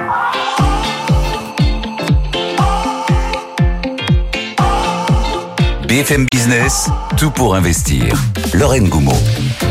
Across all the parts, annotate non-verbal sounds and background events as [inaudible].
Oh! BFM Business, tout pour investir. Lorraine Goumeau.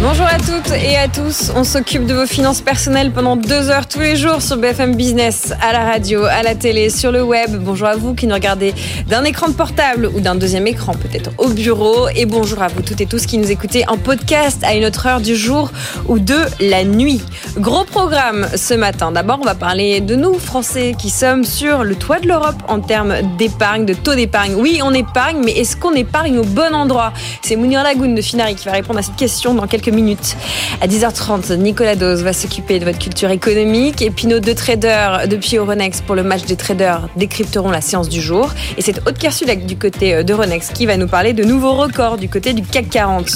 Bonjour à toutes et à tous. On s'occupe de vos finances personnelles pendant deux heures tous les jours sur BFM Business, à la radio, à la télé, sur le web. Bonjour à vous qui nous regardez d'un écran de portable ou d'un deuxième écran, peut-être au bureau. Et bonjour à vous toutes et tous qui nous écoutez en podcast à une autre heure du jour ou de la nuit. Gros programme ce matin. D'abord, on va parler de nous, Français, qui sommes sur le toit de l'Europe en termes d'épargne, de taux d'épargne. Oui, on épargne, mais est-ce qu'on épargne au bon endroit C'est Mounir Lagoun de Finari qui va répondre à cette question dans quelques minutes. À 10h30, Nicolas Dose va s'occuper de votre culture économique et puis nos deux traders depuis Euronext pour le match des traders décrypteront la séance du jour. Et c'est Aude Kersulek du côté d'Euronext qui va nous parler de nouveaux records du côté du CAC 40.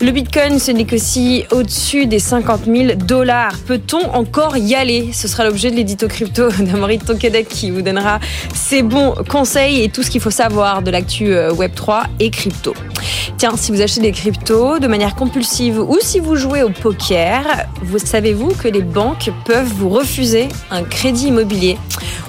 Le Bitcoin se négocie au-dessus des 50 000 dollars. Peut-on encore y aller? Ce sera l'objet de l'édito crypto [laughs] d'Amory Tonkedek qui vous donnera ses bons conseils et tout ce qu'il faut savoir de l'actu Web3 et crypto. Tiens, si vous achetez des cryptos de manière compulsive ou si vous jouez au poker, vous savez-vous que les banques peuvent vous refuser un crédit immobilier?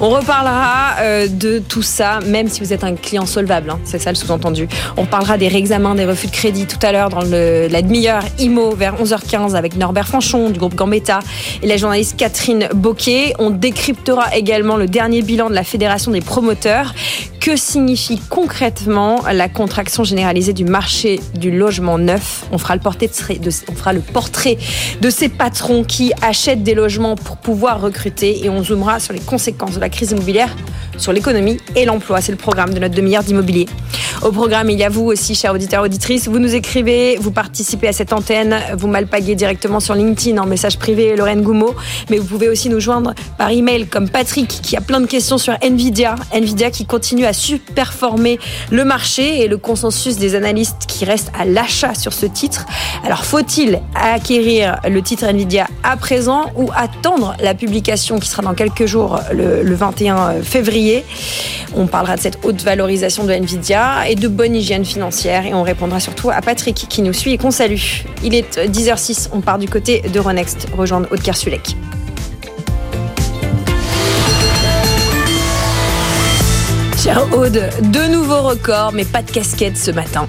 On reparlera euh, de tout ça, même si vous êtes un client solvable, hein, c'est ça le sous-entendu. On parlera des réexamens des refus de crédit tout à l'heure dans la demi-heure IMO vers 11h15 avec Norbert Franchon du groupe Gambetta et la journaliste Catherine Boquet. On décryptera également le dernier bilan de la Fédération des promoteurs. Que signifie concrètement la contraction généralisée du marché du logement neuf? On fera le portrait de, ces patrons qui achètent des logements pour pouvoir recruter et on zoomera sur les conséquences de la crise immobilière sur l'économie et l'emploi. C'est le programme de notre demi-heure d'immobilier. Au programme, il y a vous aussi, chers auditeurs auditrices. Vous nous écrivez, vous participez à cette antenne, vous m'alpaguez directement sur LinkedIn en message privé Lorraine Goumeau, mais vous pouvez aussi nous joindre par email comme Patrick qui a plein de questions sur Nvidia. Nvidia qui continue à surperformer le marché et le consensus des analystes qui restent à l'achat sur ce titre. Alors faut-il acquérir le titre Nvidia à présent ou attendre la publication qui sera dans quelques jours, le, le 21 février? On parlera de cette haute valorisation de Nvidia et de bonne hygiène financière et on répondra surtout à Patrick qui nous suit et qu'on salue. Il est 10h06, on part du côté d'Euronext, rejoindre Aude Kersulek. Cher Aude, de nouveaux records, mais pas de casquette ce matin.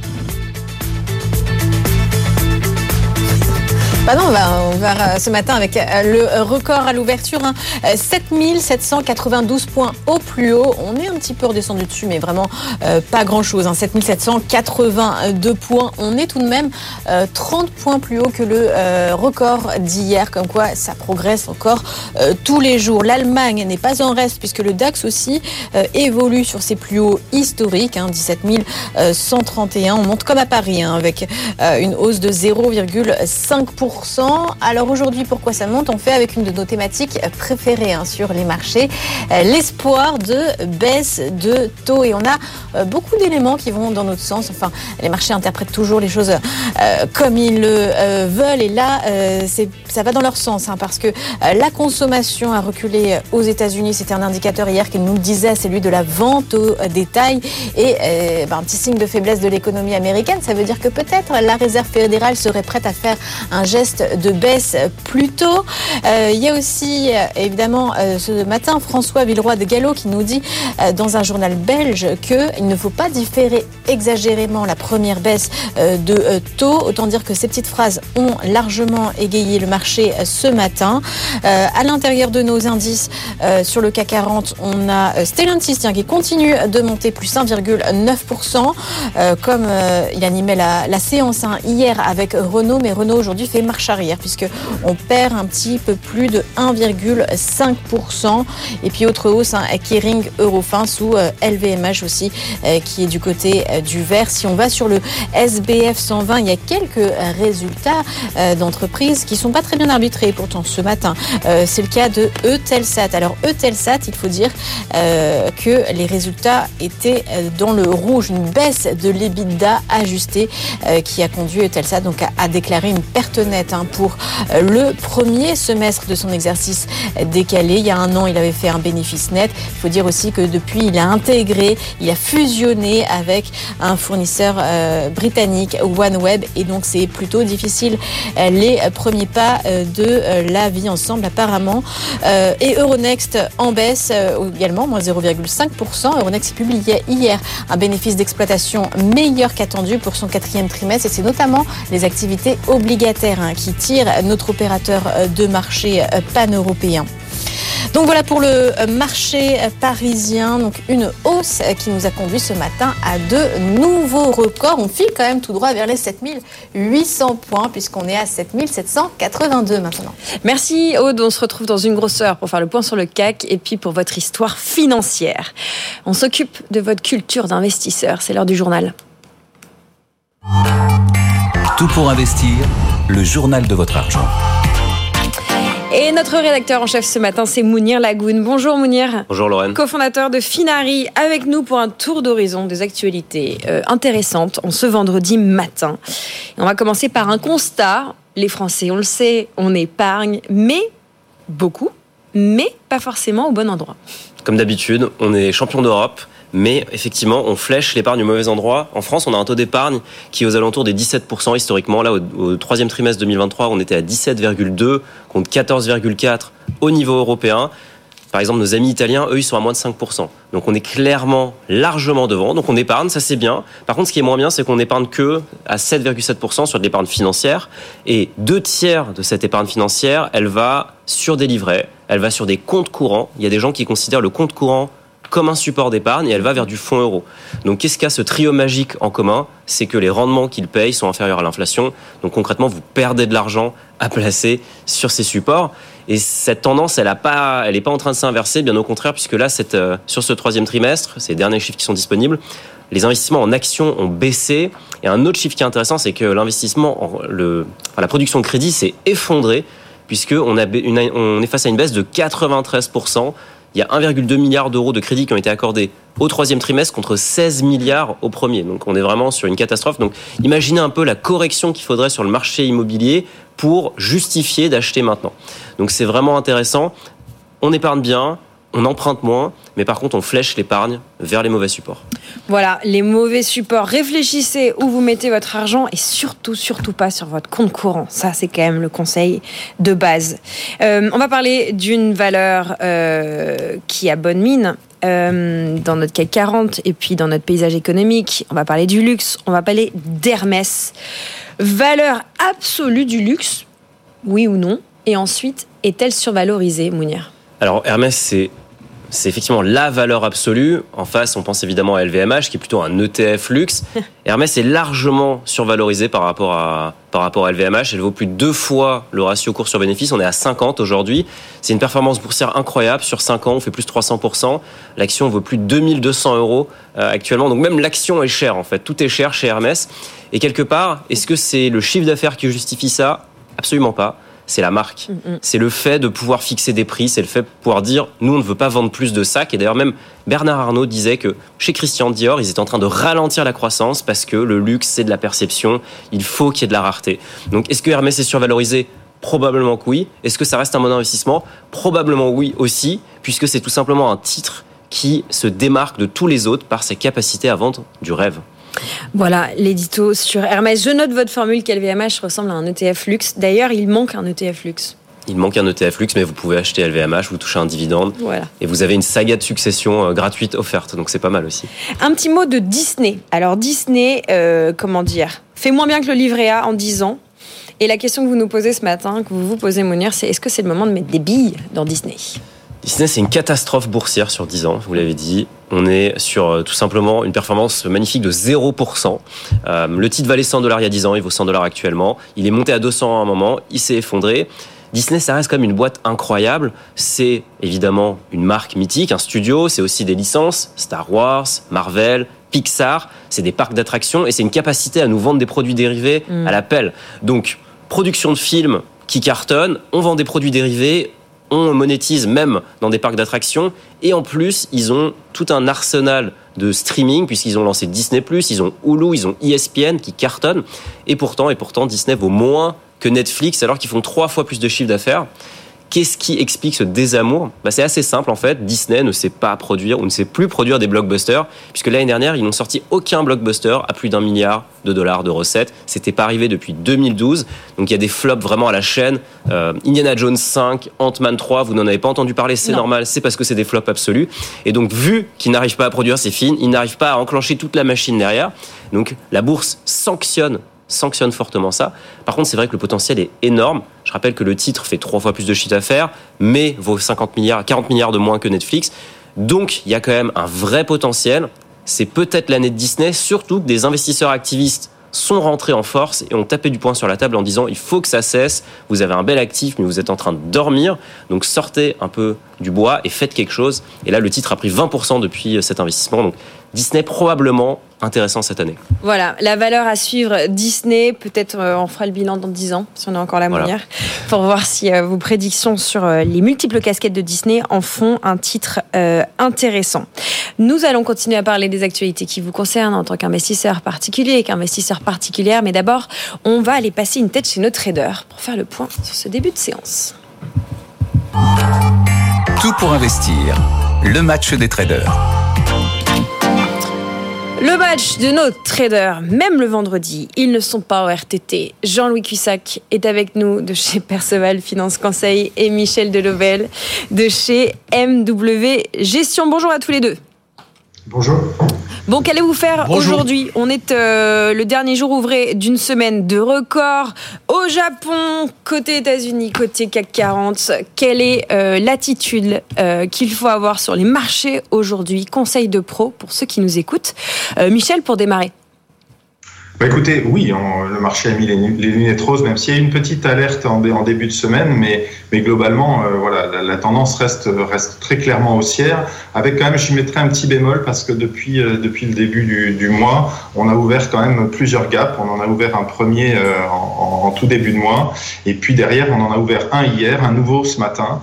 Bah non, on va, ce matin avec le record à l'ouverture, hein, 7792 points au plus haut. On est un petit peu redescendu dessus, mais vraiment euh, pas grand-chose. Hein, 7782 points. On est tout de même euh, 30 points plus haut que le euh, record d'hier. Comme quoi, ça progresse encore euh, tous les jours. L'Allemagne n'est pas en reste puisque le DAX aussi euh, évolue sur ses plus hauts historiques, hein, 17 131. On monte comme à Paris hein, avec euh, une hausse de 0,5%. Alors aujourd'hui, pourquoi ça monte? On fait avec une de nos thématiques préférées hein, sur les marchés, euh, l'espoir de baisse de taux. Et on a euh, beaucoup d'éléments qui vont dans notre sens. Enfin, les marchés interprètent toujours les choses euh, comme ils le veulent. Et là, ça va dans leur sens, hein, parce que la consommation a reculé aux États-Unis. C'était un indicateur hier qui nous le disait, celui de la vente au détail. Et ben, un petit signe de faiblesse de l'économie américaine, ça veut dire que peut-être la Réserve fédérale serait prête à faire un geste de baisse plus tôt. Euh, il y a aussi, euh, évidemment, euh, ce matin, François Villeroy de Gallo qui nous dit dans un journal belge qu'il ne faut pas différer exagérément la première baisse de taux. Autant dire que ces petites phrases ont largement égayé le marché ce matin. à l'intérieur de nos indices, sur le CAC 40, on a Stellantis qui continue de monter plus 1,9%, comme il animait la, la séance hein, hier avec Renault, mais Renault aujourd'hui fait marche arrière puisque on perd un petit peu plus de 1,5%. Et puis autre hausse, hein, Kering Eurofin sous euh, LVMH aussi euh, qui est du côté euh, du vert. Si on va sur le SBF 120, il y a quelques résultats euh, d'entreprises qui sont pas très bien arbitrés pourtant ce matin. Euh, C'est le cas de Eutelsat. Alors Eutelsat, il faut dire euh, que les résultats étaient dans le rouge, une baisse de l'EBITDA ajustée qui a conduit Eutelsat donc à déclarer une perte nette hein, pour le premier semestre de son exercice décalé. Il y a un an, il avait fait un bénéfice net. Il faut dire aussi que depuis, il a intégré, il a fusionné avec un fournisseur britannique, OneWeb, et donc c'est plutôt difficile les premiers pas de la vie ensemble apparemment. Et Euronext en baisse également, moins 0,5%. Euronext publiait hier un bénéfice d'exploitation meilleur qu'attendu pour son quatrième trimestre et c'est notamment les activités obligataires hein, qui tirent notre opérateur de marché pan-européen. Donc voilà pour le marché parisien. Donc une hausse qui nous a conduit ce matin à de nouveaux records. On file quand même tout droit vers les 7800 points puisqu'on est à 7782 maintenant. Merci Aude. On se retrouve dans une grosse heure pour faire le point sur le CAC et puis pour votre histoire financière. On s'occupe de votre culture d'investisseur. C'est l'heure du journal. Tout pour investir, le journal de votre argent. Et notre rédacteur en chef ce matin, c'est Mounir Lagoun. Bonjour Mounir. Bonjour Lorraine. Cofondateur de Finari, avec nous pour un tour d'horizon des actualités euh, intéressantes en ce vendredi matin. on va commencer par un constat. Les Français, on le sait, on épargne, mais beaucoup, mais pas forcément au bon endroit. Comme d'habitude, on est champion d'Europe mais effectivement, on flèche l'épargne au mauvais endroit. En France, on a un taux d'épargne qui est aux alentours des 17% historiquement. Là, au, troisième trimestre 2023, on était à 17,2 contre 14,4 au niveau européen. Par exemple, nos amis italiens, eux, ils sont à moins de 5%. Donc on est clairement largement devant. Donc on épargne, ça c'est bien. Par contre, ce qui est moins bien, c'est qu'on épargne que à 7,7% sur de l'épargne financière. Et deux tiers de cette épargne financière, elle va sur des livrets, elle va sur des comptes courants. Il y a des gens qui considèrent le compte courant comme un support d'épargne et elle va vers du fonds euro. Donc qu'est-ce qu'a ce trio magique en commun? C'est que les rendements qu'ils payent sont inférieurs à l'inflation. Donc concrètement, vous perdez de l'argent à placer sur ces supports. Et cette tendance, elle n'est pas, pas en train de s'inverser, bien au contraire, puisque là, euh, sur ce troisième trimestre, ces derniers chiffres qui sont disponibles, les investissements en actions ont baissé. Et un autre chiffre qui est intéressant, c'est que l'investissement, la production de crédit s'est effondrée, puisqu'on on est face à une baisse de 93% il y a 1,2 milliard d'euros de crédits qui ont été accordés au troisième trimestre contre 16 milliards au premier. Donc on est vraiment sur une catastrophe. Donc imaginez un peu la correction qu'il faudrait sur le marché immobilier pour justifier d'acheter maintenant. Donc c'est vraiment intéressant. On épargne bien, on emprunte moins, mais par contre, on flèche l'épargne vers les mauvais supports. Voilà, les mauvais supports. Réfléchissez où vous mettez votre argent et surtout, surtout pas sur votre compte courant. Ça, c'est quand même le conseil de base. Euh, on va parler d'une valeur euh, qui a bonne mine. Euh, dans notre CAC 40 et puis dans notre paysage économique, on va parler du luxe, on va parler d'Hermès. Valeur absolue du luxe, oui ou non? Et ensuite, est-elle survalorisée, Mounir? Alors Hermès, c'est c'est effectivement la valeur absolue. En face, on pense évidemment à LVMH, qui est plutôt un ETF luxe. [laughs] Hermès est largement survalorisé par rapport à, par rapport à LVMH. Elle vaut plus de deux fois le ratio cours sur bénéfice. On est à 50 aujourd'hui. C'est une performance boursière incroyable. Sur 5 ans, on fait plus de 300%. L'action vaut plus de 2200 euros euh, actuellement. Donc même l'action est chère, en fait. Tout est cher chez Hermès. Et quelque part, est-ce que c'est le chiffre d'affaires qui justifie ça? Absolument pas c'est la marque. Mm, mm. C'est le fait de pouvoir fixer des prix, c'est le fait de pouvoir dire nous on ne veut pas vendre plus de sacs. Et d'ailleurs même Bernard Arnault disait que chez Christian Dior ils étaient en train de ralentir la croissance parce que le luxe c'est de la perception, il faut qu'il y ait de la rareté. Donc est-ce que Hermès est survalorisé? Probablement que oui. Est-ce que ça reste un bon investissement? Probablement oui aussi, puisque c'est tout simplement un titre qui se démarque de tous les autres par sa capacité à vendre du rêve. Voilà, l'édito sur Hermès. Je note votre formule qu'LVMH ressemble à un ETF luxe. D'ailleurs, il manque un ETF luxe. Il manque un ETF luxe, mais vous pouvez acheter LVMH, vous touchez un dividende. Voilà. Et vous avez une saga de succession euh, gratuite offerte, donc c'est pas mal aussi. Un petit mot de Disney. Alors Disney, euh, comment dire, fait moins bien que le livret A en 10 ans. Et la question que vous nous posez ce matin, que vous vous posez, Monir, c'est est-ce que c'est le moment de mettre des billes dans Disney? Disney, c'est une catastrophe boursière sur 10 ans, vous l'avez dit. On est sur euh, tout simplement une performance magnifique de 0%. Euh, le titre valait 100 dollars il y a 10 ans, il vaut 100 dollars actuellement. Il est monté à 200 à un moment, il s'est effondré. Disney, ça reste comme une boîte incroyable. C'est évidemment une marque mythique, un studio, c'est aussi des licences, Star Wars, Marvel, Pixar, c'est des parcs d'attractions et c'est une capacité à nous vendre des produits dérivés mm. à l'appel. Donc, production de films qui cartonnent, on vend des produits dérivés, on monétise même dans des parcs d'attractions. Et en plus, ils ont tout un arsenal de streaming puisqu'ils ont lancé Disney+, ils ont Hulu, ils ont ESPN qui cartonnent. Et pourtant, et pourtant, Disney vaut moins que Netflix alors qu'ils font trois fois plus de chiffre d'affaires. Qu'est-ce qui explique ce désamour bah, C'est assez simple en fait. Disney ne sait pas produire ou ne sait plus produire des blockbusters, puisque l'année dernière, ils n'ont sorti aucun blockbuster à plus d'un milliard de dollars de recettes. C'était pas arrivé depuis 2012. Donc il y a des flops vraiment à la chaîne. Euh, Indiana Jones 5, Ant-Man 3, vous n'en avez pas entendu parler, c'est normal, c'est parce que c'est des flops absolus. Et donc vu qu'ils n'arrivent pas à produire ces films, ils n'arrivent pas à enclencher toute la machine derrière. Donc la bourse sanctionne sanctionne fortement ça. Par contre, c'est vrai que le potentiel est énorme. Rappelle que le titre fait trois fois plus de chiffre d'affaires, mais vaut 50 milliards, 40 milliards de moins que Netflix. Donc, il y a quand même un vrai potentiel. C'est peut-être l'année de Disney, surtout que des investisseurs activistes sont rentrés en force et ont tapé du poing sur la table en disant il faut que ça cesse, vous avez un bel actif mais vous êtes en train de dormir, donc sortez un peu du bois et faites quelque chose. Et là le titre a pris 20% depuis cet investissement, Disney probablement intéressant cette année. Voilà, la valeur à suivre Disney, peut-être euh, on fera le bilan dans 10 ans, si on a encore la manière, pour voir si euh, vos prédictions sur euh, les multiples casquettes de Disney en font un titre intéressant. Nous allons continuer à parler des actualités qui vous concernent en tant qu'investisseur particulier, qu'investisseur particulière, mais d'abord, on va aller passer une tête chez nos traders pour faire le point sur ce début de séance. Tout pour investir, le match des traders. Le match de nos traders, même le vendredi, ils ne sont pas au RTT. Jean-Louis Cussac est avec nous de chez Perceval Finance Conseil et Michel Delovel de chez MW Gestion. Bonjour à tous les deux. Bonjour. Bon, qu'allez-vous faire aujourd'hui? On est euh, le dernier jour ouvré d'une semaine de record au Japon, côté États-Unis, côté CAC 40. Quelle est euh, l'attitude euh, qu'il faut avoir sur les marchés aujourd'hui? Conseil de pro pour ceux qui nous écoutent. Michel, pour démarrer. Bah écoutez, oui, le marché a mis les, lunettes roses, même s'il y a une petite alerte en, début de semaine, mais, mais globalement, euh, voilà, la, tendance reste, reste très clairement haussière, avec quand même, je mettrai un petit bémol, parce que depuis, euh, depuis le début du, mois, on a ouvert quand même plusieurs gaps. On en a ouvert un premier euh, en, tout début de mois, et puis derrière, on en a ouvert un hier, un nouveau ce matin.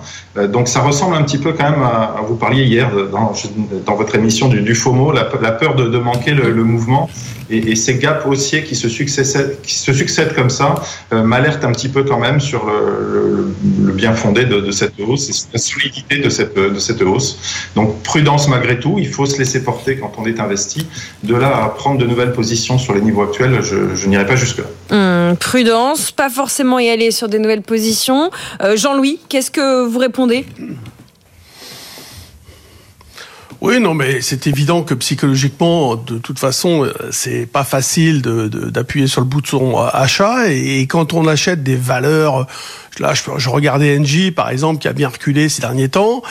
Donc ça ressemble un petit peu quand même à, vous parliez hier dans, votre émission du, FOMO, la, peur de, manquer le, le mouvement. Et, ces gaps haussiers qui se succèdent, qui se succèdent comme ça euh, m'alertent un petit peu quand même sur le, bien fondé de, cette hausse et la solidité de cette, de cette hausse. Donc prudence malgré tout, il faut se laisser porter quand on est investi. De là à prendre de nouvelles positions sur les niveaux actuels, je, n'irai pas jusque-là. Hum, prudence, pas forcément y aller sur des nouvelles positions. Euh, Jean-Louis, qu'est-ce que vous répondez oui, non, mais c'est évident que psychologiquement, de toute façon, euh, c'est pas facile d'appuyer de, sur le bouton achat. Et, quand on achète des valeurs, là, je, je regardais Engie par exemple, qui a bien reculé ces derniers temps.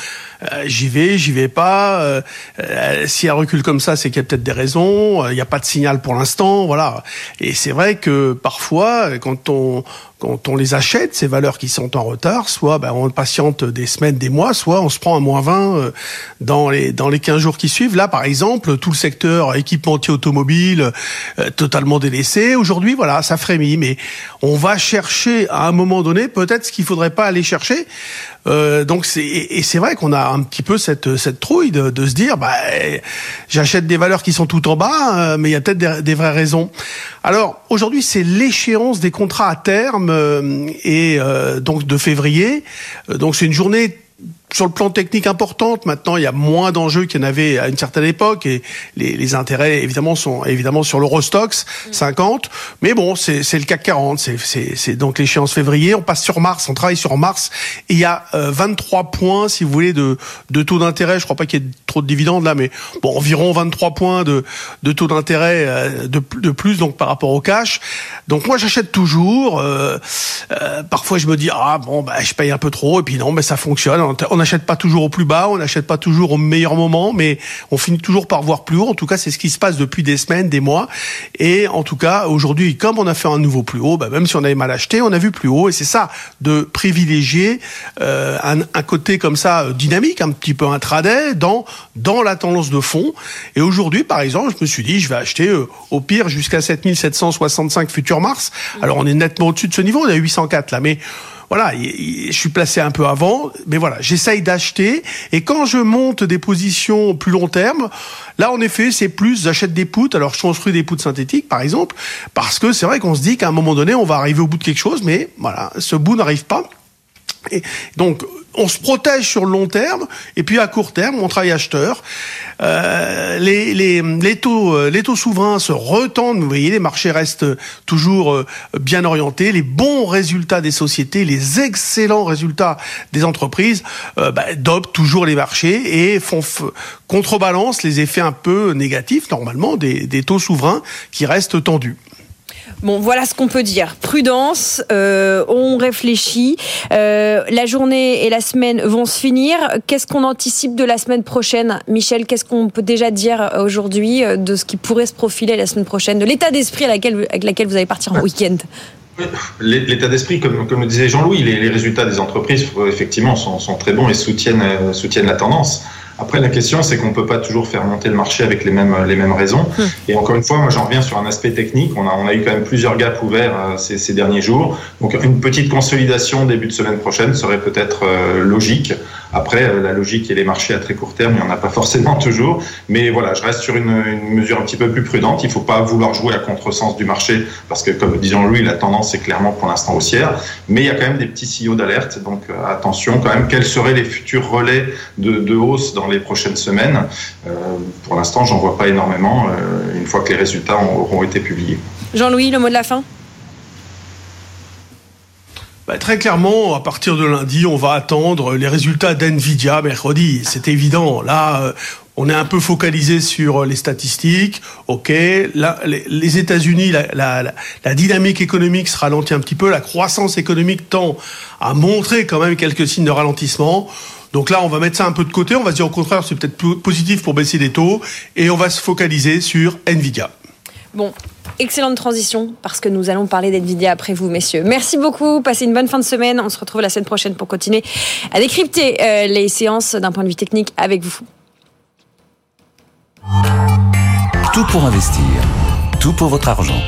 Euh, j'y vais, j'y vais pas. Euh, euh, si elle recule comme ça, c'est qu'il y a peut-être des raisons. Il n'y a pas de signal pour l'instant, voilà. Et c'est vrai que parfois, quand on quand on les achète, ces valeurs qui sont en retard, soit ben, on patiente des semaines, des mois, soit on se prend un moins 20 dans les dans les 15 jours qui suivent. Là, par exemple, tout le secteur équipementier automobile totalement délaissé. Aujourd'hui, voilà, ça frémit, mais on va chercher à un moment donné peut-être ce qu'il faudrait pas aller chercher. Euh, donc c'est et c'est vrai qu'on a un petit peu cette cette trouille de, de se dire bah j'achète des valeurs qui sont tout en bas, euh, mais il y a peut-être des, des, vraies raisons. Alors aujourd'hui c'est l'échéance des contrats à terme euh, et donc de février. donc c'est une journée sur le plan technique importante. Maintenant, il y a moins d'enjeux qu'il y en avait à une certaine époque et les, les intérêts évidemment sont évidemment sur l'Eurostox 50. Mais bon, c'est le CAC 40. C'est donc l'échéance février. On passe sur Mars. On travaille sur Mars. Et il y a 23 euh, points, si vous voulez, de, de taux d'intérêt. Je crois pas qu'il y ait trop de dividendes là, mais bon, environ 23 points de, de taux d'intérêt euh, de, de plus donc par rapport au cash. Donc moi, j'achète toujours. Euh, euh, parfois, je me dis ah bon, bah je paye un peu trop. Et puis non, mais ça fonctionne. On n'achète pas toujours au plus bas, on n'achète pas toujours au meilleur moment, mais on finit toujours par voir plus haut. En tout cas, c'est ce qui se passe depuis des semaines, des mois. Et en tout cas, aujourd'hui, comme on a fait un nouveau plus haut, bah, même si on avait mal acheté, on a vu plus haut. Et c'est ça, de privilégier euh, un, un, côté comme ça euh, dynamique, un petit peu intraday, dans dans la tendance de fond. Et aujourd'hui, par exemple, je me suis dit, je vais acheter euh, au pire jusqu'à 7765 futur mars. Alors on est nettement au-dessus de ce niveau, on est à 804 là, mais voilà, je suis placé un peu avant, mais voilà, j'essaye d'acheter. Et quand je monte des positions plus long terme, là, en effet, c'est plus, j'achète des poutres. Alors, je construis des poutres synthétiques, par exemple, parce que c'est vrai qu'on se dit qu'à un moment donné, on va arriver au bout de quelque chose, mais voilà, ce bout n'arrive pas. Donc, on se protège sur le long terme, et puis à court terme, on travaille acheteur. Euh, les, euh, taux souverains se retendent, vous voyez, les marchés restent toujours euh, bien orientés. Les bons résultats des sociétés, les excellents résultats des entreprises euh, bah, dopent toujours les marchés et font contrebalance les effets un peu négatifs, normalement, des taux souverains qui restent tendus. Bon, voilà ce qu'on peut dire. Prudence, euh, on réfléchit. Euh, la journée et la semaine vont se finir. Qu'est-ce qu'on anticipe de la semaine prochaine Michel, qu'est-ce qu'on peut déjà dire aujourd'hui euh, de ce qui pourrait se profiler la semaine prochaine, de l'état d'esprit avec laquelle vous allez partir en week-end? L'état d'esprit, comme, comme le disait Jean-Louis, les, résultats des entreprises, effectivement, sont, sont très bons et soutiennent, soutiennent la tendance. Après, la question, c'est qu'on ne peut pas toujours faire monter le marché avec les mêmes, les mêmes raisons. Hmm. Et encore une fois, moi, j'en reviens sur un aspect technique. On a, on a eu quand même plusieurs gaps ouverts euh, ces, ces, derniers jours. Donc, une petite consolidation début de semaine prochaine serait peut-être euh, logique. Après, euh, la logique et les marchés à très court terme, il n'y en a pas forcément toujours. Mais voilà, je reste sur une, une mesure un petit peu plus prudente. Il ne faut pas vouloir jouer à contresens du marché parce que, comme disons lui, la tendance est clairement pour l'instant haussière. Mais il y a quand même des petits signaux d'alerte. Donc, attention quand même. Quels seraient les futurs relais de, de hausse dans dans les prochaines semaines. Euh, pour l'instant, j'en vois pas énormément euh, une fois que les résultats auront été publiés. Jean-Louis, le mot de la fin? Bah, très clairement, à partir de lundi, on va attendre les résultats d'NVIDIA mercredi. C'est évident. Là, euh, on est un peu focalisé sur les statistiques. OK. Là, les, États-Unis, la, la, dynamique économique se ralentit un petit peu. La croissance économique tend à montrer quand même quelques signes de ralentissement. Donc là, on va mettre ça un peu de côté. On va se dire au contraire, c'est peut-être positif pour baisser les taux. Et on va se focaliser sur Nvidia. Bon, excellente transition parce que nous allons parler d'NVIDIA après vous, messieurs. Merci beaucoup. Passez une bonne fin de semaine. On se retrouve la semaine prochaine pour continuer à décrypter euh, les séances d'un point de vue technique avec vous. Tout pour investir. Tout pour votre argent.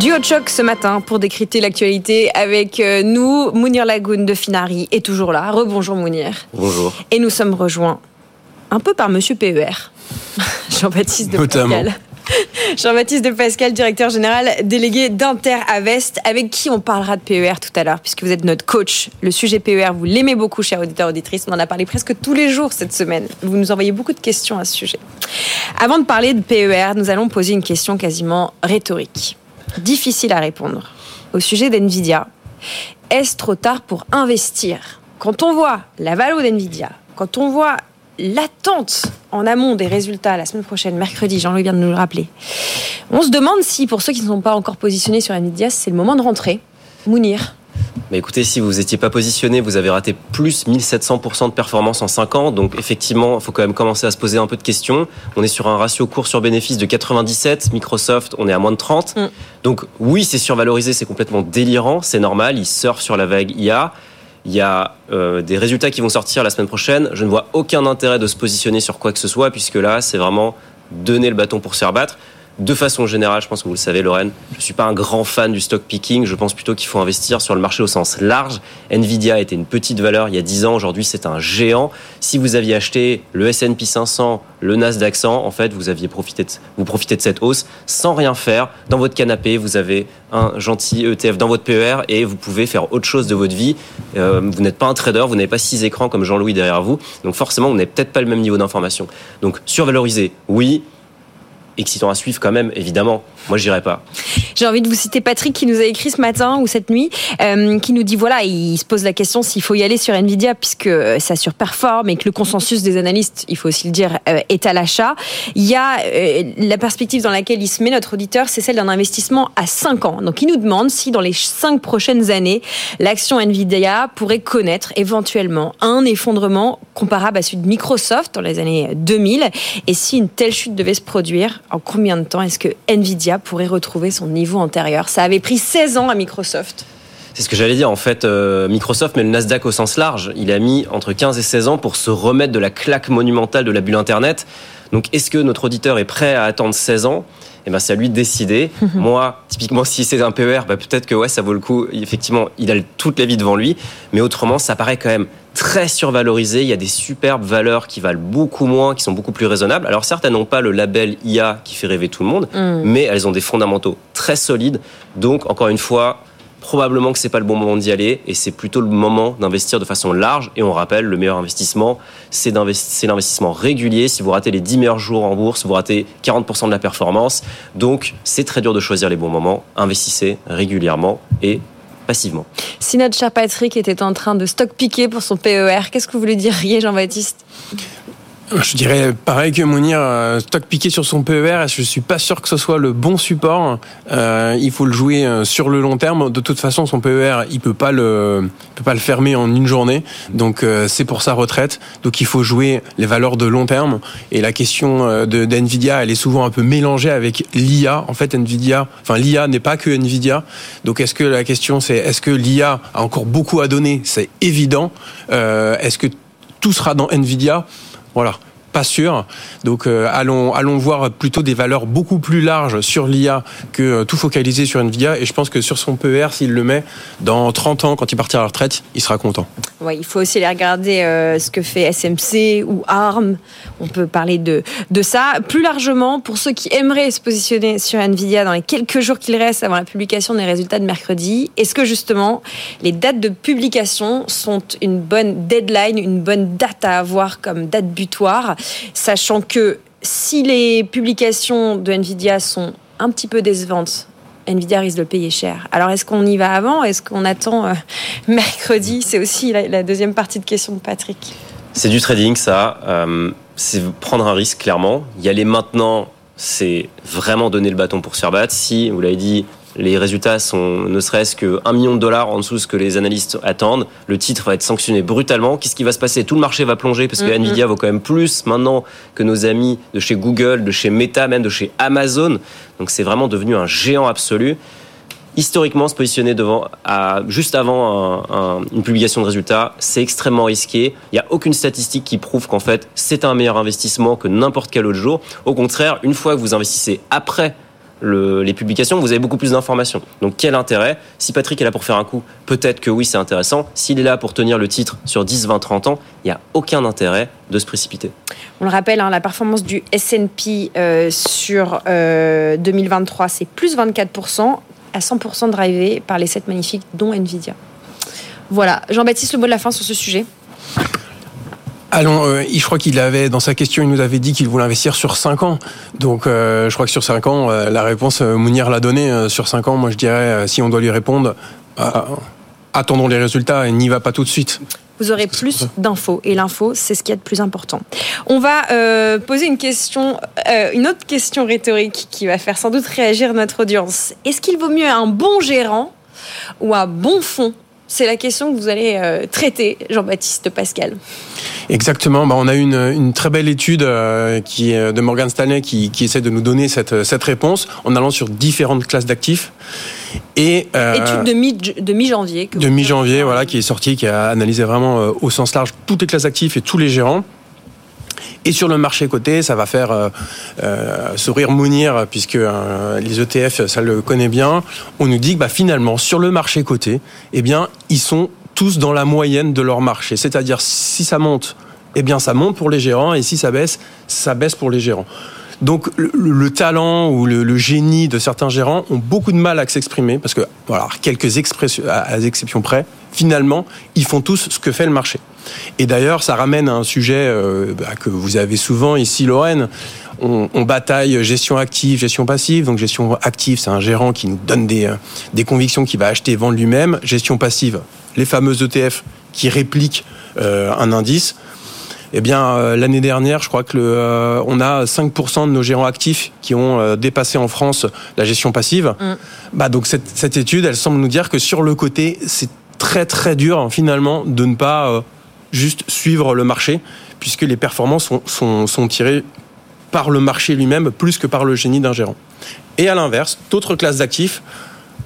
Duo de choc ce matin pour décrypter l'actualité avec euh, nous. Mounir Lagoun de Finari est toujours là. Rebonjour Mounir. Bonjour. Et nous sommes rejoints un peu par Monsieur PER, [laughs] Jean-Baptiste de Pascal. [laughs] Jean-Baptiste de Pascal, directeur général délégué d'Inter Avest, avec qui on parlera de PER tout à l'heure, puisque vous êtes notre coach. Le sujet PER, vous l'aimez beaucoup, cher auditeur auditrice. On en a parlé presque tous les jours cette semaine. Vous nous envoyez beaucoup de questions à ce sujet. Avant de parler de PER, nous allons poser une question quasiment rhétorique difficile à répondre. Au sujet d'NVIDIA, est-ce trop tard pour investir? Quand on voit la valeur d'NVIDIA, quand on voit l'attente en amont des résultats la semaine prochaine, mercredi, Jean-Louis vient de nous le rappeler, on se demande si, pour ceux qui ne sont pas encore positionnés sur NVIDIA, c'est le moment de rentrer. Mounir mais écoutez, si vous n'étiez pas positionné, vous avez raté plus 1700% de performance en 5 ans. Donc effectivement, il faut quand même commencer à se poser un peu de questions. On est sur un ratio cours sur bénéfice de 97. Microsoft, on est à moins de 30. Mm. Donc oui, c'est survalorisé, c'est complètement délirant, c'est normal. Ils surfent sur la vague IA. Il y a euh, des résultats qui vont sortir la semaine prochaine. Je ne vois aucun intérêt de se positionner sur quoi que ce soit, puisque là, c'est vraiment donner le bâton pour se faire battre. De façon générale, je pense que vous le savez, Lorraine, je ne suis pas un grand fan du stock picking. Je pense plutôt qu'il faut investir sur le marché au sens large. Nvidia était une petite valeur il y a 10 ans. Aujourd'hui, c'est un géant. Si vous aviez acheté le S&P 500, le Nasdaq 100, en fait, vous aviez profité de, vous profitez de cette hausse sans rien faire. Dans votre canapé, vous avez un gentil ETF dans votre PER et vous pouvez faire autre chose de votre vie. Euh, vous n'êtes pas un trader, vous n'avez pas six écrans comme Jean-Louis derrière vous. Donc forcément, vous n'avez peut-être pas le même niveau d'information. Donc survaloriser, oui excitant à suivre quand même, évidemment. Moi, je dirais pas. J'ai envie de vous citer Patrick qui nous a écrit ce matin ou cette nuit, euh, qui nous dit voilà, il se pose la question s'il faut y aller sur Nvidia puisque ça surperforme et que le consensus des analystes, il faut aussi le dire, euh, est à l'achat. Il y a euh, la perspective dans laquelle il se met notre auditeur, c'est celle d'un investissement à 5 ans. Donc, il nous demande si dans les 5 prochaines années, l'action Nvidia pourrait connaître éventuellement un effondrement comparable à celui de Microsoft dans les années 2000 et si une telle chute devait se produire, en combien de temps est-ce que Nvidia pourrait retrouver son niveau antérieur Ça avait pris 16 ans à Microsoft C'est ce que j'allais dire. En fait, euh, Microsoft met le Nasdaq au sens large. Il a mis entre 15 et 16 ans pour se remettre de la claque monumentale de la bulle Internet. Donc, est-ce que notre auditeur est prêt à attendre 16 ans? Eh ben, c'est à lui de décider. [laughs] Moi, typiquement, si c'est un PER, bah, peut-être que ouais, ça vaut le coup. Effectivement, il a toute la vie devant lui. Mais autrement, ça paraît quand même très survalorisé. Il y a des superbes valeurs qui valent beaucoup moins, qui sont beaucoup plus raisonnables. Alors certes, elles n'ont pas le label IA qui fait rêver tout le monde, mm. mais elles ont des fondamentaux très solides. Donc, encore une fois, probablement que c'est pas le bon moment d'y aller et c'est plutôt le moment d'investir de façon large. Et on rappelle, le meilleur investissement, c'est l'investissement régulier. Si vous ratez les 10 meilleurs jours en bourse, vous ratez 40% de la performance. Donc, c'est très dur de choisir les bons moments. Investissez régulièrement et passivement. Si notre cher Patrick était en train de stock piquer pour son PER, qu'est-ce que vous lui diriez, Jean-Baptiste je dirais pareil que Mounir, euh, stock piqué sur son PER, je suis pas sûr que ce soit le bon support. Euh, il faut le jouer euh, sur le long terme. De toute façon, son PER, il peut pas le, peut pas le fermer en une journée. Donc c'est pour sa retraite. Donc il faut jouer les valeurs de long terme. Et la question de d'Nvidia, elle est souvent un peu mélangée avec l'IA. En fait, Nvidia, enfin l'IA n'est pas que Nvidia. Donc est-ce que la question c'est est-ce que l'IA a encore beaucoup à donner? C'est évident. est-ce que tout sera dans Nvidia? Voilà pas sûr. Donc euh, allons allons voir plutôt des valeurs beaucoup plus larges sur l'IA que euh, tout focaliser sur Nvidia et je pense que sur son PER s'il le met dans 30 ans quand il partira à la retraite, il sera content. Ouais, il faut aussi aller regarder euh, ce que fait SMC ou ARM. On peut parler de de ça plus largement pour ceux qui aimeraient se positionner sur Nvidia dans les quelques jours qu'il reste avant la publication des résultats de mercredi. Est-ce que justement les dates de publication sont une bonne deadline, une bonne date à avoir comme date butoir? Sachant que si les publications de Nvidia sont un petit peu décevantes, Nvidia risque de le payer cher. Alors est-ce qu'on y va avant Est-ce qu'on attend euh, [laughs] mercredi? C'est aussi la, deuxième partie de question de Patrick. C'est du trading, ça. Euh, c'est prendre un risque, clairement. Y aller maintenant, c'est vraiment donner le bâton pour se faire battre. Si, vous l'avez dit, les résultats sont ne serait-ce que 1 million de dollars en dessous de ce que les analystes attendent. Le titre va être sanctionné brutalement. Qu'est-ce qui va se passer? Tout le marché va plonger parce que mm-hmm. Nvidia vaut quand même plus maintenant que nos amis de chez Google, de chez Meta, même de chez Amazon. Donc c'est vraiment devenu un géant absolu. Historiquement, se positionner devant, à, juste avant une publication de résultats, c'est extrêmement risqué. Il n'y a aucune statistique qui prouve qu'en fait c'est un meilleur investissement que n'importe quel autre jour. Au contraire, une fois que vous investissez après les publications, vous avez beaucoup plus d'informations. Donc quel intérêt? Si Patrick est là pour faire un coup, peut-être que oui, c'est intéressant. S'il est là pour tenir le titre sur 10, 20, 30 ans, il n'y a aucun intérêt de se précipiter. On le rappelle, hein, la performance du S&P euh, sur 2023, euh, c'est plus 24%, à 100% drivé par les 7 magnifiques, dont Nvidia. Voilà, Jean-Baptiste, le mot de la fin sur ce sujet? Allons, euh, je crois qu'il avait dans sa question, il nous avait dit qu'il voulait investir sur 5 ans. Donc, euh, je crois que sur 5 ans, euh, la réponse, Mounir l'a donnée. sur 5 ans, moi, je dirais, si on doit lui répondre, attendons les résultats et n'y va pas tout de suite. Vous aurez plus d'infos et l'info, c'est ce qui est de plus important. On va poser une question, une autre question rhétorique qui va faire sans doute réagir notre audience. Est-ce qu'il vaut mieux un bon gérant ou un bon fonds C'est la question que vous allez traiter, Jean-Baptiste Pascal. Exactement. Bah, on a une, une très belle étude euh, qui est de Morgan Stanley qui, qui essaie de nous donner cette, cette réponse en allant sur différentes classes d'actifs. Et euh, étude de mi de mi-janvier. De mi-janvier, voilà, qui est sortie, qui a analysé vraiment euh, au sens large toutes les classes d'actifs et tous les gérants. Et sur le marché coté, ça va faire euh, euh sourire Mounir, puisque les ETF, ça le connaît bien. On nous dit que bah, finalement, sur le marché coté, eh bien, ils sont tous dans la moyenne de leur marché. C'est-à-dire, si ça monte, eh bien, ça monte pour les gérants, et si ça baisse, ça baisse pour les gérants. Donc le, talent ou le, génie de certains gérants ont beaucoup de mal à s'exprimer parce que voilà quelques expressions près, finalement ils font tous ce que fait le marché. Et d'ailleurs ça ramène à un sujet euh, bah, que vous avez souvent ici Lorraine. On, on, bataille gestion active, gestion passive. Donc gestion active, c'est un gérant qui nous donne des, euh, des convictions qu'il va acheter et vendre lui-même. Gestion passive, les fameux ETF qui répliquent euh, un indice. Eh bien, euh, l'année dernière, je crois que le, euh, on a 5% de nos gérants actifs qui ont dépassé en France la gestion passive. Mm. Bah, donc cette, cette, étude, elle semble nous dire que sur le côté, c'est très très dur finalement de ne pas juste suivre le marché, puisque les performances sont, sont, sont tirées par le marché lui-même plus que par le génie d'un gérant. Et à l'inverse, d'autres classes d'actifs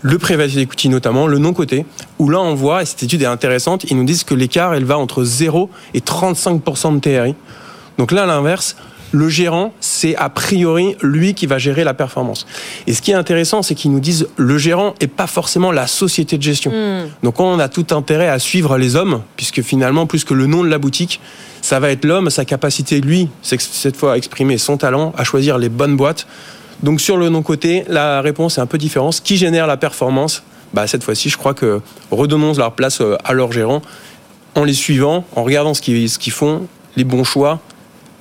le private equity notamment, le non-coté, où là on voit, et cette étude est intéressante, ils nous disent que l'écart, elle va entre 0 et 35% de TRI. Donc là, à l'inverse, le gérant, c'est a priori lui qui va gérer la performance. Et ce qui est intéressant, c'est qu'ils nous disent le gérant et pas forcément la société de gestion. Hmm. Donc on a tout intérêt à suivre les hommes, puisque finalement, plus que le nom de la boutique, ça va être l'homme, sa capacité, lui, cette fois à exprimer son talent, à choisir les bonnes boîtes. Donc sur le non-côté, la réponse est un peu différente. Qui génère la performance bah, Cette fois-ci, je crois que redonnons leur place euh, à leurs gérants en les suivant, en regardant ce qu'ils font, les bons choix.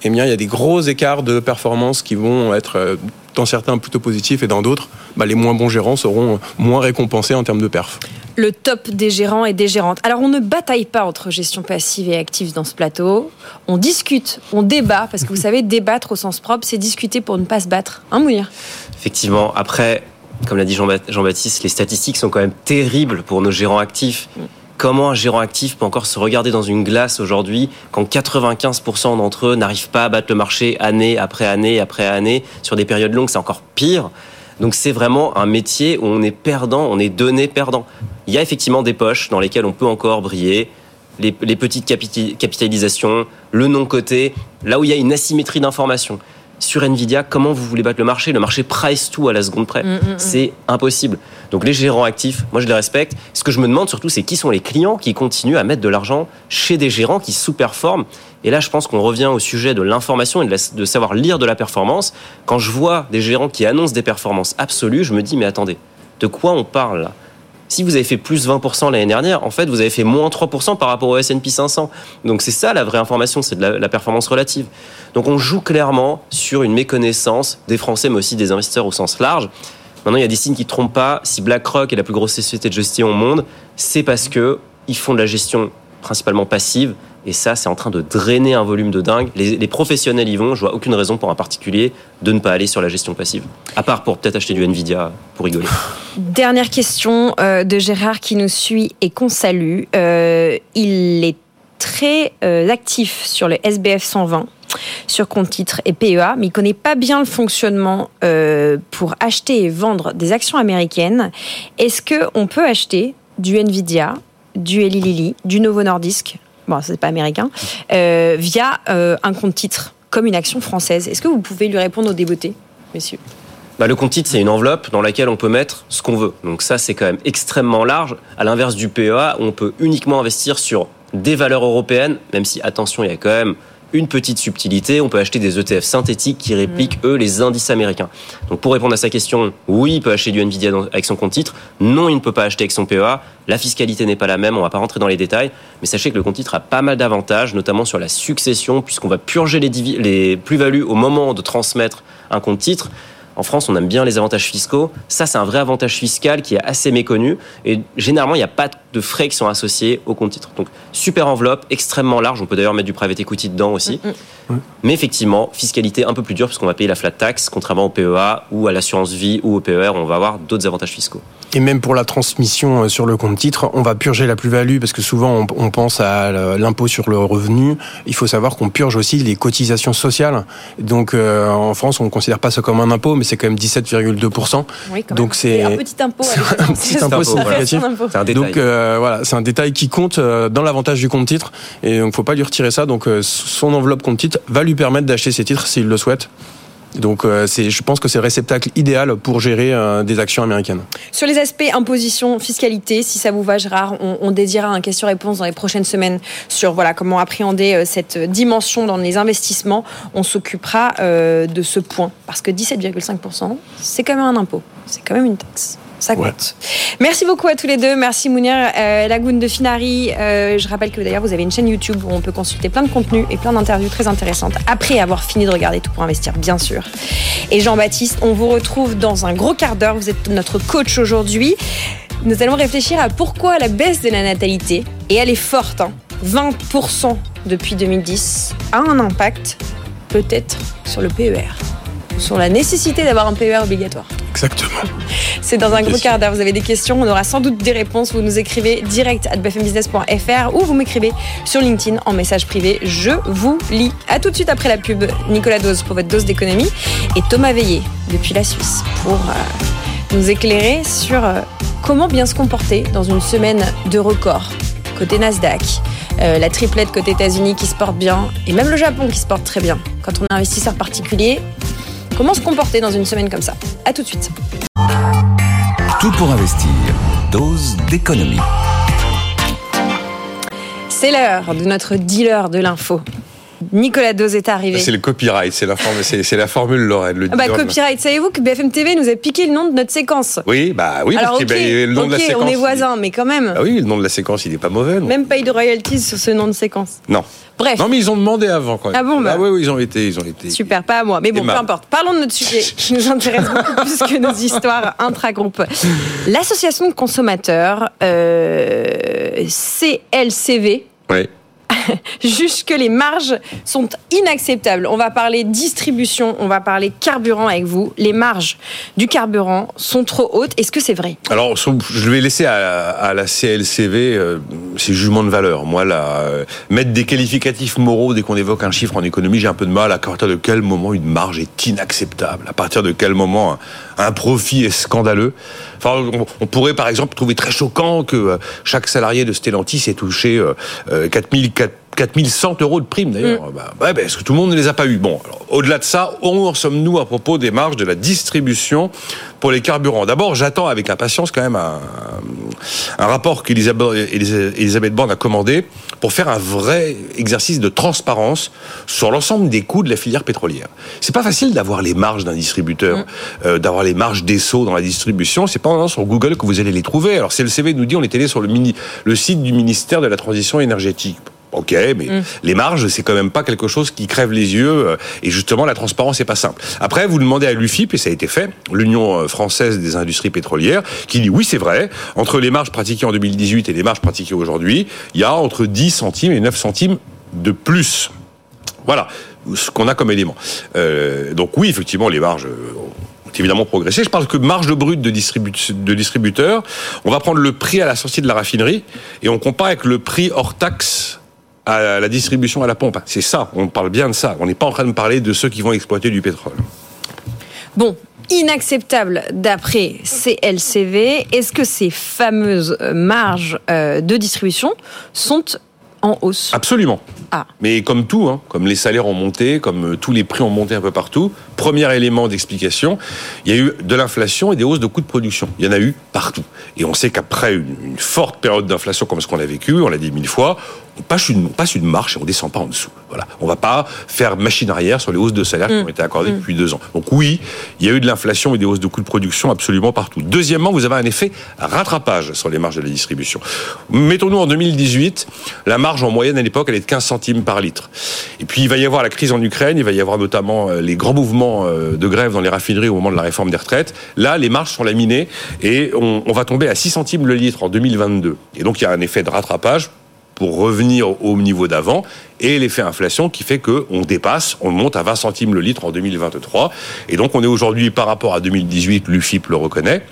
Eh bien, il y a des gros écarts de performance qui vont être euh, dans certains plutôt positifs et dans d'autres, bah, les moins bons gérants seront moins récompensés en termes de perf. le top des gérants et des gérantes. Alors on ne bataille pas entre gestion passive et active dans ce plateau. On discute, on débat, parce que vous [laughs] savez, débattre au sens propre, c'est discuter pour ne pas se battre. Hein, Mourir Effectivement, après, comme l'a dit Jean- Jean-Baptiste, les statistiques sont quand même terribles pour nos gérants actifs. Comment un gérant actif peut encore se regarder dans une glace aujourd'hui quand 95% d'entre eux n'arrivent pas à battre le marché année après année après année sur des périodes longues, c'est encore pire. Donc c'est vraiment un métier où on est perdant, on est donné perdant. Il y a effectivement des poches dans lesquelles on peut encore briller, les, petites capitalisations, le non-coté, là où il y a une asymétrie d'information. Sur Nvidia, comment vous voulez battre le marché? Le marché price tout à la seconde près. C'est impossible. Donc les gérants actifs, moi je les respecte. Ce que je me demande surtout, c'est qui sont les clients qui continuent à mettre de l'argent chez des gérants qui sous-performent. Et là, je pense qu'on revient au sujet de l'information et de, la- de savoir lire de la performance. Quand je vois des gérants qui annoncent des performances absolues, je me dis, mais attendez, de quoi on parle là? Si vous avez fait plus 20% l'année dernière, en fait, vous avez fait moins 3% par rapport au S&P 500. Donc c'est ça la vraie information, c'est de la, performance relative. Donc on joue clairement sur une méconnaissance des Français, mais aussi des investisseurs au sens large. Maintenant, il y a des signes qui ne trompent pas. Si BlackRock est la plus grosse société de gestion au monde, c'est parce que ils font de la gestion principalement passive. Et ça, c'est en train de drainer un volume de dingue. Les, professionnels y vont. Je vois aucune raison pour un particulier de ne pas aller sur la gestion passive. À part pour peut-être acheter du Nvidia pour rigoler. [laughs] Dernière question euh, de Gérard qui nous suit et qu'on salue. Euh, il est très euh, actif sur le SBF 120 sur compte titre et PEA, mais il connaît pas bien le fonctionnement pour acheter et vendre des actions américaines. Est-ce que on peut acheter du Nvidia, du Eli Lilly, du Novo Nordisk, bon c'est pas américain, euh, via euh, un compte titre comme une action française Est-ce que vous pouvez lui répondre au débeauté, messieurs? Bah, le compte titre, c'est une enveloppe dans laquelle on peut mettre ce qu'on veut. Donc ça, c'est quand même extrêmement large. À l'inverse du PEA, on peut uniquement investir sur des valeurs européennes, même si, attention, il y a quand même une petite subtilité. On peut acheter des ETF synthétiques qui répliquent, eux, les indices américains. Donc pour répondre à sa question, oui, il peut acheter du Nvidia avec son compte titre. Non, il ne peut pas acheter avec son PEA. La fiscalité n'est pas la même, on va pas rentrer dans les détails. Mais sachez que le compte titre a pas mal d'avantages, notamment sur la succession, puisqu'on va purger les plus-values au moment de transmettre un compte titre. En France, on aime bien les avantages fiscaux. Ça, c'est un vrai avantage fiscal qui est assez méconnu. Et généralement, il n'y a pas de frais qui sont associés au compte titre. Donc, super enveloppe, extrêmement large. On peut d'ailleurs mettre du private equity dedans aussi. Mais effectivement, fiscalité un peu plus dure puisqu'on va payer la flat tax, contrairement au PEA ou à l'assurance vie ou au PER, on va avoir d'autres avantages fiscaux. Et même pour la transmission euh, sur le compte titre, on va purger la plus-value parce que souvent on, on pense à l'impôt sur le revenu. Il faut savoir qu'on purge aussi les cotisations sociales. Donc euh, en France, on ne considère pas ça comme un impôt, mais c'est quand même 17,2%. Oui, quand Donc même. c'est- un petit impôt. un petit impôt significatif. un impôt. C'est un détail. Donc euh, voilà, c'est un détail qui compte euh, dans l'avantage du compte titre et donc faut pas lui retirer ça. Donc euh, son enveloppe compte titre va lui permettre d'acheter ses titres s'il le souhaite. Donc euh, je pense que c'est le réceptacle idéal pour gérer euh, des actions américaines. Sur les aspects imposition, fiscalité, si ça vous va, Gérard, on, on dédiera un question-réponse dans les prochaines semaines sur voilà comment appréhender euh, cette dimension dans les investissements. On s'occupera de ce point parce que 17,5%, c'est quand même un impôt, c'est quand même une taxe. Ça compte. Ouais. Merci beaucoup à tous les deux. Merci Mounir euh, Lagoun de Finari. Euh, je rappelle que d'ailleurs vous avez une chaîne YouTube où on peut consulter plein de contenus et plein d'interviews très intéressantes après avoir fini de regarder Tout pour investir, bien sûr. Et Jean-Baptiste, on vous retrouve dans un gros quart d'heure. Vous êtes notre coach aujourd'hui. Nous allons réfléchir à pourquoi la baisse de la natalité, et elle est forte, hein, 20% depuis 2010, a un impact peut-être sur le PER, sur la nécessité d'avoir un PER obligatoire. Exactement. C'est dans un gros quart d'heure. Vous avez des questions, on aura sans doute des réponses. Vous nous écrivez direct à bfmbusiness.fr ou vous m'écrivez sur LinkedIn en message privé. Je vous lis. À tout de suite après la pub. Nicolas Dose pour votre dose d'économie et Thomas Veillé depuis la Suisse pour euh, nous éclairer sur euh, comment bien se comporter dans une semaine de record côté Nasdaq, euh, la triplette côté États-Unis qui se porte bien, et même le Japon qui se porte très bien. Quand on est investisseur particulier, comment se comporter dans une semaine comme ça? À tout de suite. Tout pour investir. Dose d'économie. C'est l'heure de notre dealer de l'info. Nicolas Dose est arrivé. C'est le copyright, c'est la, formule, c'est, c'est la formule Lorraine. Le Ah bah, copyright, savez-vous que BFM TV nous a piqué le nom de notre séquence? Oui, bah oui, Alors parce que bah, le nom de la séquence. on est voisins, mais quand même, Ah oui, le nom de la séquence, il n'est pas mauvais. non même pas eu de royalties sur ce nom de séquence. Non. Bref, Non, mais ils ont demandé avant quand même. Ah bon, bah. oui, oui, ils ont été, ils ont été. super, pas à moi. Mais bon, peu importe. Parlons de notre sujet [laughs] qui nous intéresse beaucoup plus que nos histoires intra-groupes. L'association de consommateurs euh, CLCV Ouais. [laughs] juge que les marges sont inacceptables. On va parler distribution, on va parler carburant avec vous. Les marges du carburant sont trop hautes. Est-ce que c'est vrai? Alors, je vais laisser à, la CLCV euh, ses jugements de valeur. Moi, là, euh, mettre des qualificatifs moraux dès qu'on évoque un chiffre en économie, j'ai un peu de mal. À partir de quel moment une marge est inacceptable? À partir de quel moment un profit est scandaleux? On, on pourrait par exemple trouver très choquant que euh, chaque salarié de Stellantis ait touché euh, euh, 4000 4 4100 euros de primes d'ailleurs. Bah, ouais, bah, est-ce que tout le monde ne les a pas eu Bon, au-delà de ça, où en sommes-nous à propos des marges de la distribution pour les carburants? D'abord, j'attends avec impatience quand même un, un rapport qu'Elisabeth Elisabeth Borne a commandé pour faire un vrai exercice de transparence sur l'ensemble des coûts de la filière pétrolière. C'est pas facile d'avoir les marges d'un distributeur, euh, d'avoir les marges des sauts dans la distribution. C'est pas en allant sur Google que vous allez les trouver. Alors CLCV nous dit on est allé sur le, mini, le site du ministère de la Transition énergétique. Ok, mais les marges, c'est quand même pas quelque chose qui crève les yeux. euh, Et justement, la transparence, c'est pas simple. Après, vous demandez à l'UFIP, et ça a été fait, l'Union euh, française des industries pétrolières, qui dit oui, c'est vrai, entre les marges pratiquées en 2018 et les marges pratiquées aujourd'hui, il y a entre 10 centimes et 9 centimes de plus. Voilà ce qu'on a comme élément. Euh, donc oui, effectivement, les marges ont évidemment progressé. Je parle que marge brute de distributeur. On va prendre le prix à la sortie de la raffinerie et on compare avec le prix hors taxe à la distribution à la pompe. C'est ça, on parle bien de ça. On n'est pas en train de parler de ceux qui vont exploiter du pétrole. Bon, inacceptable d'après CLCV. Est-ce que ces fameuses euh, marges euh, de distribution sont en hausse? Absolument. Ah. Mais comme tout, hein, comme les salaires ont monté, comme euh, tous les prix ont monté un peu partout, premier élément d'explication, il y a eu de l'inflation et des hausses de coûts de production. Il y en a eu partout. Et on sait qu'après une, une forte période d'inflation comme ce qu'on a vécu, on l'a dit mille fois, on passe une, on passe une marche et on descend pas en dessous. Voilà. On va pas faire machine arrière sur les hausses de salaires qui ont été accordées depuis deux ans. Donc oui, il y a eu de l'inflation et des hausses de coûts de production absolument partout. Deuxièmement, vous avez un effet rattrapage sur les marges de la distribution. Mettons-nous en 2018, la marge en moyenne à l'époque, elle est de 15 centimes par litre. Et puis il va y avoir la crise en Ukraine, il va y avoir notamment euh, les grands mouvements euh, de grève dans les raffineries au moment de la réforme des retraites. Là, les marges sont laminées et on, on va tomber à 6 centimes le litre en 2022. Et donc il y a un effet de rattrapage pour revenir au niveau d'avant et l'effet inflation qui fait que on dépasse, on monte à 20 centimes le litre en 2023 et donc on est aujourd'hui par rapport à 2018, l'UFIP le reconnaît,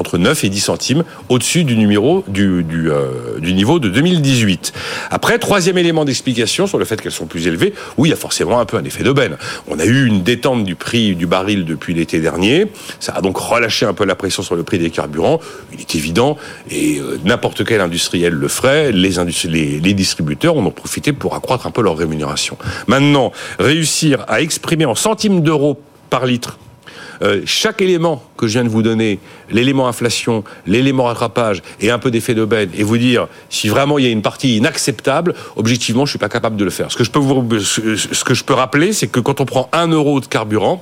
entre 9 et 10 centimes au-dessus du numéro du, euh, niveau de 2018. Après, troisième élément d'explication sur le fait qu'elles sont plus élevées, oui, il y a forcément un peu un effet d'aubaine. On a eu une détente du prix du baril depuis l'été dernier, ça a donc relâché un peu la pression sur le prix des carburants. Il est évident, et euh, n'importe quel industriel le ferait, les, les distributeurs en ont profité pour accroître un peu leur rémunération. Maintenant, réussir à exprimer en centimes d'euros par litre euh, chaque élément que je viens de vous donner, l'élément inflation, l'élément rattrapage et un peu d'effet d'aubaine, et vous dire si vraiment il y a une partie inacceptable, objectivement, je suis pas capable de le faire. Ce que je peux vous, ce que je peux rappeler, c'est que quand on prend un euro de carburant,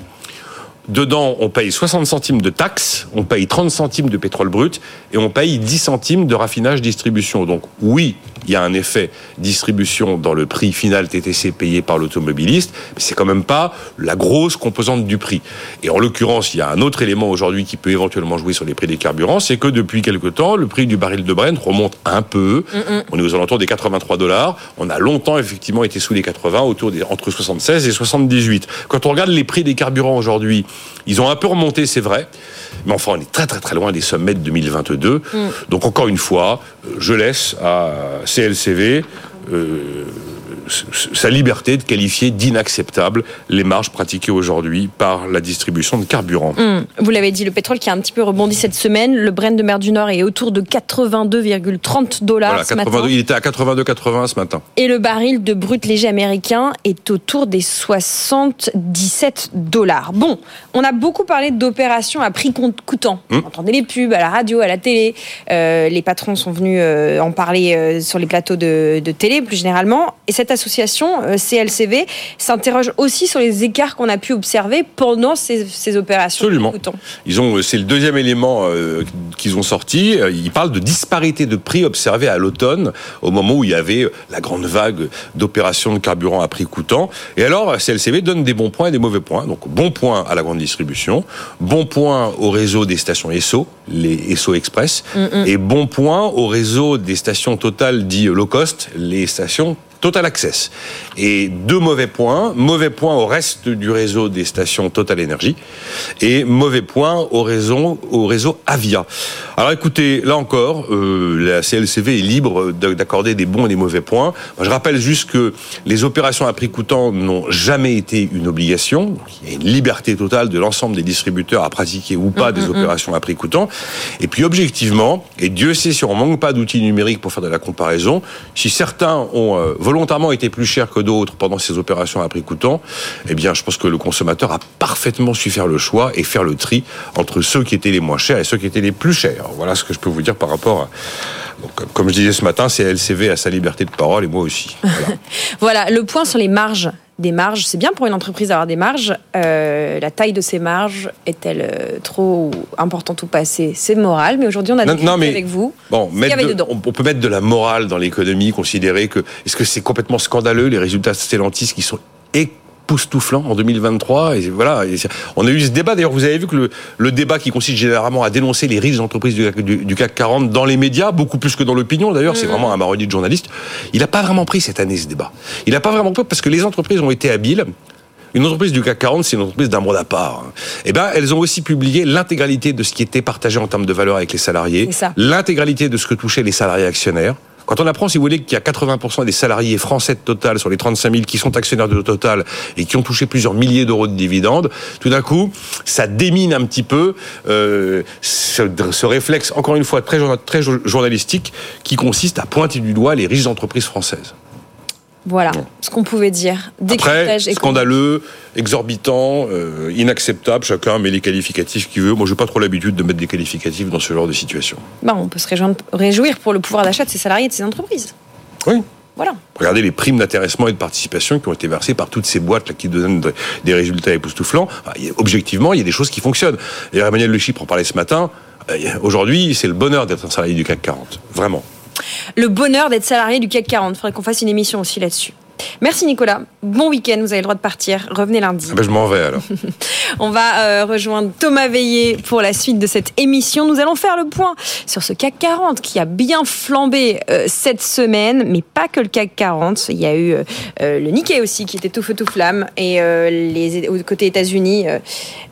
Dedans, on paye 60 centimes de taxes, on paye 30 centimes de pétrole brut et on paye 10 centimes de raffinage distribution. Donc oui, il y a un effet distribution dans le prix final TTC payé par l'automobiliste, mais c'est quand même pas la grosse composante du prix. Et en l'occurrence, il y a un autre élément aujourd'hui qui peut éventuellement jouer sur les prix des carburants, c'est que depuis quelque temps, le prix du baril de Brent remonte un peu. On est aux alentours des 83 dollars. On a longtemps effectivement été sous les 80, autour des entre 76 et 78. Quand on regarde les prix des carburants aujourd'hui, ils ont un peu remonté, c'est vrai, mais enfin, on est très très très loin des sommets de 2022. Donc encore une fois, je laisse à CLCV euh, sa liberté de qualifier d'inacceptable les marges pratiquées aujourd'hui par la distribution de carburant. Hum, vous l'avez dit, le pétrole qui a un petit peu rebondi cette semaine, le Brent de mer du Nord est autour de 82,30 dollars Voilà, ce matin. 82, il était à 82,80 ce matin. Et le baril de brut léger américain est autour des 77 dollars. Bon, on a beaucoup parlé d'opérations à prix coûtant. Hmm. On entendait les pubs à la radio, à la télé. Euh, les patrons sont venus euh, en parler euh, sur les plateaux de, de télé plus généralement. Et cette association, euh, CLCV, s'interroge aussi sur les écarts qu'on a pu observer pendant ces, ces opérations. Absolument. Ils ont, c'est le deuxième élément euh, qu'ils ont sorti. Ils parlent de disparité de prix observée à l'automne, au moment où il y avait la grande vague d'opérations de carburant à prix coûtant. Et alors, CLCV donne des bons points et des mauvais points. Donc, bon point à la grande distribution, bon point au réseau des stations ESSO, les ESSO Express, et bon point au réseau des stations Total dit low cost, les stations Total Access. Et deux mauvais points. Mauvais point au reste du réseau des stations Total Energy. Et mauvais point au réseau, au réseau Avia. Alors écoutez, là encore, euh, la CLCV est libre de- d'accorder des bons et des mauvais points. Je rappelle juste que les opérations à prix coûtant n'ont jamais été une obligation. Il y a une liberté totale de l'ensemble des distributeurs à pratiquer ou pas des opérations à prix coûtant. Et puis objectivement, et Dieu sait si on manque pas d'outils numériques pour faire de la comparaison, si certains ont euh, volontairement été plus chers que d'autres pendant ces opérations à prix coûtant, eh bien je pense que le consommateur a parfaitement su faire le choix et faire le tri entre ceux qui étaient les moins chers et ceux qui étaient les plus chers. Voilà ce que je peux vous dire par rapport à... Comme je disais ce matin, c'est LCV à sa liberté de parole et moi aussi. Voilà, [laughs] le point sur les marges. Des marges, c'est bien pour une entreprise d'avoir des marges. Euh, la taille de ces marges est-elle euh, trop importante ou pas? C'est c'est moral, mais aujourd'hui on a Non, non, mais- avec vous. Bon, y mettre avait de- dedans. on, peut mettre de la morale dans l'économie, considérer que est-ce que c'est complètement scandaleux les résultats de Stellantis qui sont époustouflants en 2023 et voilà, et on a eu ce débat. D'ailleurs, vous avez vu que le, le débat qui consiste généralement à dénoncer les risques d'entreprises du, CAC- du- du CAC 40 dans les médias, beaucoup plus que dans l'opinion. D'ailleurs, c'est vraiment un marronnier de journalistes. Il n'a pas vraiment pris cette année ce débat. Il n'a pas vraiment pris parce que les entreprises ont été habiles. Une entreprise du CAC 40, c'est une entreprise d'un monde à part. Eh ben, elles ont aussi publié l'intégralité de ce qui était partagé en termes de valeur avec les salariés, l'intégralité de ce que touchaient les salariés actionnaires. Quand on apprend, si vous voulez, qu'il y a 80% des salariés français de Total sur les 35 000 qui sont actionnaires de Total et qui ont touché plusieurs milliers d'euros de dividendes, tout d'un coup, ça démine un petit peu euh, ce, réflexe, encore une fois, très, journa- très jo- journalistique, qui consiste à pointer du doigt les riches entreprises françaises. Voilà ce qu'on pouvait dire. Après, scandaleux, exorbitant, euh, inacceptable, chacun met les qualificatifs qu'il veut. Moi, j'ai pas trop l'habitude de mettre des qualificatifs dans ce genre de situation. Bah, on peut se réjouir pour le pouvoir d'achat de ces salariés et de ces entreprises. Oui. Voilà. Regardez les primes d'intéressement et de participation qui ont été versées par toutes ces boîtes là qui donnent de- des résultats époustouflants. Objectivement, il y a des choses qui fonctionnent. Et Emmanuel Le Chypre en parlait ce matin. Euh, Aujourd'hui, c'est le bonheur d'être un salarié du CAC 40. Vraiment. Le bonheur d'être salarié du CAC 40. Il faudrait qu'on fasse une émission aussi là-dessus. Merci Nicolas. Bon week-end. Vous avez le droit de partir. Revenez lundi. Ah ben, je m'en vais alors. [laughs] On va euh, rejoindre Thomas Veillé pour la suite de cette émission. Nous allons faire le point sur ce CAC 40 qui a bien flambé euh, cette semaine, mais pas que le CAC 40. Il y a eu euh, le Nikkei aussi qui était tout feu tout flamme et les côté États-Unis,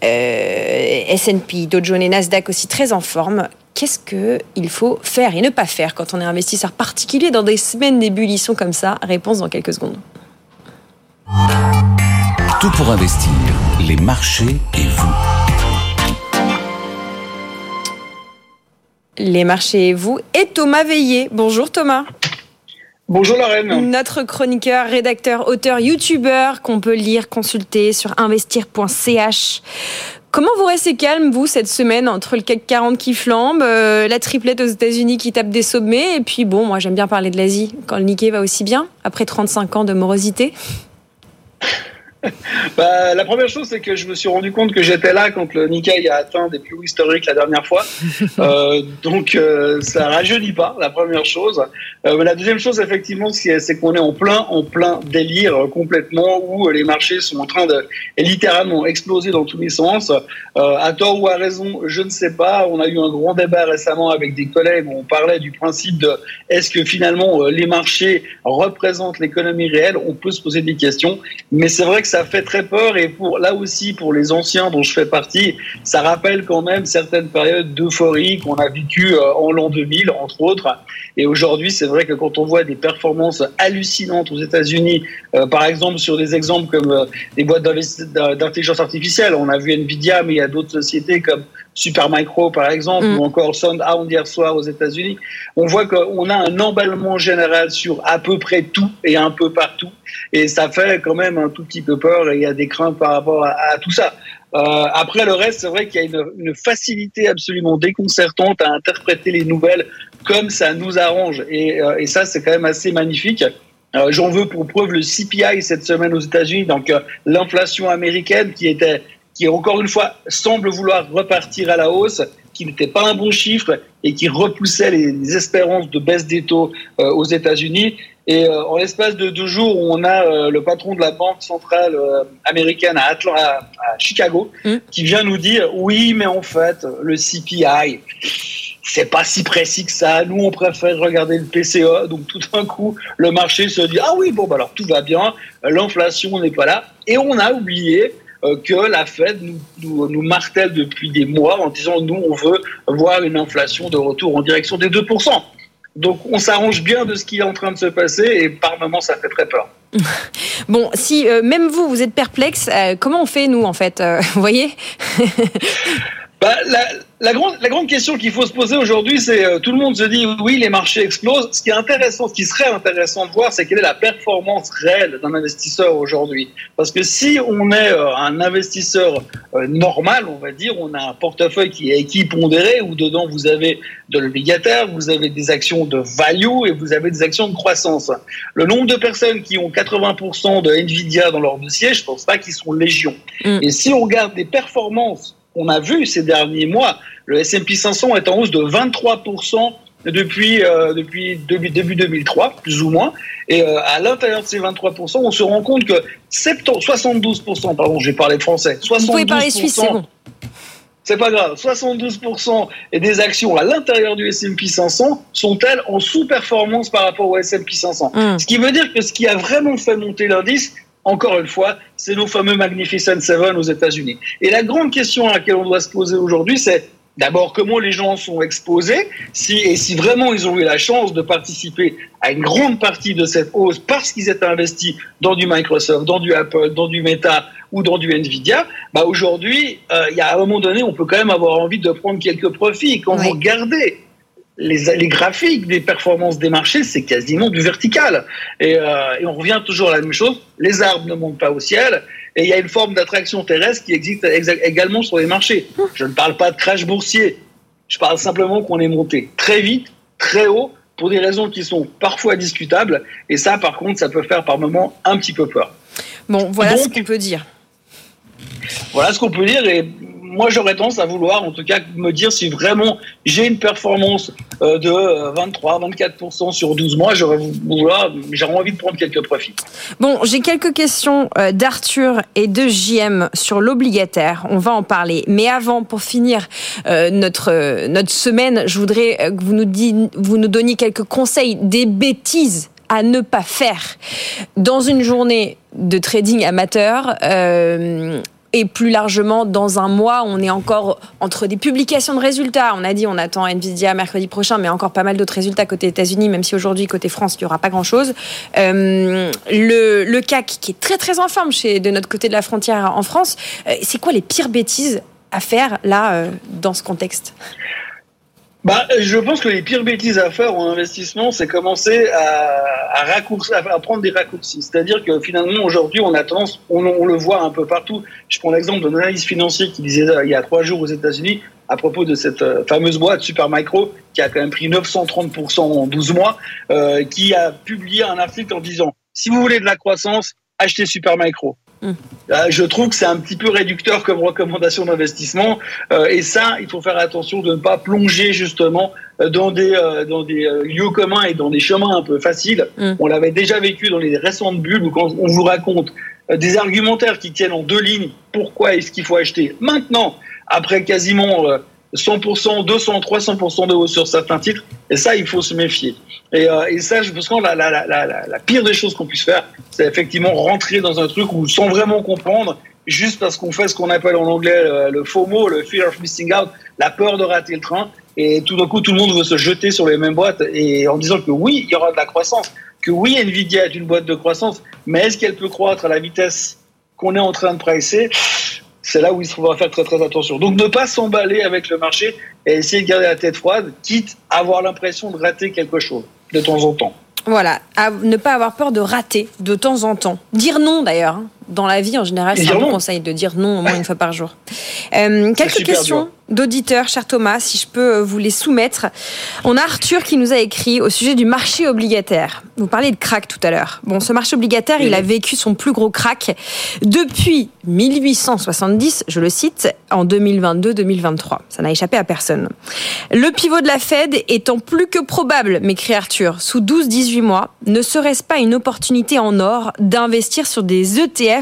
S&P, Dow Jones et Nasdaq aussi très en forme. Qu'est-ce que il faut faire et ne pas faire quand on est investisseur particulier dans des semaines d'ébullition comme ça Réponse dans quelques secondes. Tout pour investir, les marchés et vous. Les marchés et vous et Thomas Veillé. Bonjour Thomas. Bonjour la reine. Notre chroniqueur, rédacteur, auteur, youtubeur qu'on peut lire, consulter sur investir.ch. Comment vous restez calme, vous, cette semaine, entre le CAC 40 qui flambe, euh, la triplette aux États-Unis qui tape des sommets, et puis bon, moi j'aime bien parler de l'Asie, quand le Nikkei va aussi bien, après 35 ans de morosité? [laughs] Bah, la première chose, c'est que je me suis rendu compte que j'étais là quand le Nikkei a atteint des plus hauts historiques la dernière fois. [laughs] Euh, donc, euh, ça rajeunit pas, la première chose. Euh, mais la deuxième chose, effectivement, c'est qu'on est en plein, en plein délire euh, complètement où euh, les marchés sont en train de littéralement exploser dans tous les sens. À tort ou à raison, je ne sais pas. On a eu un grand débat récemment avec des collègues où on parlait du principe de est-ce que finalement les marchés représentent l'économie réelle? On peut se poser des questions, mais c'est vrai que ça fait très peur et pour là aussi pour les anciens dont je fais partie, ça rappelle quand même certaines périodes d'euphorie qu'on a vécues euh, en l'an 2000 entre autres. Et aujourd'hui, c'est vrai que quand on voit des performances hallucinantes aux États-Unis, euh, par exemple sur des exemples comme euh, des boîtes d'intelligence artificielle, on a vu Nvidia, mais il y a d'autres sociétés comme Supermicro par exemple, mm. ou encore SoundHound hier soir aux États-Unis, on voit qu'on a un emballement général sur à peu près tout et un peu partout, et ça fait quand même un tout petit peu peur. Et il y a des craintes par rapport à, tout ça. Euh, après le reste, c'est vrai qu'il y a une, une, facilité absolument déconcertante à interpréter les nouvelles comme ça nous arrange, et, euh, et ça c'est quand même assez magnifique. Euh, J'en veux pour preuve le CPI cette semaine aux États-Unis, donc euh, l'inflation américaine qui était qui encore une fois semble vouloir repartir à la hausse, qui n'était pas un bon chiffre et qui repoussait les, espérances de baisse des taux euh, aux États-Unis. Et euh, en l'espace de deux jours, on a euh, le patron de la banque centrale américaine à, Atlanta, à Chicago, mmh. qui vient nous dire oui, mais en fait, le CPI, c'est pas si précis que ça. Nous, on préfère regarder le PCE. Donc, tout d'un coup, le marché se dit ah oui, bon, bah alors tout va bien, l'inflation n'est pas là. Et on a oublié euh, que la Fed nous, nous, martèle depuis des mois en disant nous, on veut voir une inflation de retour en direction des 2%. Donc on s'arrange bien de ce qui est en train de se passer et par moments ça fait très peur. [laughs] Bon, si euh, même vous, vous êtes perplexe, euh, comment on fait nous en fait [laughs] Vous voyez? Bah, la, grande, la grande question qu'il faut se poser aujourd'hui, c'est euh, tout le monde se dit oui, les marchés explosent. Ce qui est intéressant, ce qui serait intéressant de voir, c'est quelle est la performance réelle d'un investisseur aujourd'hui. Parce que si on est euh, un investisseur euh, normal, on va dire, on a un portefeuille qui est équipondéré, où dedans vous avez de l'obligataire, vous avez des actions de value et vous avez des actions de croissance. Le nombre de personnes qui ont 80% de Nvidia dans leur dossier, je pense pas qu'ils sont légion. Mm. Et si on regarde des performances on a vu ces derniers mois, le S&P 500 est en hausse de 23% depuis, euh, depuis début, 2003, plus ou moins. Et euh, à l'intérieur de ces 23%, on se rend compte que 70, 72%, pardon, j'ai parlé de français, 72%, Vous pouvez parler suisse, c'est bon. C'est pas grave. 72% des actions à l'intérieur du S&P 500 sont-elles en sous-performance par rapport au S&P 500. Hmm. Ce qui veut dire que ce qui a vraiment fait monter l'indice, encore une fois, c'est nos fameux Magnificent Seven aux États-Unis. Et la grande question à laquelle on doit se poser aujourd'hui, c'est d'abord comment les gens sont exposés, si, et si vraiment ils ont eu la chance de participer à une grande partie de cette hausse parce qu'ils étaient investis dans du Microsoft, dans du Apple, dans du Meta ou dans du Nvidia, bah aujourd'hui, euh, il y a un moment donné, on peut quand même avoir envie de prendre quelques profits. Quand vous regardez les, graphiques des performances des marchés, c'est quasiment du vertical. Euh, et, on revient toujours à la même chose. Les arbres ne montent pas au ciel. Et il y a une forme d'attraction terrestre qui existe également sur les marchés. Je ne parle pas de crash boursier. Je parle simplement qu'on est monté très vite, très haut, pour des raisons qui sont parfois discutables. Et ça, par contre, ça peut faire par moments un petit peu peur. Bon, voilà ce qu'on peut dire. Voilà ce qu'on peut dire. Et moi, j'aurais tendance à vouloir, en tout cas, me dire si vraiment j'ai une performance euh, de 23-24% euh, sur 12 mois, j'aurais envie de prendre quelques profits. Bon, j'ai quelques questions euh, d'Arthur et de JM sur l'obligataire. On va en parler. Mais avant, pour finir notre, notre semaine, je voudrais que vous nous, vous nous donniez quelques conseils, des bêtises à ne pas faire dans une journée de trading amateur et plus largement dans un mois, on est encore entre des publications de résultats. On a dit on attend Nvidia mercredi prochain, mais encore pas mal d'autres résultats côté États-Unis, même si aujourd'hui côté France il n'y aura pas grand-chose. Euh, le, le, CAC qui est très très en forme chez de notre côté de la frontière en France. Euh, c'est quoi les pires bêtises à faire là euh, dans ce contexte? Bah, je pense que les pires bêtises à faire en investissement, c'est commencer à, prendre des raccourcis. C'est-à-dire que finalement, aujourd'hui, on a tendance, on, le voit un peu partout. Je prends l'exemple d'un analyse financier qui disait il y a trois jours aux États-Unis à propos de cette euh, fameuse boîte Supermicro qui a quand même pris 930% en 12 mois, euh, qui a publié un article en disant si vous voulez de la croissance, achetez Supermicro. Euh, je trouve que c'est un petit peu réducteur comme recommandation d'investissement. Euh, et ça, il faut faire attention de ne pas plonger justement euh, dans des, dans des lieux communs et dans des chemins un peu faciles. Mm. On l'avait déjà vécu dans les récentes bulles où quand on vous raconte des argumentaires qui tiennent en deux lignes, pourquoi est-ce qu'il faut acheter maintenant, après quasiment 100%, 200, 300% de hausse sur certains titres. Et ça, il faut se méfier. Et, euh, ça, je pense que la, pire des choses qu'on puisse faire, c'est effectivement rentrer dans un truc où, sans vraiment comprendre, juste parce qu'on fait ce qu'on appelle en anglais le, le FOMO, le fear of missing out, la peur de rater le train. Et tout d'un coup, tout le monde veut se jeter sur les mêmes boîtes et en disant que oui, il y aura de la croissance, que oui, Nvidia est une boîte de croissance, mais est-ce qu'elle peut croître à la vitesse qu'on est en train de pricer c'est là où il faudra faire très très attention. Donc ne pas s'emballer avec le marché et essayer de garder la tête froide, quitte à avoir l'impression de rater quelque chose de temps en temps. Voilà, ne pas avoir peur de rater de temps en temps. Dire non d'ailleurs. Dans la vie en général, c'est un bon conseil de dire non au moins une fois par jour. Euh, quelques questions d'auditeurs, cher Thomas, si je peux euh, vous les soumettre. On a Arthur qui nous a écrit au sujet du marché obligataire. Vous parlez de crack tout à l'heure. Bon, ce marché obligataire, il a vécu son plus gros crack depuis 1870, je le cite, en 2022-2023. Ça n'a échappé à personne. Le pivot de la Fed étant plus que probable, m'écrit Arthur, sous 12-18 mois, ne serait-ce pas une opportunité en or d'investir sur des ETF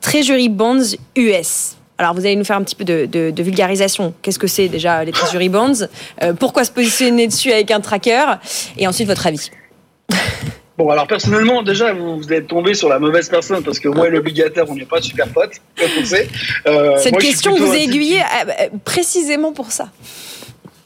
Treasury Bonds US alors vous allez nous faire un petit peu de, de- de vulgarisation. Qu'est-ce que c'est déjà les Treasury Bonds? Euh, Pourquoi se positionner dessus avec un tracker? Et ensuite votre avis. Bon, alors personnellement, déjà, vous, vous êtes tombé sur la mauvaise personne parce que moi et l'obligataire, on n'est pas super potes, comme on sait. Euh, Cette moi, question vous est aiguillée euh, précisément pour ça.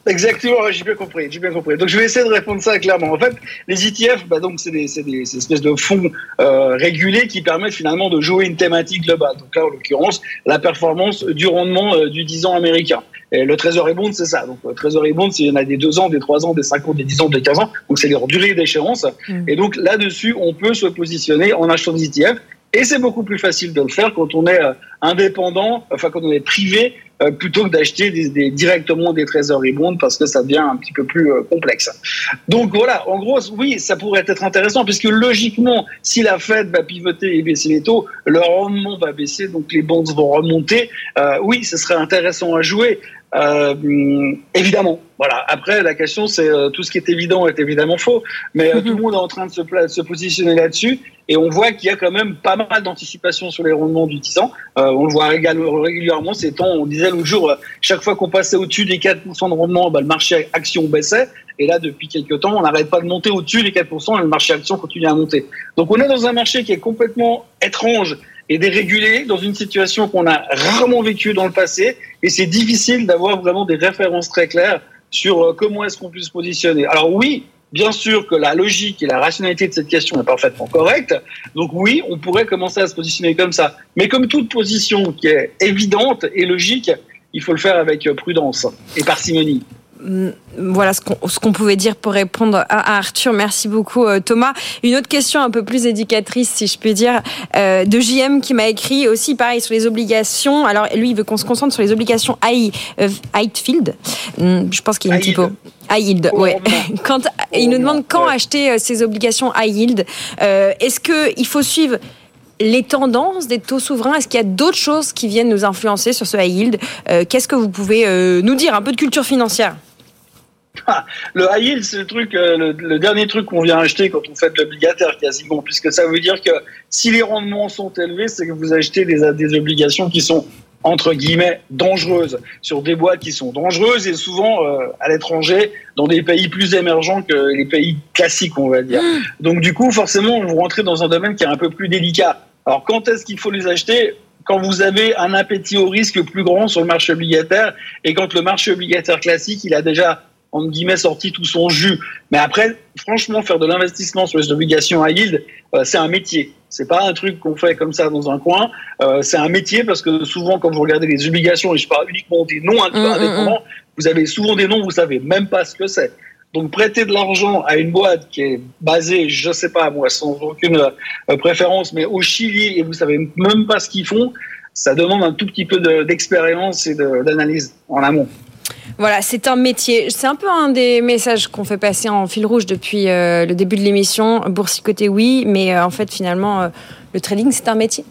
Exactement, j'ai bien compris, j'ai bien compris. Donc je vais essayer de répondre ça clairement. En fait, les ETF, bah, donc c'est des, des, espèces de fonds euh, régulés qui permettent finalement de jouer une thématique globale. Donc là, en l'occurrence, la performance du rendement euh, du 10 ans américain. Et le Treasury Bond, c'est ça. Donc le Treasury Bond, il y en a des 2 ans, des 3 ans, des 5 ans, des 10 ans, des 15 ans. Donc c'est leur durée d'échéance. Mm. Et donc là-dessus, on peut se positionner en achetant des ETF. Et c'est beaucoup plus facile de le faire quand on est euh, indépendant, enfin quand on est privé, euh, plutôt que d'acheter des, des- directement des treasury bonds parce que ça devient un petit peu plus euh, complexe. Donc voilà, en gros, oui, ça pourrait être intéressant puisque logiquement, si la Fed va pivoter et baisser les taux, le rendement va baisser, donc les bonds vont remonter. Euh, oui, ce serait intéressant à jouer. Euh, évidemment, voilà. Après, la question, c'est euh, tout ce qui est évident est évidemment faux, mais euh, tout le monde est en train de se, de se positionner là-dessus, et on voit qu'il y a quand même pas mal d'anticipation sur les rendements du 10 ans. Euh, on le voit régulièrement ces temps. On disait l'autre jour, euh, chaque fois qu'on passait au-dessus des 4% de rendement, bah, le marché action baissait. Et là, depuis quelques temps, on n'arrête pas de monter au-dessus des 4% et le marché action continue à monter. Donc, on est dans un marché qui est complètement étrange et dans une situation qu'on a rarement vécue dans le passé. Et c'est difficile d'avoir vraiment des références très claires sur euh, comment est-ce qu'on peut se positionner. Alors oui, bien sûr que la logique et la rationalité de cette question est parfaitement correcte. Donc oui, on pourrait commencer à se positionner comme ça. Mais comme toute position qui est évidente et logique, il faut le faire avec euh, prudence et parcimonie. Hum, Voilà ce qu'on pouvait dire pour répondre à, à Arthur. Merci beaucoup euh, Thomas. Une autre question un peu plus éducatrice, si je peux dire, euh, de JM qui m'a écrit aussi pareil sur les obligations. Alors lui, il veut qu'on se concentre sur les obligations high, euh. Hum, Je pense qu'il y a High typo. High yield, Oh, ouais. non. [laughs] Quand, il nous non, demande quand ouais. acheter euh, ces obligations high yield. Euh, Est-ce que il faut suivre les tendances des taux souverains? Est-ce qu'il y a d'autres choses qui viennent nous influencer sur ce high yield Euh, Qu'est-ce que vous pouvez euh, nous dire? Un peu de culture financière. [laughs] Le high yield, c'est le truc, euh, le, le dernier truc qu'on vient acheter quand on fait de l'obligataire quasiment, puisque ça veut dire que si les rendements sont élevés, c'est que vous achetez des, des obligations qui sont entre guillemets dangereuses sur des boîtes qui sont dangereuses et souvent euh, à l'étranger dans des pays plus émergents que les pays classiques on va dire. Donc du coup forcément vous rentrez dans un domaine qui est un peu plus délicat. Alors quand est-ce qu'il faut les acheter? Quand vous avez un appétit au risque plus grand sur le marché obligataire et quand le marché obligataire classique il a déjà entre guillemets sorti tout son jus. Mais après, franchement, faire de l'investissement sur les obligations à yield, euh, c'est un métier. C'est pas un truc qu'on fait comme ça dans un coin. Euh, c'est un métier parce que souvent, quand vous regardez les obligations, et je parle uniquement des noms Mm, mm, indépendants, vous avez souvent des noms, vous savez même pas ce que c'est. Donc prêter de l'argent à une boîte qui est basée, je sais pas moi, sans aucune euh, préférence, mais au Chili et vous savez même pas ce qu'ils font, ça demande un tout petit peu de- d'expérience et de- d'analyse en amont. Voilà, c'est un métier. C'est un peu un des messages qu'on fait passer en fil rouge depuis euh, le début de l'émission. Boursicoter, oui, mais euh, en fait, finalement, euh, le trading, c'est un métier.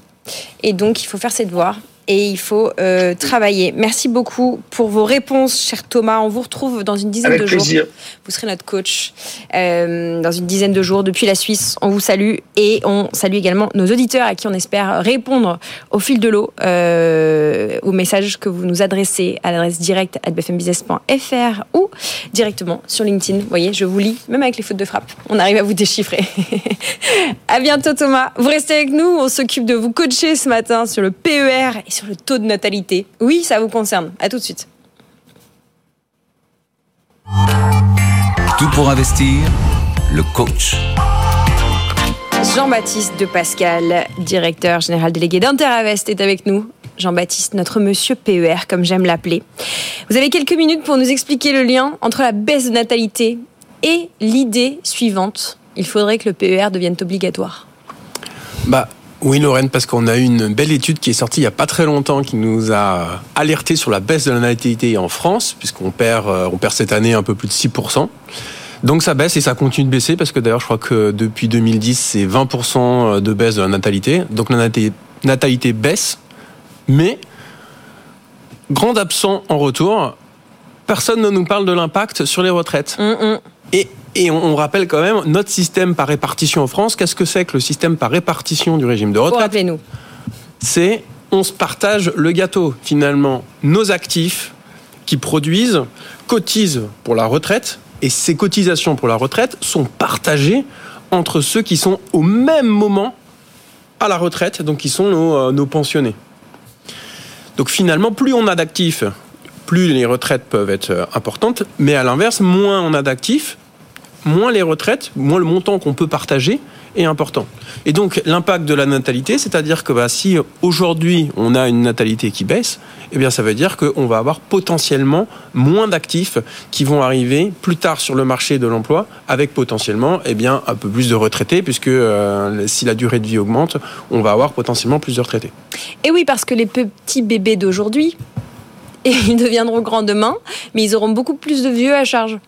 Et donc, il faut faire ses devoirs. Et il faut euh, travailler. Merci beaucoup pour vos réponses, cher Thomas. On vous retrouve dans une dizaine Avec de plaisir. jours. Vous serez notre coach euh, dans une dizaine de jours depuis la Suisse. On vous salue et on salue également nos auditeurs à qui on espère répondre au fil de l'eau euh, aux messages que vous nous adressez à l'adresse directe à bfmbusiness.fr ou directement sur LinkedIn. Vous voyez, je vous lis, même avec les fautes de frappe. On arrive à vous déchiffrer. [laughs] à bientôt Thomas. Vous restez avec nous. On s'occupe de vous coacher ce matin sur le PER et sur le taux de natalité. Oui, ça vous concerne. À tout de suite. Tout pour investir, le coach. Jean-Baptiste de Pascal, directeur général délégué d'Interavest, est avec nous. Jean-Baptiste, notre monsieur PER, comme j'aime l'appeler. Vous avez quelques minutes pour nous expliquer le lien entre la baisse de natalité et l'idée suivante. Il faudrait que le PER devienne obligatoire. Bah oui Lorraine, parce qu'on a eu une belle étude qui est sortie il n'y a pas très longtemps qui nous a alerté sur la baisse de la natalité en France, puisqu'on perd, euh, on perd cette année un peu plus de 6%. Donc ça baisse et ça continue de baisser parce que d'ailleurs je crois que depuis 2010 c'est 20% de baisse de la natalité. Donc la natalité, baisse, mais grand absent en retour, personne ne nous parle de l'impact sur les retraites. Hum. Et, et on, on rappelle quand même notre système par répartition en France. Qu'est-ce que c'est que le système par répartition du régime de retraite rappelez-nous. C'est on se partage le gâteau. Finalement, nos actifs qui produisent cotisent pour la retraite et ces cotisations pour la retraite sont partagées entre ceux qui sont au même moment à la retraite, donc qui sont nos, euh, nos pensionnés. Donc finalement, plus on a d'actifs, plus les retraites peuvent être euh, importantes, mais à l'inverse, moins on a d'actifs, moins les retraites, moins le montant qu'on peut partager est important. Et donc l'impact de la natalité, c'est-à-dire que bah, si aujourd'hui on a une natalité qui baisse, eh bien ça veut dire qu'on va avoir potentiellement moins d'actifs qui vont arriver plus tard sur le marché de l'emploi, avec potentiellement eh bien un peu plus de retraités, puisque euh, si la durée de vie augmente, on va avoir potentiellement plus de retraités. Et oui, parce que les petits bébés d'aujourd'hui, [laughs] ils deviendront grands demain, mais ils auront beaucoup plus de vieux à charge.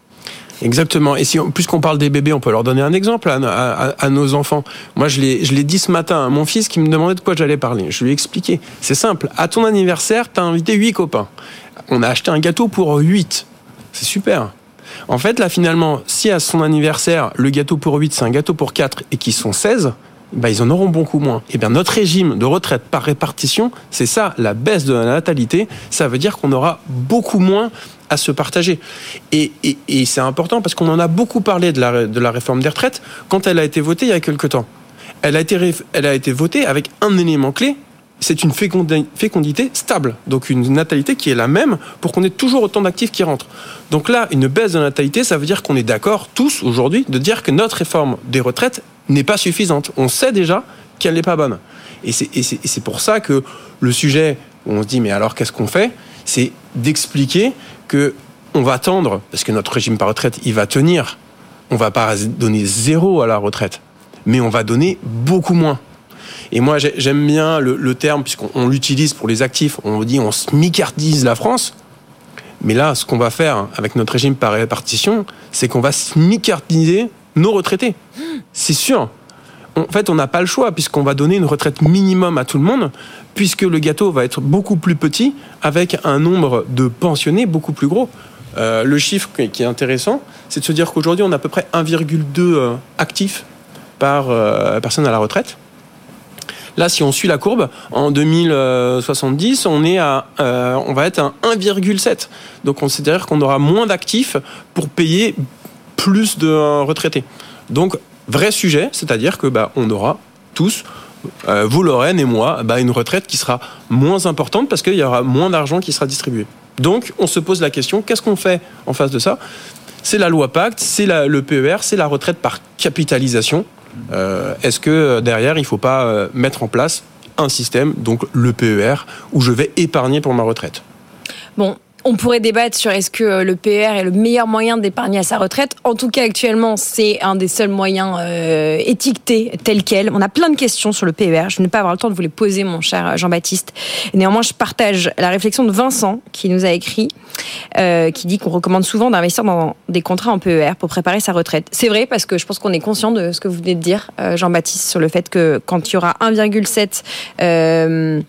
Exactement. Et si, puisqu'on parle des bébés, on peut leur donner un exemple à, nos enfants. Moi, je l'ai, je l'ai dit ce matin à mon fils qui me demandait de quoi j'allais parler. Je lui ai expliqué. C'est simple. À ton anniversaire, t'as invité huit copains. On a acheté un gâteau pour 8. C'est super. En fait, là, finalement, si à son anniversaire, le gâteau pour 8, c'est un gâteau pour 4 et qu'ils sont 16, bah, ils en auront beaucoup moins. Et bien, notre régime de retraite par répartition, c'est ça, la baisse de la natalité. Ça veut dire qu'on aura beaucoup moins à se partager. Et, c'est important parce qu'on en a beaucoup parlé de la, de la réforme des retraites quand elle a été votée il y a quelque temps. Elle a été, elle a été votée avec un élément clé, c'est une fécondi- fécondité stable, donc une natalité qui est la même pour qu'on ait toujours autant d'actifs qui rentrent. Donc là, une baisse de natalité, ça veut dire qu'on est d'accord tous aujourd'hui de dire que notre réforme des retraites n'est pas suffisante. On sait déjà qu'elle n'est pas bonne. Et c'est pour ça que le sujet, où on se dit mais alors qu'est-ce qu'on fait? C'est d'expliquer on va attendre, parce que notre régime par retraite, il va tenir. On va pas donner zéro à la retraite, mais on va donner beaucoup moins. Et moi, j'ai- j'aime bien le, le terme, puisqu'on on l'utilise pour les actifs, on dit on smicardise la France. Mais là, ce qu'on va faire avec notre régime par répartition, c'est qu'on va smicardiser nos retraités. C'est sûr. En fait, on n'a pas le choix, puisqu'on va donner une retraite minimum à tout le monde, puisque le gâteau va être beaucoup plus petit, avec un nombre de pensionnés beaucoup plus gros. Euh, le chiffre qui est intéressant, c'est de se dire qu'aujourd'hui, on a à peu près 1,2 euh, actifs par euh, personne à la retraite. Là, si on suit la courbe, en 2070, on, est à, on va être à 1,7. Donc, on c'est-à-dire qu'on aura moins d'actifs pour payer plus de retraités. Donc, vrai sujet, c'est-à-dire que bah, on aura tous, euh, vous Lorraine et moi, bah, une retraite qui sera moins importante parce qu'il y aura moins d'argent qui sera distribué. Donc, on se pose la question qu'est-ce qu'on fait en face de ça? C'est la loi Pacte, c'est le PER, c'est la retraite par capitalisation. Euh, Est-ce que euh, derrière, il ne faut pas mettre en place un système, donc le PER, où je vais épargner pour ma retraite? Bon, on pourrait débattre sur est-ce que euh, le PER est le meilleur moyen d'épargner à sa retraite. En tout cas, actuellement, c'est un des seuls moyens euh, étiquetés tel quel. On a plein de questions sur le PER. Je ne vais pas avoir le temps de vous les poser, mon cher Jean-Baptiste. Néanmoins, je partage la réflexion de Vincent qui nous a écrit, euh, qui dit qu'on recommande souvent d'investir dans des contrats en PER pour préparer sa retraite. C'est vrai parce que je pense qu'on est conscient de ce que vous venez de dire, euh, Jean-Baptiste, sur le fait que quand il y aura 1,7 euh,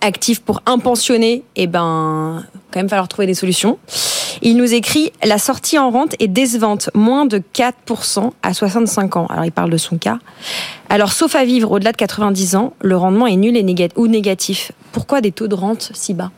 actifs pour un pensionné, eh ben, quand même falloir trouver des solutions. Il nous écrit la sortie en rente est décevante, moins de 4% à 65 ans. Alors il parle de son cas. Alors sauf à vivre au-delà de 90 ans, le rendement est nul et ou négatif. Pourquoi des taux de rente si bas?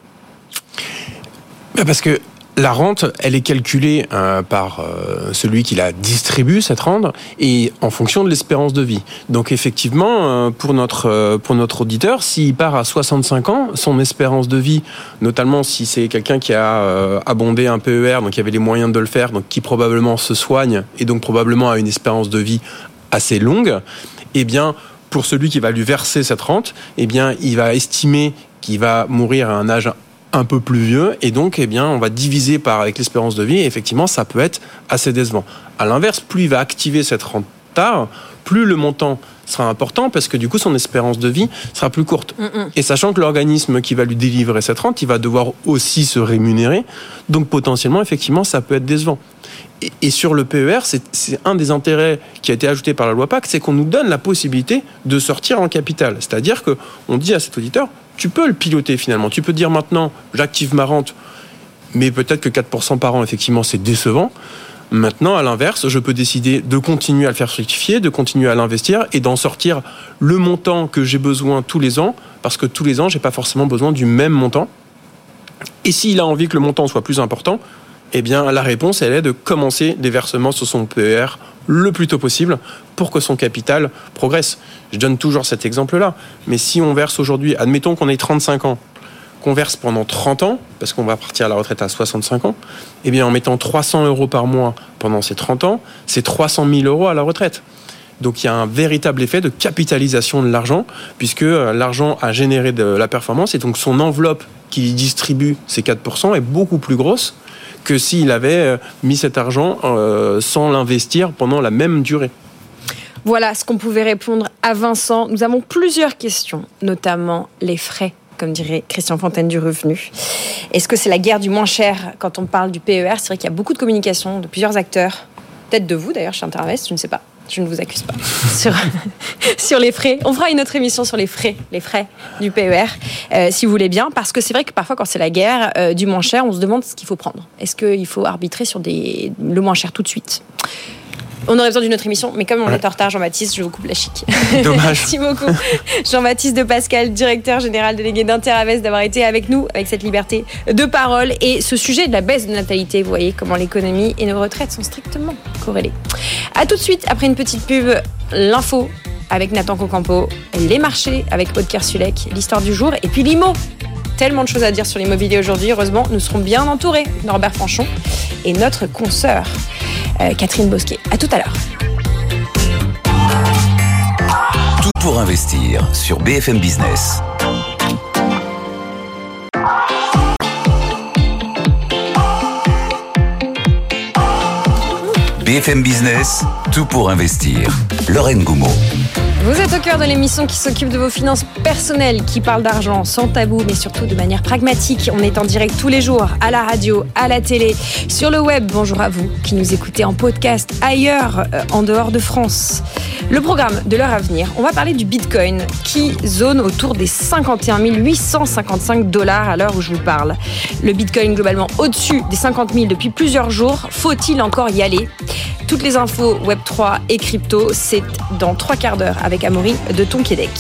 Bah, Parce que la rente, elle est calculée euh, par euh, celui qui la distribue, cette rente, et en fonction de l'espérance de vie. Donc effectivement, euh, pour, notre, euh, pour notre auditeur, s'il part à 65 ans, son espérance de vie, notamment si c'est quelqu'un qui a euh, abondé un PER, donc qui avait les moyens de le faire, donc qui probablement se soigne, et donc probablement a une espérance de vie assez longue, eh bien, pour celui qui va lui verser cette rente, eh bien, il va estimer qu'il va mourir à un âge un peu plus vieux et donc eh bien on va diviser par avec l'espérance de vie et effectivement ça peut être assez décevant. À l'inverse, plus il va activer cette rente tard, plus le montant sera important parce que du coup son espérance de vie sera plus courte. Et sachant que l'organisme qui va lui délivrer cette rente, il va devoir aussi se rémunérer, donc potentiellement effectivement ça peut être décevant. Et, et sur le PER, c'est c'est un des intérêts qui a été ajouté par la loi PAC, c'est qu'on nous donne la possibilité de sortir en capital. C'est-à-dire que on dit à cet auditeur, tu peux le piloter finalement. Tu peux dire maintenant, j'active ma rente, mais peut-être que 4% par an, effectivement, c'est décevant. Maintenant, à l'inverse, je peux décider de continuer à le faire fructifier, de continuer à l'investir et d'en sortir le montant que j'ai besoin tous les ans, parce que tous les ans, j'ai pas forcément besoin du même montant. Et s'il a envie que le montant soit plus important, eh bien, la réponse, elle est de commencer des versements sur son PER le plus tôt possible pour que son capital progresse. Je donne toujours cet exemple-là. Mais si on verse aujourd'hui, admettons qu'on ait 35 ans, qu'on verse pendant 30 ans, parce qu'on va partir à la retraite à 65 ans, eh bien, en mettant 300 euros par mois pendant ces 30 ans, c'est 300 000 euros à la retraite. Donc il y a un véritable effet de capitalisation de l'argent, puisque euh, l'argent a généré de la performance, et donc son enveloppe qui distribue ces 4% est beaucoup plus grosse que s'il avait euh, mis cet argent euh, sans l'investir pendant la même durée. Voilà ce qu'on pouvait répondre à Vincent. Nous avons plusieurs questions, notamment les frais, comme dirait Christian Fontaine du revenu. Est-ce que c'est la guerre du moins cher quand on parle du PER C'est vrai qu'il y a beaucoup de communication de plusieurs acteurs, peut-être de vous d'ailleurs chez Intervest, je ne sais pas. Je ne vous accuse pas. [laughs] sur, les frais. On fera une autre émission sur les frais, les frais du PER, euh, si vous voulez bien, parce que c'est vrai que parfois, quand c'est la guerre euh, du moins cher, on se demande ce qu'il faut prendre. Est-ce qu'il faut arbitrer sur le moins cher tout de suite? On aurait besoin d'une autre émission, mais comme on est en retard, Jean-Baptiste, je vous coupe la chic. [laughs] Dommage. Merci beaucoup, Jean-Baptiste de Pascal, directeur général délégué d'Interavest, d'avoir été avec nous avec cette liberté de parole et ce sujet de la baisse de natalité. Vous voyez comment l'économie et nos retraites sont strictement corrélées. À tout de suite après une petite pub, l'info avec Nathan Cocampo, les marchés avec Aude Kersulek, l'histoire du jour et puis l'IMO. Tellement de choses à dire sur l'immobilier aujourd'hui. Heureusement, nous serons bien entourés. Norbert Franchon et notre consoeur euh, Catherine Bosquet. À tout à l'heure. Tout pour investir sur BFM Business. BFM Business, tout pour investir. Lorraine Goumeau. Vous êtes au cœur de l'émission qui s'occupe de vos finances personnelles, qui parle d'argent sans tabou, mais surtout de manière pragmatique. On est en direct tous les jours, à la radio, à la télé, sur le web. Bonjour à vous qui nous écoutez en podcast ailleurs, euh, en dehors de France. Le programme de l'heure à venir, on va parler du Bitcoin qui zone autour des 51 855 dollars à l'heure où je vous parle. Le Bitcoin globalement au-dessus des 50 000 depuis plusieurs jours. Faut-il encore y aller? Toutes les infos Web3 et crypto, c'est dans trois quarts d'heure avec Amaury de Tonquédec.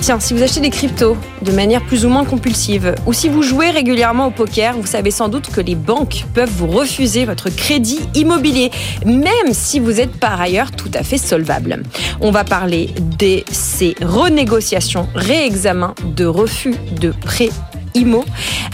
Tiens, si vous achetez des cryptos de manière plus ou moins compulsive, ou si vous jouez régulièrement au poker, vous savez sans doute que les banques peuvent vous refuser votre crédit immobilier, même si vous êtes par ailleurs tout à fait solvable. On va parler de ces renégociations, réexamens de refus de prêt IMO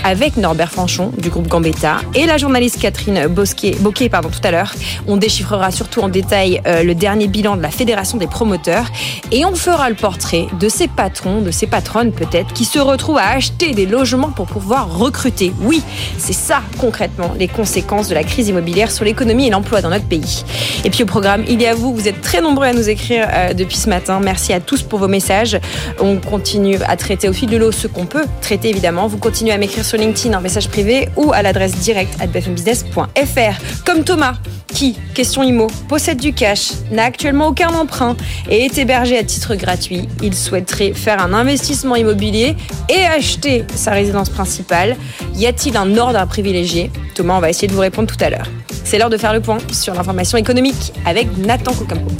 avec Norbert Franchon du groupe Gambetta et la journaliste Catherine Bosquet, Bocquet pardon, tout à l'heure. On déchiffrera surtout en détail euh, le dernier bilan de la Fédération des promoteurs et on fera le portrait de ces patrons, de ces patronnes peut-être, qui se retrouvent à acheter des logements pour pouvoir recruter. Oui, c'est ça concrètement les conséquences de la crise immobilière sur l'économie et l'emploi dans notre pays. Et puis au programme, il y a vous, vous êtes très nombreux à nous écrire euh, depuis ce matin. Merci à tous pour vos messages. On continue à traiter au fil de l'eau ce qu'on peut traiter évidemment vous continuez à m'écrire sur LinkedIn en message privé ou à l'adresse directe at bfmbusiness.fr. Comme Thomas, qui, question IMO, possède du cash, n'a actuellement aucun emprunt et est hébergé à titre gratuit. Il souhaiterait faire un investissement immobilier et acheter sa résidence principale. Y a-t-il un ordre à privilégier? Thomas, on va essayer de vous répondre tout à l'heure. C'est l'heure de faire le point sur l'information économique avec Nathan Kokampo.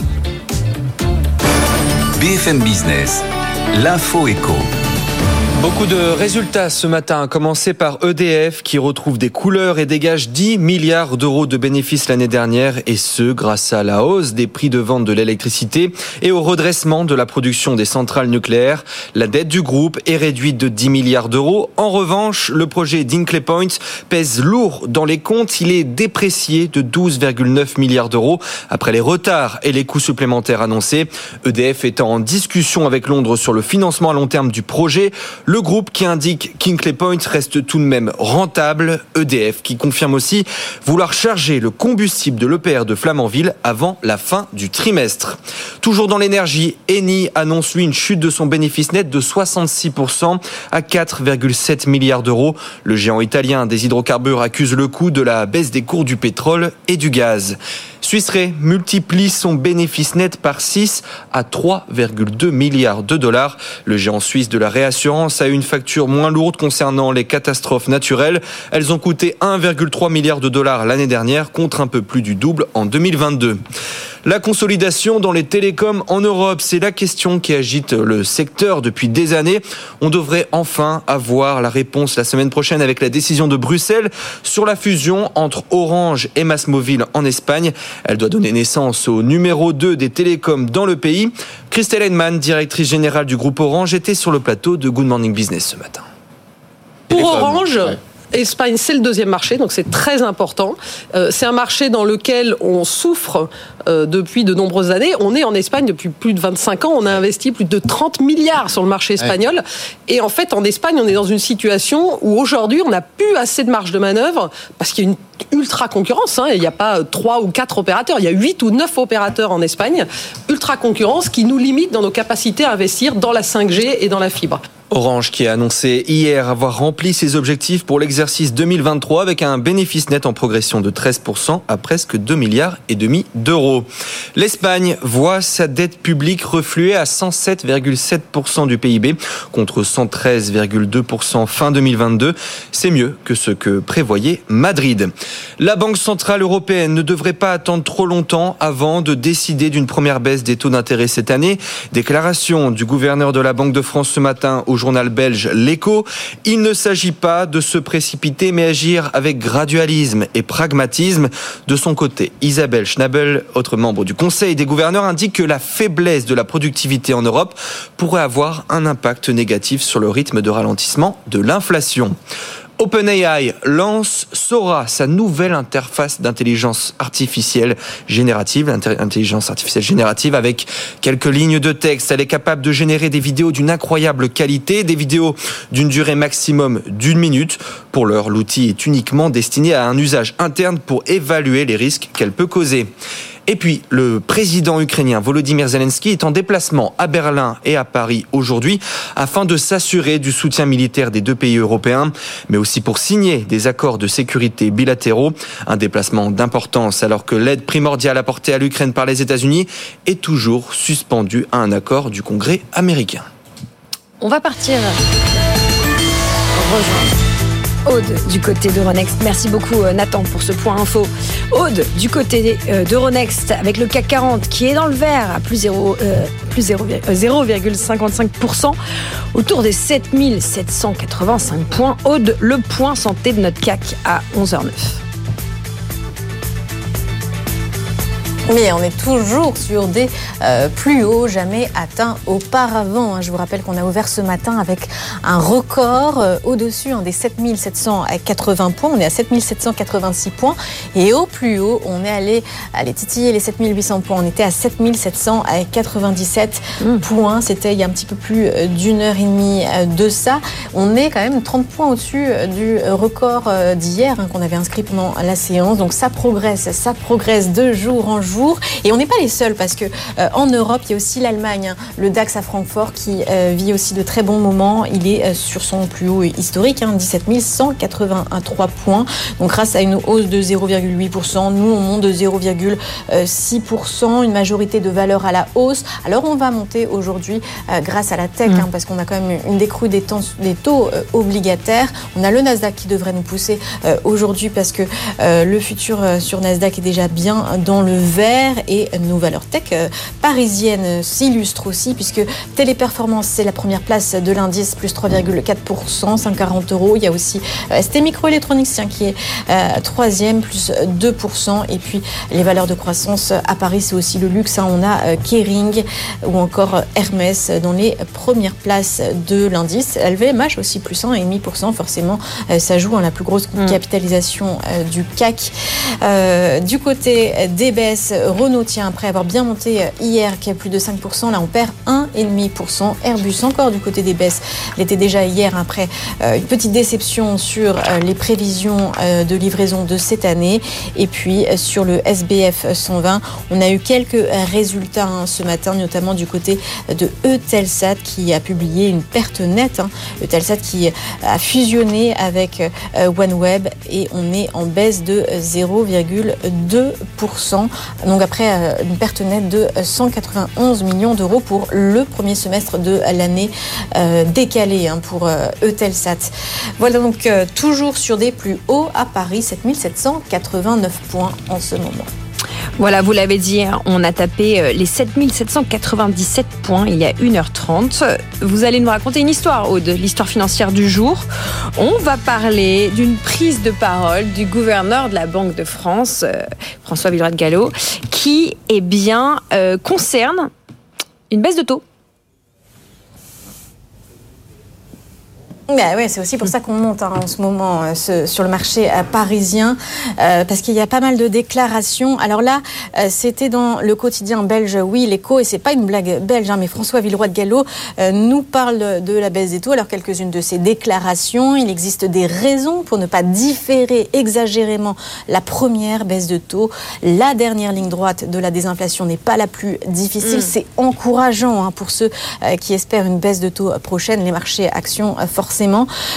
BFM Business, l'info éco. Beaucoup de résultats ce matin, à commencer par EDF qui retrouve des couleurs et dégage 10 milliards d'euros de bénéfices l'année dernière et ce grâce à la hausse des prix de vente de l'électricité et au redressement de la production des centrales nucléaires. La dette du groupe est réduite de 10 milliards d'euros. En revanche, le projet d'Inkley Point pèse lourd dans les comptes. Il est déprécié de 12,9 milliards d'euros après les retards et les coûts supplémentaires annoncés. EDF est en discussion avec Londres sur le financement à long terme du projet. Groupe qui indique qu'Inkley Point reste tout de même rentable. EDF qui confirme aussi vouloir charger le combustible de l'EPR de Flamanville avant la fin du trimestre. Toujours dans l'énergie, Eni annonce lui une chute de son bénéfice net de 66% à 4,7 milliards d'euros. Le géant italien des hydrocarbures accuse le coût de la baisse des cours du pétrole et du gaz. Suisse multiplie son bénéfice net par 6 à 3,2 milliards de dollars. Le géant suisse de la réassurance a eu une facture moins lourde concernant les catastrophes naturelles. Elles ont coûté 1,3 milliard de dollars l'année dernière contre un peu plus du double en 2022. La consolidation dans les télécoms en Europe, c'est la question qui agite le secteur depuis des années. On devrait enfin avoir la réponse la semaine prochaine avec la décision de Bruxelles sur la fusion entre Orange et Massmobile en Espagne. Elle doit donner naissance au numéro 2 des télécoms dans le pays. Christelle Henman, directrice générale du groupe Orange, était sur le plateau de Good Morning Business ce matin. Pour Orange, Espagne, c'est le deuxième marché, donc c'est très important. Euh, c'est un marché dans lequel on souffre euh, depuis de nombreuses années. On est en Espagne depuis plus de 25 ans. On a investi plus de 30 milliards sur le marché espagnol. Et en fait, en Espagne, on est dans une situation où aujourd'hui, on n'a plus assez de marge de manœuvre parce qu'il y a une ultra concurrence. Hein. Il n'y a pas trois ou quatre opérateurs. Il y a huit ou neuf opérateurs en Espagne. Ultra concurrence qui nous limite dans nos capacités à investir dans la 5G et dans la fibre. Orange qui a annoncé hier avoir rempli ses objectifs pour l'exercice 2023 avec un bénéfice net en progression de 13% à presque 2 milliards et demi d'euros. L'Espagne voit sa dette publique refluer à 107,7% du PIB contre 113,2% fin 2022. C'est mieux que ce que prévoyait Madrid. La Banque centrale européenne ne devrait pas attendre trop longtemps avant de décider d'une première baisse des taux d'intérêt cette année. Déclaration du gouverneur de la Banque de France ce matin au journal belge L'Echo. Il ne s'agit pas de se précipiter, mais agir avec gradualisme et pragmatisme. De son côté, Isabelle Schnabel, autre membre du Conseil des gouverneurs, indique que la faiblesse de la productivité en Europe pourrait avoir un impact négatif sur le rythme de ralentissement de l'inflation. OpenAI lance Sora, sa nouvelle interface d'intelligence artificielle générative, intelligence artificielle générative avec quelques lignes de texte. Elle est capable de générer des vidéos d'une incroyable qualité, des vidéos d'une durée maximum d'une minute. Pour l'heure, l'outil est uniquement destiné à un usage interne pour évaluer les risques qu'elle peut causer. Et puis, le président ukrainien Volodymyr Zelensky est en déplacement à Berlin et à Paris aujourd'hui afin de s'assurer du soutien militaire des deux pays européens, mais aussi pour signer des accords de sécurité bilatéraux. Un déplacement d'importance alors que l'aide primordiale apportée à l'Ukraine par les États-Unis est toujours suspendue à un accord du Congrès américain. On va partir Aude du côté d'Euronext. Merci beaucoup euh, Nathan pour ce point info. Aude du côté euh, d'Euronext avec le CAC 40 qui est dans le vert à plus 0,55% euh, autour des 7785 points. Aude, le point santé de notre CAC à 11h09. Mais on est toujours sur des euh, plus hauts jamais atteints auparavant. Hein. Je vous rappelle qu'on a ouvert ce matin avec un record euh, au-dessus hein, des 7780 points. On est à 7786 points. Et au plus haut, on est allé, aller titiller les 7800 points. On était à 7797 mmh. points. C'était il y a un petit peu plus euh, d'une heure et demie de ça. On est quand même 30 points au-dessus du record d'hier hein, qu'on avait inscrit pendant la séance. Donc ça progresse, ça progresse de jour en jour. Et on n'est pas les seuls parce que en Europe, il y a aussi l'Allemagne, hein, le DAX à Francfort qui vit aussi de très bons moments. Il est sur son plus haut historique, hein, 17 183 points. Donc grâce à une hausse de 0,8%, nous on monte de 0,6%, une majorité de valeurs à la hausse. Alors on va monter aujourd'hui euh, grâce à la tech, mm. hein, parce qu'on a quand même une décrue des, des taux euh, obligataires. On a le Nasdaq qui devrait nous pousser euh, aujourd'hui parce que le futur sur Nasdaq est déjà bien dans le vert et nos valeurs tech parisiennes s'illustrent aussi puisque Téléperformance c'est la première place de l'indice plus 3,4%, 140 euros. Il y a aussi ST Microelectronics qui est troisième plus 2% et puis les valeurs de croissance à Paris c'est aussi le luxe. Hein. On a Kering ou encore Hermès dans les premières places de l'indice. LVMH aussi plus 1,5%. Forcément, euh, ça joue en la plus grosse mm. capitalisation euh, du CAC. Euh, du côté des baisses, Renault tient après avoir bien monté hier, qui a plus de 5%. Là, on perd 1,5%. Airbus encore du côté des baisses. L'était déjà hier après une petite déception sur les prévisions de livraison de cette année. Et puis sur le SBF 120, on a eu quelques résultats hein, ce matin, notamment du côté de Eutelsat qui a publié une perte nette. Hein. Eutelsat qui a fusionné avec euh, OneWeb et on est en baisse de 0,2%. Donc après euh, une perte nette de 191 millions d'euros pour le premier semestre de l'année euh, décalée hein, pour Eutelsat. Voilà donc toujours sur des plus hauts à Paris, 7789 points en ce moment. Voilà, vous l'avez dit, hein, on a tapé euh, les 7797 points il y a 1h30. Vous allez nous raconter une histoire, Aude, l'histoire financière du jour. On va parler d'une prise de parole du gouverneur de la Banque de France, euh, François Villeroy de Gallo, qui eh bien, euh, concerne une baisse de taux Bah ouais, c'est aussi pour ça qu'on monte hein, en ce moment euh, sur le marché euh, parisien, euh, parce qu'il y a pas mal de déclarations. Alors là, c'était dans le quotidien belge, oui, l'écho, et c'est pas une blague belge, hein, mais François Villeroy de Gallo nous parle de la baisse des taux. Alors quelques-unes de ces déclarations, il existe des raisons pour ne pas différer exagérément la première baisse de taux. La dernière ligne droite de la désinflation n'est pas la plus difficile. Mm. C'est encourageant hein, pour ceux qui espèrent une baisse de taux prochaine. Les marchés actions forcément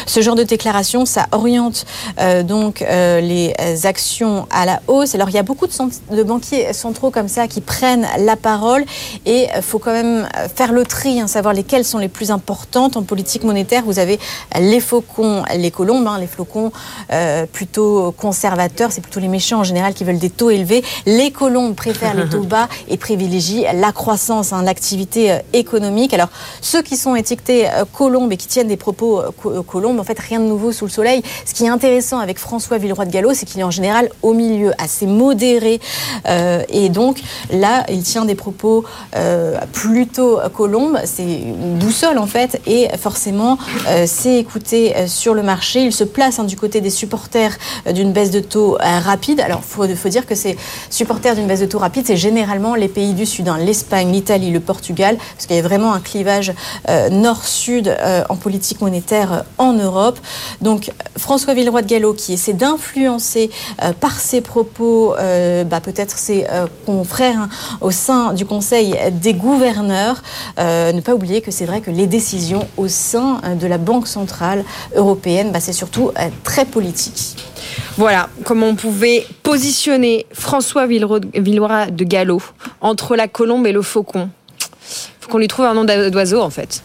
ce genre de déclaration, ça oriente euh, donc euh, les actions à la hausse. Alors il y a beaucoup de, banquiers centraux comme ça qui prennent la parole et il faut quand même faire le tri, hein, savoir lesquelles sont les plus importantes en politique monétaire. Vous avez les faucons, les colombes, hein, les flocons euh, plutôt conservateurs, c'est plutôt les méchants en général qui veulent des taux élevés. Les colombes préfèrent les taux [laughs] bas et privilégient la croissance, hein, l'activité économique. Alors ceux qui sont étiquetés colombes et qui tiennent des propos euh, Colombe. En fait, rien de nouveau sous le soleil. Ce qui est intéressant avec François Villeroy de Gallo, c'est qu'il est en général au milieu, assez modéré. Euh, et donc, là, il tient des propos euh, plutôt Colombe. C'est une boussole, en fait. Et forcément, c'est écouté sur le marché. Il se place hein, du côté des supporters d'une baisse de taux rapide. Alors, il faut, dire que ces supporters d'une baisse de taux rapide, c'est généralement les pays du Sud, hein, l'Espagne, l'Italie, le Portugal, parce qu'il y a vraiment un clivage nord-sud en politique monétaire euh, en Europe. Donc François Villeroy de Gallo qui essaie d'influencer euh, par ses propos euh, bah, peut-être ses confrères hein, au sein du Conseil des gouverneurs. ne pas oublier que c'est vrai que les décisions au sein de la Banque centrale européenne, bah, c'est surtout très politique. Voilà comment on pouvait positionner François Villeroy de Gallo entre la colombe et le faucon. Il faut qu'on lui trouve un nom d'oiseau en fait.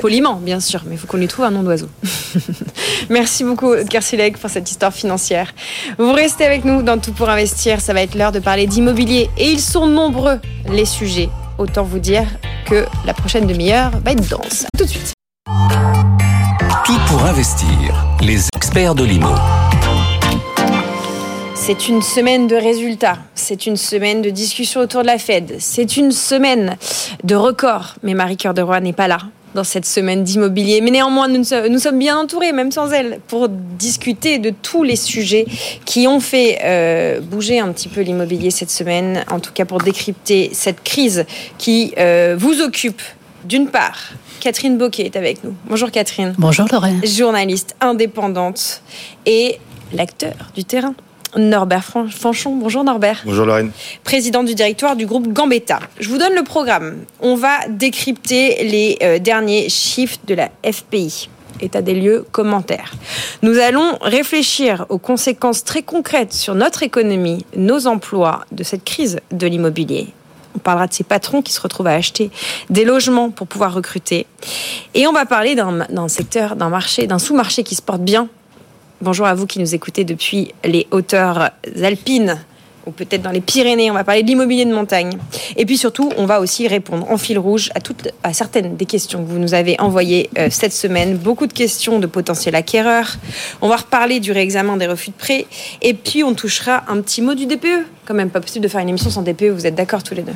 Poliment, bien sûr, mais il faut qu'on lui trouve un nom d'oiseau. [laughs] Merci beaucoup, Kersilek, pour cette histoire financière. Vous restez avec nous dans Tout pour investir. Ça va être l'heure de parler d'immobilier. Et ils sont nombreux, les sujets. Autant vous dire que la prochaine demi-heure va être dense. Tout de suite. Tout pour investir. Les experts de l'IMO. C'est une semaine de résultats, c'est une semaine de discussions autour de la Fed, c'est une semaine de records. Mais Marie-Cœur de Roy n'est pas là dans cette semaine d'immobilier. Mais néanmoins, nous, sommes bien entourés, même sans elle, pour discuter de tous les sujets qui ont fait euh, bouger un petit peu l'immobilier cette semaine, en tout cas pour décrypter cette crise qui euh, vous occupe d'une part Catherine Boquet est avec nous. Bonjour Catherine. Bonjour Lorraine. Journaliste indépendante et l'acteur du terrain. Norbert Fanchon. Bonjour Norbert. Bonjour Lorraine. Président du directoire du groupe Gambetta. Je vous donne le programme. On va décrypter les euh, derniers chiffres de la FPI. État des lieux, commentaires. Nous allons réfléchir aux conséquences très concrètes sur notre économie, nos emplois de cette crise de l'immobilier. On parlera de ces patrons qui se retrouvent à acheter des logements pour pouvoir recruter. Et on va parler d'un secteur, d'un marché, d'un sous-marché qui se porte bien. Bonjour à vous qui nous écoutez depuis les hauteurs alpines ou peut-être dans les Pyrénées. On va parler de l'immobilier de montagne. Et puis surtout, on va aussi répondre en fil rouge à, toutes, à certaines des questions que vous nous avez envoyées euh, cette semaine. Beaucoup de questions de potentiels acquéreurs. On va reparler du réexamen des refus de prêt. Et puis, on touchera un petit mot du DPE. Quand même pas possible de faire une émission sans DPE, vous êtes d'accord tous les deux?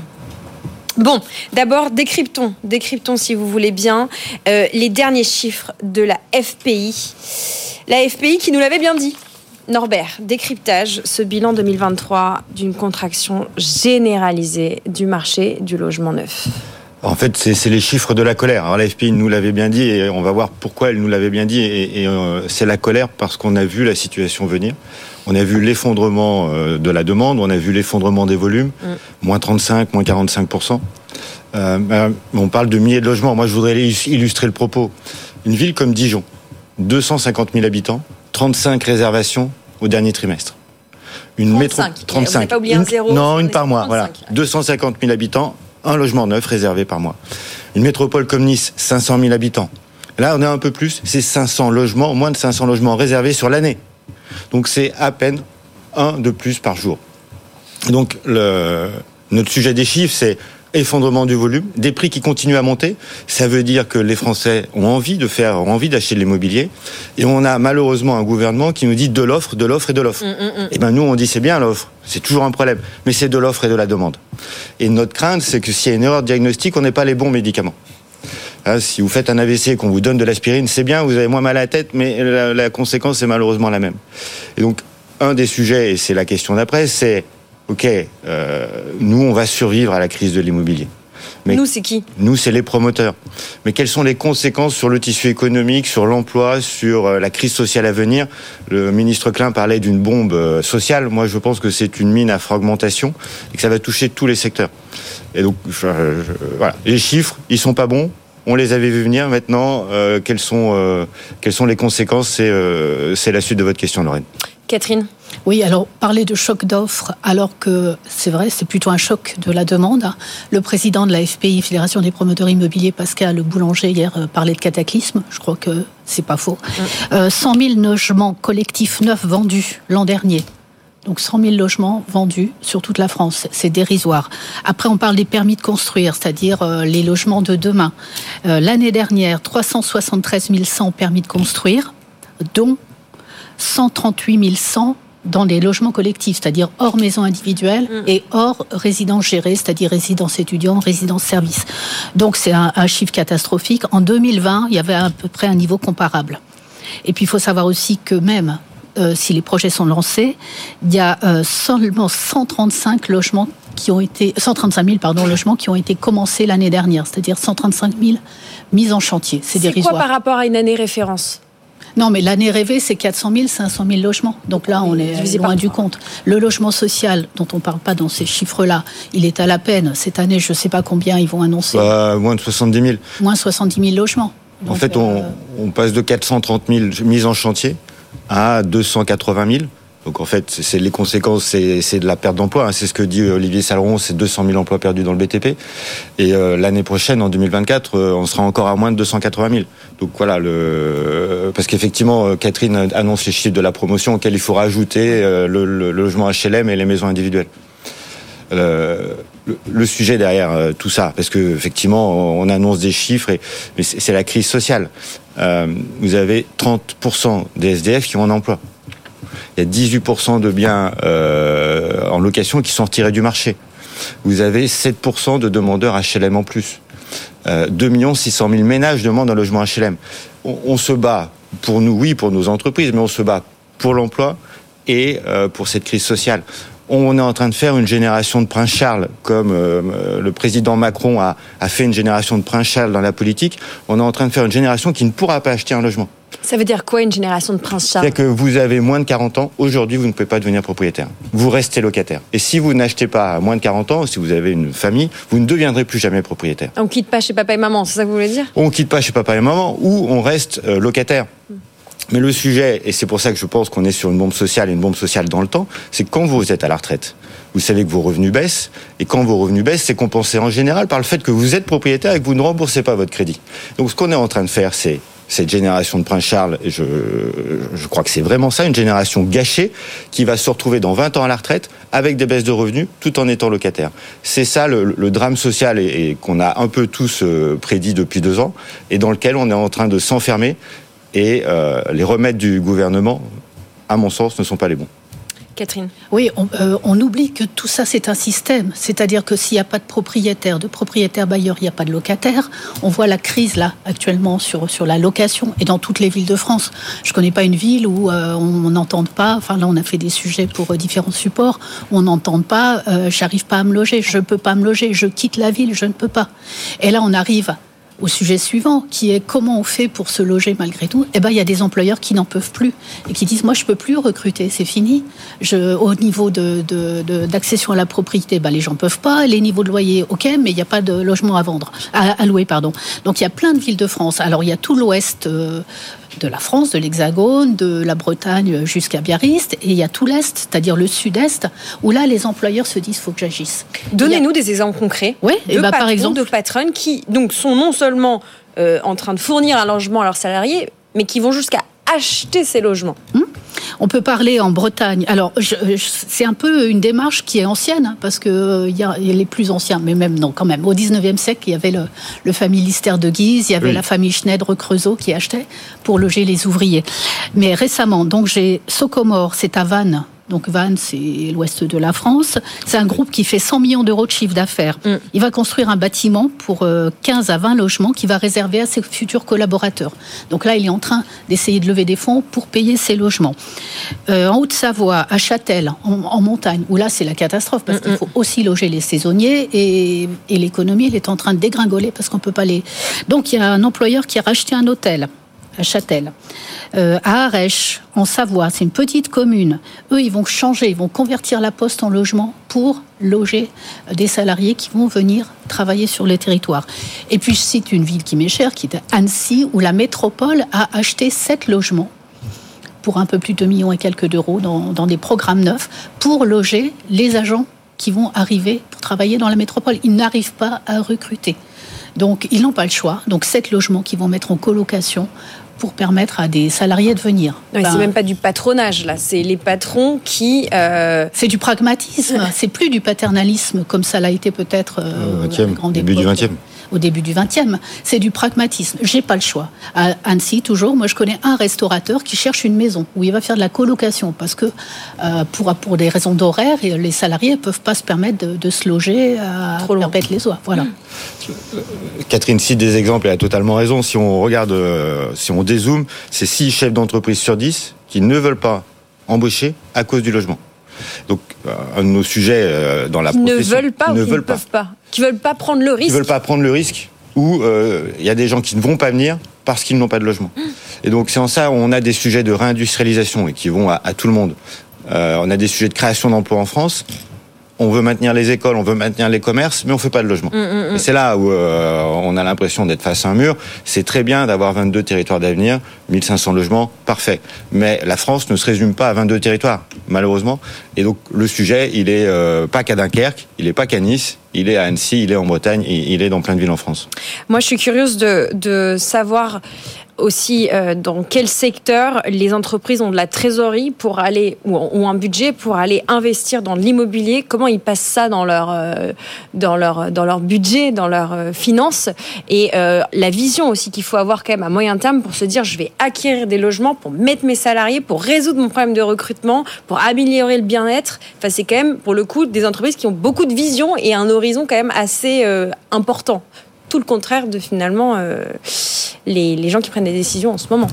Bon, d'abord, décryptons, décryptons si vous voulez bien, euh, les derniers chiffres de la FPI. La FPI qui nous l'avait bien dit Norbert, décryptage, ce bilan 2023 d'une contraction généralisée du marché du logement neuf. En fait, c'est les chiffres de la colère. Alors, la FPI nous l'avait bien dit et on va voir pourquoi elle nous l'avait bien dit. Et, euh, c'est la colère parce qu'on a vu la situation venir. On a vu l'effondrement euh, de la demande, on a vu l'effondrement des volumes, mm. moins 35, moins 45% euh, On parle de milliers de logements. Moi, je voudrais illustrer le propos. Une ville comme Dijon, 250 000 habitants, 35 réservations au dernier trimestre. Une 35. métro 35. Pas un zéro, non, une par mois. Voilà. 250 000 habitants, un logement neuf réservé par mois. Une métropole comme Nice, 500 000 habitants. Là, on est un peu plus, c'est 500 logements, moins de 500 logements réservés sur l'année. Donc c'est à peine un de plus par jour. Donc le, notre sujet des chiffres, c'est effondrement du volume, des prix qui continuent à monter. Ça veut dire que les Français ont envie de faire, ont envie d'acheter de l'immobilier. Et on a malheureusement un gouvernement qui nous dit de l'offre, de l'offre et de l'offre. Mm, mm, mm. Et eh ben nous, on dit c'est bien l'offre. C'est toujours un problème. Mais c'est de l'offre et de la demande. Et notre crainte, c'est que s'il y a une erreur de diagnostic, on n'ait pas les bons médicaments. Hein, si vous faites un AVC et qu'on vous donne de l'aspirine, c'est bien, vous avez moins mal à la tête, mais la, la conséquence est malheureusement la même. Et donc, un des sujets, et c'est la question d'après, c'est OK, euh, nous, on va survivre à la crise de l'immobilier. Mais nous, c'est qui? Nous, c'est les promoteurs. Mais quelles sont les conséquences sur le tissu économique, sur l'emploi, sur euh, la crise sociale à venir? Le ministre Klein parlait d'une bombe euh, sociale. Moi, je pense que c'est une mine à fragmentation et que ça va toucher tous les secteurs. Et donc, voilà. Les chiffres, ils sont pas bons. On les avait vus venir. Maintenant, euh, quelles, sont, euh, quelles sont les conséquences? C'est la suite de votre question, Lorraine. Catherine? Oui, alors parler de choc d'offres, alors que c'est vrai, c'est plutôt un choc de la demande. Le président de la FPI, Fédération des promoteurs immobiliers, Pascal Boulanger, hier euh, parlait de cataclysme. Je crois que c'est pas faux. 100 000 logements collectifs neufs vendus l'an dernier. Donc 100 000 logements vendus sur toute la France, c'est dérisoire. Après, on parle des permis de construire, c'est-à-dire euh, les logements de demain. Euh, l'année dernière, 373 100 permis de construire, dont 138 100 dans les logements collectifs, c'est-à-dire hors maison individuelle mm. et hors résidence gérée, c'est-à-dire résidence étudiant, résidence service. Donc c'est un, chiffre catastrophique. En 2020, il y avait à peu près un niveau comparable. Et puis il faut savoir aussi que même euh, si les projets sont lancés, il y a euh, seulement 135 logements qui ont été 135 000 pardon logements qui ont été commencés l'année dernière, c'est-à-dire 135 000 mises en chantier. C'est dérisoire. quoi par rapport à une année référence? Non, mais l'année rêvée, c'est 400 000, 500 000 logements. Donc là, on est loin du compte. Le logement social, dont on ne parle pas dans ces chiffres-là, il est à la peine. Cette année, je ne sais pas combien ils vont annoncer. Bah, moins de 70 000. Moins 70 000 logements. en fait, on, euh, on, passe de 430 000 mises en chantier à 280 000. Donc en fait, c'est les conséquences, c'est de la perte d'emploi. Hein. C'est ce que dit Olivier Saleron, c'est 200 000 emplois perdus dans le BTP. Et euh, l'année prochaine, en 2024, euh, on sera encore à moins de 280 000. Donc voilà, le... parce qu'effectivement, euh, Catherine annonce les chiffres de la promotion auxquels il faut rajouter le, logement HLM et les maisons individuelles. Le, sujet derrière tout ça, parce que effectivement, on annonce des chiffres, et, mais c'est la crise sociale. vous avez 30% des SDF qui ont un emploi il y a 18% de biens euh, en location qui sont retirés du marché. Vous avez 7% de demandeurs HLM en plus. Euh, 2 600 000 ménages demandent un logement HLM. On, se bat pour nous, oui, pour nos entreprises, mais on se bat pour l'emploi et euh, pour cette crise sociale. On est en train de faire une génération de Prince Charles, comme euh, le président Macron a, a fait une génération de Prince Charles dans la politique. On est en train de faire une génération qui ne pourra pas acheter un logement. Ça veut dire quoi une génération de Prince Charles? C'est-à-dire que vous avez moins de 40 ans, aujourd'hui vous ne pouvez pas devenir propriétaire. Vous restez locataire. Et si vous n'achetez pas à moins de 40 ans, si vous avez une famille, vous ne deviendrez plus jamais propriétaire. On quitte pas chez papa et maman, c'est ça que vous voulez dire? On quitte pas chez papa et maman ou on reste euh, locataire. Mais le sujet, et c'est pour ça que je pense qu'on est sur une bombe sociale et une bombe sociale dans le temps, c'est quand vous êtes à la retraite, vous savez que vos revenus baissent, et quand vos revenus baissent, c'est compensé en général par le fait que vous êtes propriétaire et que vous ne remboursez pas votre crédit. Donc ce qu'on est en train de faire, c'est cette génération de Prince Charles, je, je crois que c'est vraiment ça, une génération gâchée qui va se retrouver dans 20 ans à la retraite avec des baisses de revenus tout en étant locataire. C'est ça le, le, drame social et, et qu'on a un peu tous euh, prédit depuis deux ans et dans lequel on est en train de s'enfermer et euh, les remèdes du gouvernement, à mon sens, ne sont pas les bons. Catherine. Oui, on, euh, on, oublie que tout ça, c'est un système. C'est-à-dire que s'il n'y a pas de propriétaire, de propriétaire bailleur, il n'y a pas de locataire. On voit la crise là, actuellement, sur, sur la location et dans toutes les villes de France. Je ne connais pas une ville où euh, on n'entende pas, enfin là, on a fait des sujets pour euh, différents supports, où on n'entende pas, euh, j'arrive pas à me loger, je ne peux pas me loger, je quitte la ville, je ne peux pas. Et là, on arrive au sujet suivant, qui est comment on fait pour se loger malgré tout, eh ben, il y a des employeurs qui n'en peuvent plus et qui disent moi je peux plus recruter, c'est fini. Je, au niveau de, d'accession de, à la propriété, ben, les gens peuvent pas. Les niveaux de loyer, ok, mais il n'y a pas de logement à vendre, à, à, louer, pardon. Donc il y a plein de villes de France. Alors il y a tout l'Ouest. Euh, de la France, de l'Hexagone, de la Bretagne jusqu'à Biarritz, et il y a tout l'Est, c'est-à-dire le Sud-Est, où là, les employeurs se disent, faut que j'agisse. Donnez-nous a... des exemples concrets oui, de bah, patrons, par exemple, de patronnes qui donc sont non seulement euh, en train de fournir un logement à leurs salariés, mais qui vont jusqu'à acheter ces logements. Hum on peut parler en Bretagne. Alors, c'est un peu une démarche qui est ancienne, hein, parce que euh, il y, a, y, a, les plus anciens, mais même non, quand même. Au 19e siècle, il y avait le, le familistère de Guise, il y avait oui. la famille Schneider-Creusot qui achetait pour loger les ouvriers. Mais récemment, donc j'ai Socomore, c'est à Vannes, donc Vannes, c'est l'ouest de la France. C'est un groupe qui fait 100 millions d'euros de chiffre d'affaires. Mm. Il va construire un bâtiment pour 15 à 20 logements qu'il va réserver à ses futurs collaborateurs. Donc là, il est en train d'essayer de lever des fonds pour payer ces logements. Euh, en Haute-Savoie, à Châtel, en, en, montagne, où là, c'est la catastrophe parce mm qu'il faut aussi loger les saisonniers et, et l'économie, elle est en train de dégringoler parce qu'on peut pas les. Donc il y a un employeur qui a racheté un hôtel à Châtel. Euh, à Arèche, en Savoie, c'est une petite commune. Eux, ils vont changer, ils vont convertir la poste en logement pour loger des salariés qui vont venir travailler sur le territoire. Et puis, je cite une ville qui m'est chère, qui est Annecy, où la métropole a acheté sept logements pour un peu plus de 2 millions et quelques d'euros dans, dans des programmes neufs pour loger les agents qui vont arriver pour travailler dans la métropole. Ils n'arrivent pas à recruter. Donc, ils n'ont pas le choix. Donc, sept logements qui vont mettre en colocation pour permettre à des salariés de venir. Oui, ben, c'est même pas du patronage là, c'est les patrons qui. Euh... C'est du pragmatisme. [laughs] c'est plus du paternalisme comme ça l'a été peut-être euh, au début du 20e au début du 20e. C'est du pragmatisme. J'ai pas le choix. À Annecy, toujours, moi, je connais un restaurateur qui cherche une maison où il va faire de la colocation parce que euh, pour, pour des raisons d'horaire, les salariés peuvent pas se permettre de, de se loger à perpète les oies. Voilà. Catherine cite des exemples, elle a totalement raison. Si on regarde, euh, si on dézoome, c'est 6 chefs d'entreprise sur 10 qui ne veulent pas embaucher à cause du logement. Donc, euh, un de nos sujets euh, dans la qui ne veulent pas ne ou qui veulent ne peuvent pas. Qui veulent pas prendre le risque. Ils veulent pas prendre le risque. Ou il euh, y a des gens qui ne vont pas venir parce qu'ils n'ont pas de logement. Et donc c'est en ça on a des sujets de réindustrialisation et qui vont à, à tout le monde. Euh, on a des sujets de création d'emplois en France. On veut maintenir les écoles, on veut maintenir les commerces, mais on fait pas de logement. Mm, mm, mm. Et c'est là où euh, on a l'impression d'être face à un mur. C'est très bien d'avoir 22 territoires d'avenir, 1500 logements, parfait. Mais la France ne se résume pas à 22 territoires, malheureusement. Et donc le sujet, il est euh, pas qu'à Dunkerque, il est pas qu'à Nice, il est à Annecy, il est en Bretagne, il est dans plein de villes en France. Moi, je suis curieuse de, de savoir aussi euh, dans quel secteur les entreprises ont de la trésorerie pour aller ou ont un budget pour aller investir dans l'immobilier? Comment ils passent ça dans leur euh, dans leur dans leur budget dans leurs euh, finances? Et euh, la vision aussi qu'il faut avoir quand même à moyen terme pour se dire je vais acquérir des logements pour mettre mes salariés pour résoudre mon problème de recrutement pour améliorer le bien-être. Enfin c'est quand même pour le coup des entreprises qui ont beaucoup de vision et un horizon quand même assez euh, important tout le contraire de finalement euh, les, les, gens qui prennent des décisions en ce moment.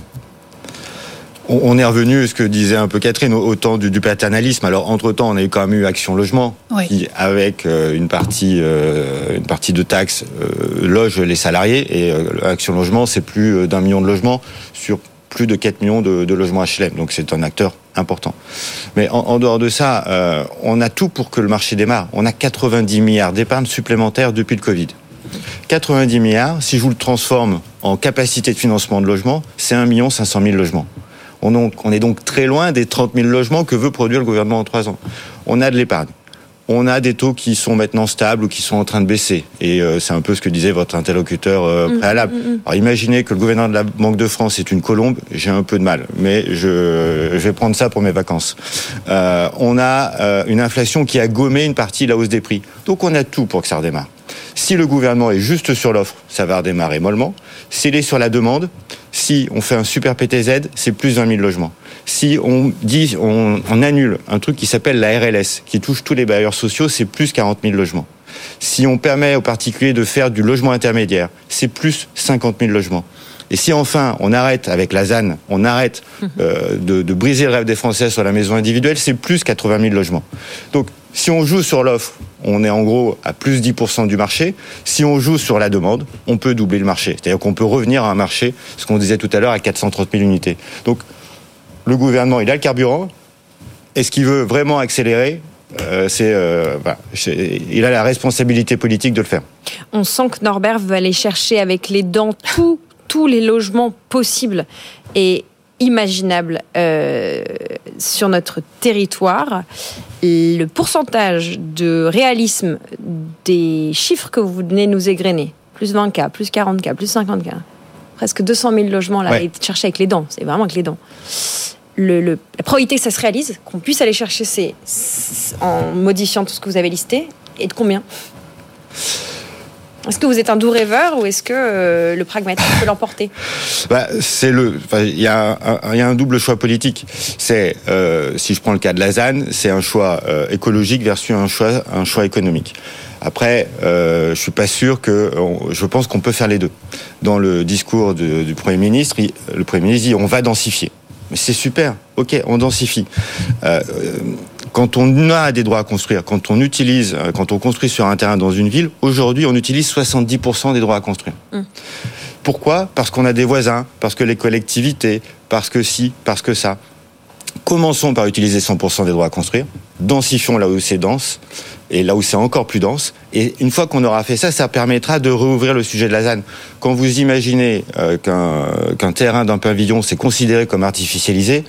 on, est revenu, ce que disait un peu Catherine, au, temps du, du paternalisme. Alors, entre-temps, on a eu quand même eu Action Logement, Oui. qui, avec euh, une partie, euh, une partie de taxes, euh, loge les salariés. Et Action Logement, c'est plus d'un million de logements sur plus de 4 millions de, de logements HLM. Donc, c'est un acteur important. Mais en, en dehors de ça, on a tout pour que le marché démarre. On a 90 milliards d'épargne supplémentaires depuis le Covid. 90 milliards, si je vous le transforme en capacité de financement de logement, c'est 1 500 000 logements. On, est donc très loin des 30 000 logements que veut produire le gouvernement en trois ans. On a de l'épargne. On a des taux qui sont maintenant stables ou qui sont en train de baisser. Et euh, c'est un peu ce que disait votre interlocuteur euh, Mm, préalable. mm, mm. Alors imaginez que le gouverneur de la Banque de France est une colombe, j'ai un peu de mal, mais je, je vais prendre ça pour mes vacances. Euh, on a euh, une inflation qui a gommé une partie de la hausse des prix. Donc on a tout pour que ça redémarre. Si le gouvernement est juste sur l'offre, ça va redémarrer mollement. S'il est sur la demande, si on fait un super PTZ, c'est plus d'un 000 logements. Si on dit, on, on annule un truc qui s'appelle la RLS, qui touche tous les bailleurs sociaux, c'est plus 40 000 logements. Si on permet aux particuliers de faire du logement intermédiaire, c'est plus 50 000 logements. Et si enfin on arrête avec la ZAN, on arrête euh, de, de briser le rêve des Français sur la maison individuelle, c'est plus 80 000 logements. Donc si on joue sur l'offre, on est en gros à plus 10% du marché. Si on joue sur la demande, on peut doubler le marché. C'est-à-dire qu'on peut revenir à un marché, ce qu'on disait tout à l'heure, à 430 000 unités. Donc le gouvernement, il a le carburant. Est-ce qu'il veut vraiment accélérer Euh, c'est, euh, il a la responsabilité politique de le faire. On sent que Norbert veut aller chercher avec les dents tous tous les logements possibles et imaginables euh, sur notre territoire. Le pourcentage de réalisme des chiffres que vous venez nous égrener, plus 20K, plus 40K, plus 50K, presque 200 000 logements là, Ouais. et chercher avec les dents, c'est vraiment avec les dents. Le, le- la probabilité que ça se réalise, qu'on puisse aller chercher ces, en modifiant tout ce que vous avez listé, et de combien? Est-ce que vous êtes un doux rêveur ou est-ce que euh, le pragmatisme peut l'emporter [laughs] Bah, c'est le, il y, a un- double choix politique. C'est, euh, si je prends le cas de la ZAN, c'est un choix euh, écologique versus un choix, un choix économique. Après, euh, je suis pas sûr que, je pense qu'on peut faire les deux. Dans le discours du Premier ministre, le Premier ministre dit on va densifier. Mais c'est super, ok, on densifie. Quand on a des droits à construire, quand on utilise, euh, quand on construit sur un terrain dans une ville, aujourd'hui on utilise 70% des droits à construire. Pourquoi? Parce qu'on a des voisins, parce que les collectivités, parce que si, parce que ça. Commençons par utiliser 100% des droits à construire, densifions là où c'est dense, et là où c'est encore plus dense. Et une fois qu'on aura fait ça, ça permettra de rouvrir le sujet de la ZAN. Quand vous imaginez euh, qu'un terrain d'un pavillon, c'est considéré comme artificialisé,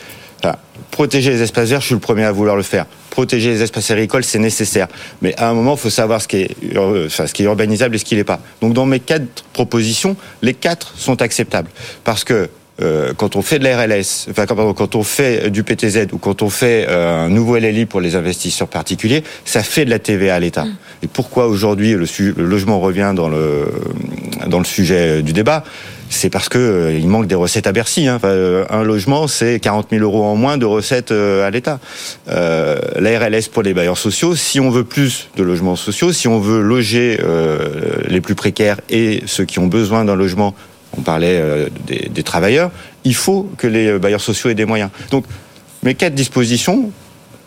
protéger les espaces verts, je suis le premier à vouloir le faire. Protéger les espaces agricoles, c'est nécessaire. Mais à un moment, il faut savoir ce qui est, ur- enfin, ce qui est urbanisable et ce qui l'est pas. Donc dans mes quatre propositions, les quatre sont acceptables. Parce que euh, quand on fait de la RLS, enfin quand, pardon, quand on fait du PTZ ou quand on fait euh, un nouveau LLI pour les investisseurs particuliers, ça fait de la TVA à l'État. Et pourquoi aujourd'hui le, le logement revient dans le dans le sujet du débat? C'est parce que euh, il manque des recettes à Bercy. Hein. Euh, un logement, c'est 40 000 euros en moins de recettes euh, à l'État. Euh, la RLS pour les bailleurs sociaux, si on veut plus de logements sociaux, si on veut loger les plus précaires et ceux qui ont besoin d'un logement, on parlait des, des travailleurs, il faut que les bailleurs sociaux aient des moyens. Donc, mes quatre dispositions,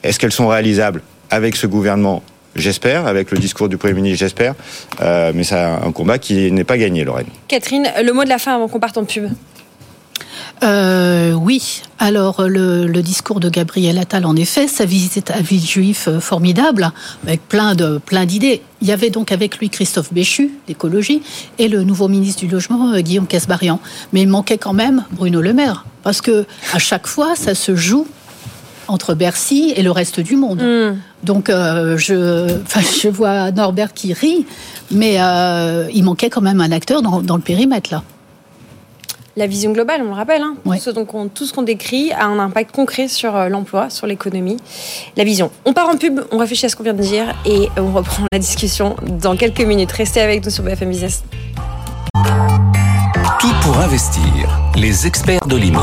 est-ce qu'elles sont réalisables avec ce gouvernement? J'espère, avec le discours du Premier ministre, j'espère. Euh, mais c'est un combat qui n'est pas gagné, Lorraine. Catherine, le mot de la fin avant qu'on parte en pub. Euh, oui. Alors, le, le discours de Gabriel Attal, en effet, sa visite à Villejuif, euh, formidable, avec plein de plein d'idées. Il y avait donc avec lui Christophe Béchu, d'écologie, et le nouveau ministre du Logement, Guillaume Casbarian. Mais il manquait quand même Bruno Le Maire, parce que à chaque fois, ça se joue entre Bercy et le reste du monde. Donc, euh, je, [laughs] je vois Norbert qui rit, mais euh, il manquait quand même un acteur dans, dans le périmètre, là. La vision globale, on le rappelle, hein, tout, ce, donc, on- tout ce qu'on décrit a un impact concret sur euh, l'emploi, sur l'économie. La vision. On part en pub, on réfléchit à ce qu'on vient de dire et on reprend la discussion dans quelques minutes. Restez avec nous sur BFM Business. Tout pour investir. Les experts de l'IMO.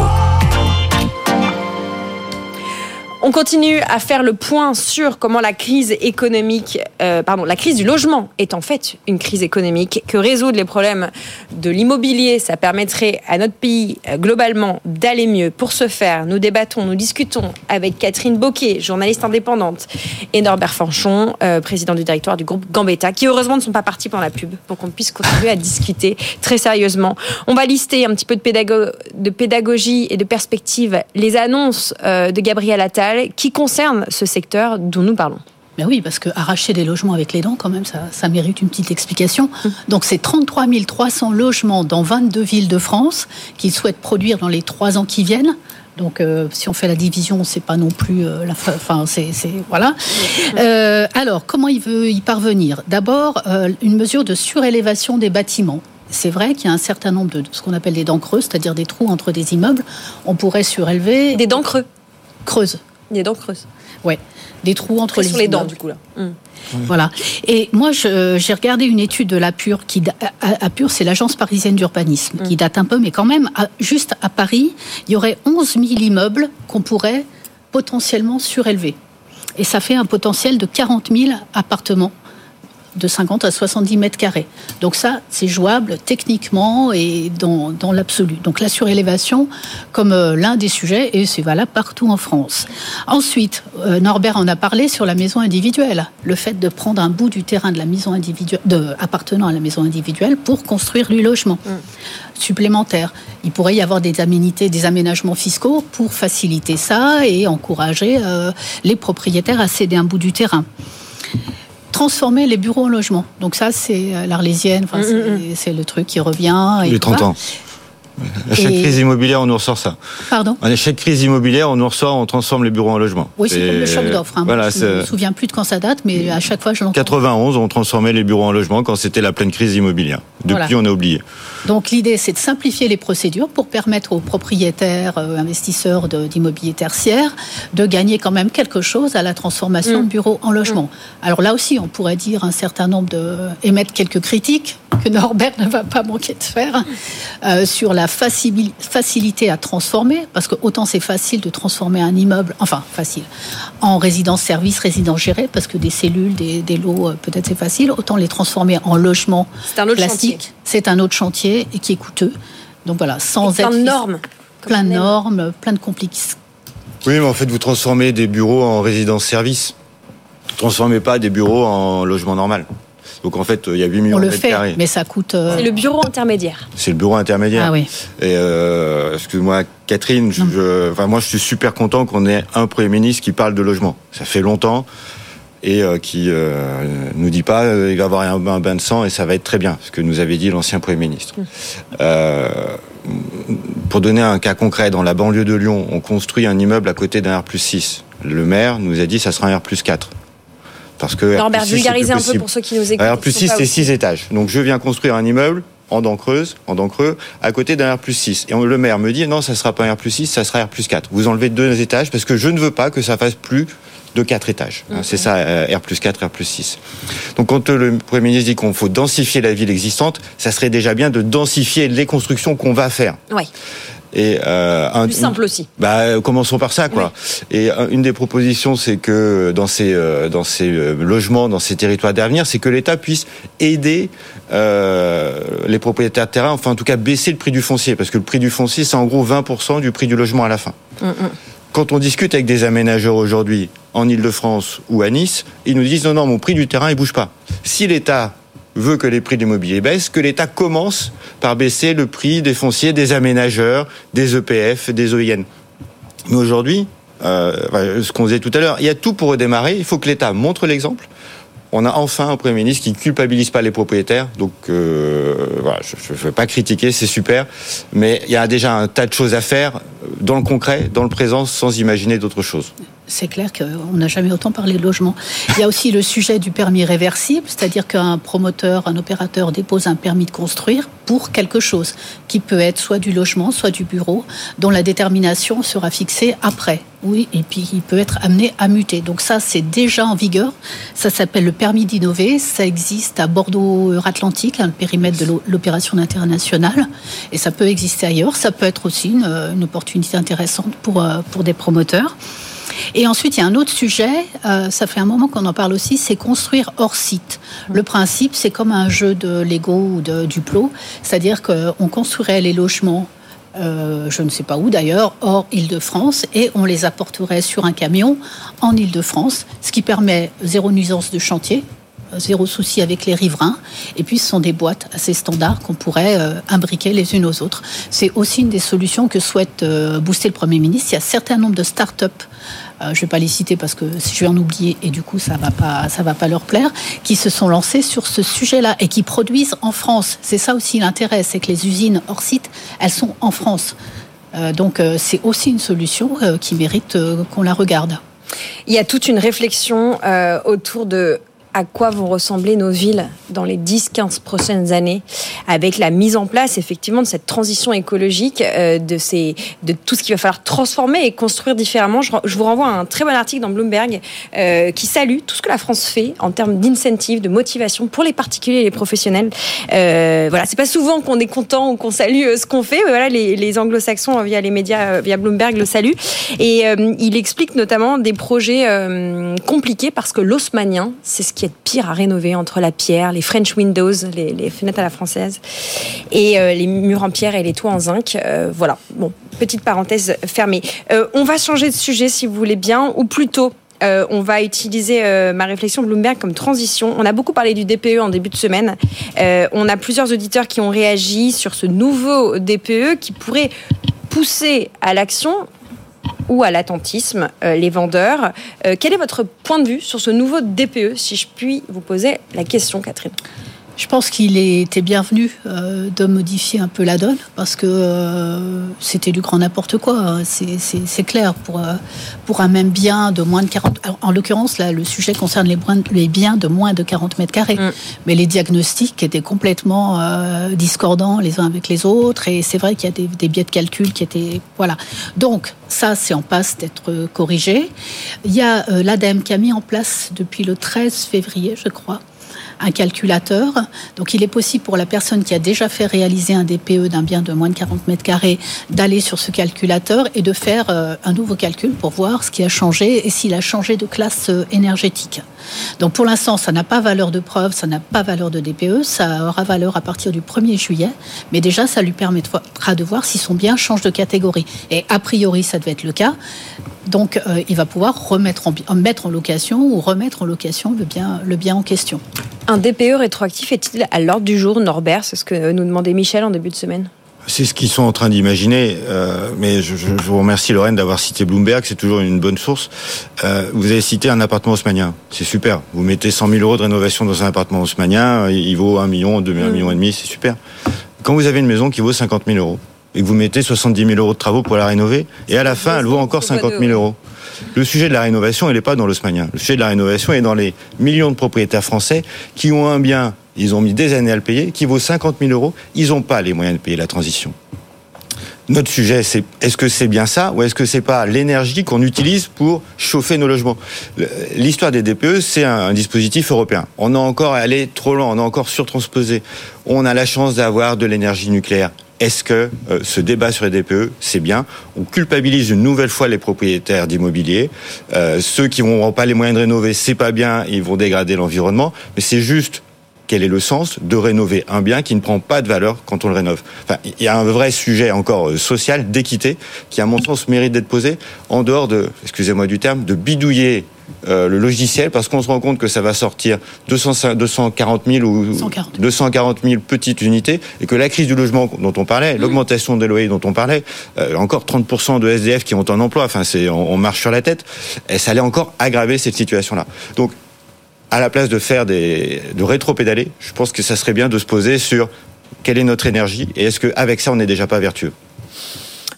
On continue à faire le point sur comment la crise économique, euh, pardon, la crise du logement est en fait une crise économique. Que résoudre les problèmes de l'immobilier, ça permettrait à notre pays euh, globalement d'aller mieux. Pour ce faire, nous débattons, nous discutons avec Catherine Boquet, journaliste indépendante, et Norbert Fanchon, euh, président du directoire du groupe Gambetta, qui heureusement ne sont pas partis pendant la pub pour qu'on puisse continuer à discuter très sérieusement. On va lister un petit peu de, de pédagogie et de perspective les annonces de Gabriel Attal qui concernent ce secteur dont nous parlons. Mais oui, parce que arracher des logements avec les dents, quand même, ça, ça mérite une petite explication. Donc, c'est 33 300 logements dans 22 villes de France qu'il souhaite produire dans les trois ans qui viennent. Donc, euh, si on fait la division, c'est pas non plus euh, la fin. Enfin, c'est voilà. Euh, alors, comment il veut y parvenir? D'abord, une mesure de surélévation des bâtiments. C'est vrai qu'il y a un certain nombre de, de ce qu'on appelle des dents creuses, c'est-à-dire des trous entre des immeubles. On pourrait surélever. Des dents creuses. Creuses. Des dents creuses. Ouais. Des trous entre les sur les dents, du coup là. Voilà. Et moi, je- j'ai regardé une étude de l'APUR, qui da- A- APUR, c'est l'agence parisienne d'urbanisme, qui date un peu, mais quand même, à- juste à Paris, il y aurait 11 000 immeubles qu'on pourrait potentiellement surélever. Et ça fait un potentiel de 40 000 appartements de 50 à 70 mètres carrés. Donc ça, c'est jouable techniquement et dans, dans l'absolu. Donc la surélévation comme euh, l'un des sujets, et c'est valable partout en France. Ensuite, euh, Norbert en a parlé sur la maison individuelle. Le fait de prendre un bout du terrain de la maison individuelle, de, appartenant à la maison individuelle pour construire du logement supplémentaire. Il pourrait y avoir des aménités, des aménagements fiscaux pour faciliter ça et encourager euh, les propriétaires à céder un bout du terrain transformer les bureaux en logements. Donc ça, c'est euh, l'Arlésienne, enfin, c'est- c'est le truc qui revient. et Les tout 30 ça. ans. À chaque Et- crise immobilière, on nous ressort ça. Pardon À chaque crise immobilière, on nous ressort, on transforme les bureaux en logements. Oui, c'est comme le choc d'offres. hein. Voilà, je ne me souviens plus de quand ça date, mais à chaque fois, je l'entends. 91, on transformait les bureaux en logements quand c'était la pleine crise immobilière. Depuis, Voilà. on a oublié. Donc l'idée, c'est de simplifier les procédures pour permettre aux propriétaires, euh, investisseurs d'immobilier tertiaire, de gagner quand même quelque chose à la transformation Mm. de bureaux en logement. Alors là aussi, on pourrait dire un certain nombre de émettre quelques critiques que Norbert [laughs] ne va pas manquer de faire euh, sur la facili- facilité à transformer, parce que autant c'est facile de transformer un immeuble, enfin facile, en résidence-service, résidence gérée, parce que des cellules, des, des lots, euh, peut-être c'est facile, autant les transformer en logement C'est un autre plastique, chantier. c'est un autre chantier et qui est coûteux. Donc voilà, sans Et plein de être- normes. plein de normes, plein de complexes. Oui, mais en fait, vous transformez des bureaux en résidence-service. Vous transformez pas des bureaux en logement normal. Donc en fait, il y a 8 millions On de le mètres fait, carrés. mais ça coûte. euh, C'est le bureau intermédiaire. C'est le bureau intermédiaire. Ah oui. Et euh, excuse-moi, Catherine, je, je- enfin, moi je suis super content qu'on ait un Premier ministre qui parle de logement. Ça fait longtemps et euh, qui euh, nous dit pas euh, il va y avoir un, un bain de sang et ça va être très bien, ce que nous avait dit l'ancien Premier ministre. Euh, pour donner un cas concret, dans la banlieue de Lyon, on construit un immeuble à côté d'un R 6. Le maire nous a dit ça sera un R 4. Parce que Norbert, R+6, c'est vulgarisez un peu pour ceux qui nous écoutent. Un plus 6, pas c'est au- 6 étages. Donc je viens construire un immeuble en dents creuses, en dents creux, à côté d'un R plus 6. Et le maire me dit, non, ça sera pas un R plus 6, ça sera R plus 4. Vous enlevez deux étages parce que je ne veux pas que ça fasse plus de quatre étages. Hein, C'est ça, euh, R plus 4, R plus 6. Donc quand le Premier ministre dit qu'on faut densifier la ville existante, ça serait déjà bien de densifier les constructions qu'on va faire. Ouais. Et euh, un- Plus simple aussi. bah, commençons par ça, quoi. Et euh, une des propositions, c'est que dans ces euh, dans ces logements, dans ces territoires d'avenir, c'est que l'État puisse aider euh, les propriétaires de terrain, enfin en tout cas baisser le prix du foncier, parce que le prix du foncier, c'est en gros 20% du prix du logement à la fin. Quand on discute avec des aménageurs aujourd'hui en Ile-de-France ou à Nice, ils nous disent non, non, mon prix du terrain, il bouge pas. Si l'État veut que les prix de l'immobilier baissent, que l'État commence par baisser le prix des fonciers des aménageurs, des EPF, des OIN. Mais aujourd'hui, euh, ce qu'on disait tout à l'heure, il y a tout pour redémarrer. Il faut que l'État montre l'exemple. On a enfin un Premier ministre qui ne culpabilise pas les propriétaires. Donc, euh, voilà, je ne veux pas critiquer, c'est super. Mais il y a déjà un tas de choses à faire dans le concret, dans le présent, sans imaginer d'autres choses. C'est clair qu'on n'a jamais autant parlé de logement. Il y a aussi le sujet du permis réversible, c'est-à-dire qu'un promoteur, un opérateur dépose un permis de construire pour quelque chose, qui peut être soit du logement, soit du bureau, dont la détermination sera fixée après. Oui, et puis il peut être amené à muter. Donc ça, c'est déjà en vigueur. Ça s'appelle le permis d'innover. Ça existe à Bordeaux-Atlantique, hein, le périmètre de l'o- l'opération internationale. Et ça peut exister ailleurs. Ça peut être aussi une, une opportunité intéressante pour, euh, pour des promoteurs. Et ensuite, il y a un autre sujet, euh, ça fait un moment qu'on en parle aussi, c'est construire hors site. Le principe, c'est comme un jeu de Lego ou de Duplo, c'est-à-dire qu'on construirait les logements euh, je ne sais pas où d'ailleurs, hors Île-de-France, et on les apporterait sur un camion en Île-de-France, ce qui permet zéro nuisance de chantier, zéro souci avec les riverains. Et puis, ce sont des boîtes assez standards qu'on pourrait euh, imbriquer les unes aux autres. C'est aussi une des solutions que souhaite euh, booster le Premier ministre. Il y a un certain nombre de start-up euh, je ne vais pas les citer parce que je vais en oublier et du coup ça va pas ça va pas leur plaire, qui se sont lancés sur ce sujet-là et qui produisent en France. C'est ça aussi l'intérêt, c'est que les usines hors site, elles sont en France. donc c'est aussi une solution qui mérite qu'on la regarde. Il y a toute une réflexion autour de à quoi vont ressembler nos villes dans les 10-15 prochaines années, avec la mise en place effectivement de cette transition écologique, euh, de, ces, de tout ce qu'il va falloir transformer et construire différemment. Je, vous renvoie à un très bon article dans Bloomberg euh, qui salue tout ce que la France fait en termes d'incentives, de motivation pour les particuliers et les professionnels. Euh, voilà, c'est pas souvent qu'on est content ou qu'on salue euh, ce qu'on fait, mais voilà, les, les anglo-saxons via les médias, via Bloomberg le saluent. Et il explique notamment des projets compliqués parce que l'osmanien, c'est ce qui de pire à rénover entre la pierre, les French windows, les, fenêtres à la française, et euh, les murs en pierre et les toits en zinc. Euh, voilà, bon, petite parenthèse fermée. Euh, on va changer de sujet si vous voulez bien, ou plutôt on va utiliser ma réflexion Bloomberg comme transition. On a beaucoup parlé du DPE en début de semaine. on a plusieurs auditeurs qui ont réagi sur ce nouveau DPE qui pourrait pousser à l'action ou à l'attentisme, euh, les vendeurs. Euh, quel est votre point de vue sur ce nouveau DPE, si je puis vous poser la question, Catherine? Je pense qu'il était bienvenu euh, de modifier un peu la donne parce que euh, c'était du grand n'importe quoi. Hein. C'est clair pour euh, pour un même bien de moins de 40. en l'occurrence, là, le sujet concerne les, les, biens de moins de 40 mètres carrés, mm. mais les diagnostics étaient complètement discordants les uns avec les autres et c'est vrai qu'il y a des, des, biais de calcul qui étaient voilà. Donc ça, c'est en passe d'être corrigé. Il y a l'ADEME qui a mis en place depuis le 13 février, je crois, un calculateur. Donc il est possible pour la personne qui a déjà fait réaliser un DPE d'un bien de moins de 40 mètres carrés d'aller sur ce calculateur et de faire euh, un nouveau calcul pour voir ce qui a changé et s'il a changé de classe euh, énergétique. Donc pour l'instant, ça n'a pas valeur de preuve, ça n'a pas valeur de DPE, ça aura valeur à partir du 1er juillet, mais déjà ça lui permettra de voir si son bien change de catégorie. Et a priori, ça devait être le cas. Donc euh, il va pouvoir remettre en, mettre en location ou remettre en location le bien, le bien en question. Un DPE rétroactif est-il à l'ordre du jour, Norbert? C'est ce que nous demandait Michel en début de semaine. C'est ce qu'ils sont en train d'imaginer, euh, mais je, je, vous remercie Lorraine d'avoir cité Bloomberg, c'est toujours une bonne source. Euh, vous avez cité un appartement haussmanien, c'est super. Vous mettez 100 000 euros de rénovation dans un appartement haussmanien, il vaut 1 million, 2 millions, 1 million et demi, c'est super. Quand vous avez une maison qui vaut 50 000 euros et que vous mettez 70 000 euros de travaux pour la rénover, et à la fin elle vaut encore 50 000 euros. Le sujet de la rénovation, il n'est pas dans l'haussmanien. Le sujet de la rénovation est dans les millions de propriétaires français qui ont un bien, ils ont mis des années à le payer, qui vaut 50 000 euros. Ils n'ont pas les moyens de payer la transition. Notre sujet, c'est est-ce que c'est bien ça ou est-ce que c'est pas l'énergie qu'on utilise pour chauffer nos logements? L'histoire des DPE, c'est un, dispositif européen. On a encore allé trop loin, on a encore surtransposé. On a la chance d'avoir de l'énergie nucléaire est-ce que euh, ce débat sur les DPE, c'est bien? On culpabilise une nouvelle fois les propriétaires d'immobilier. Euh, ceux qui n'auront pas les moyens de rénover, c'est pas bien, ils vont dégrader l'environnement. Mais c'est juste quel est le sens de rénover un bien qui ne prend pas de valeur quand on le rénove? Il y a un vrai sujet encore euh, social, d'équité, qui à mon sens mérite d'être posé, en dehors de, excusez-moi du terme, de bidouiller euh, le logiciel parce qu'on se rend compte que ça va sortir 200, 240 000 ou 240 000 petites unités et que la crise du logement dont on parlait, mmh. l'augmentation des loyers dont on parlait, euh, encore 30% de SDF qui ont un emploi, enfin c'est on, marche sur la tête, et ça allait encore aggraver cette situation-là. Donc à la place de faire des de rétro-pédaler, je pense que ça serait bien de se poser sur quelle est notre énergie et est-ce qu'avec ça on n'est déjà pas vertueux.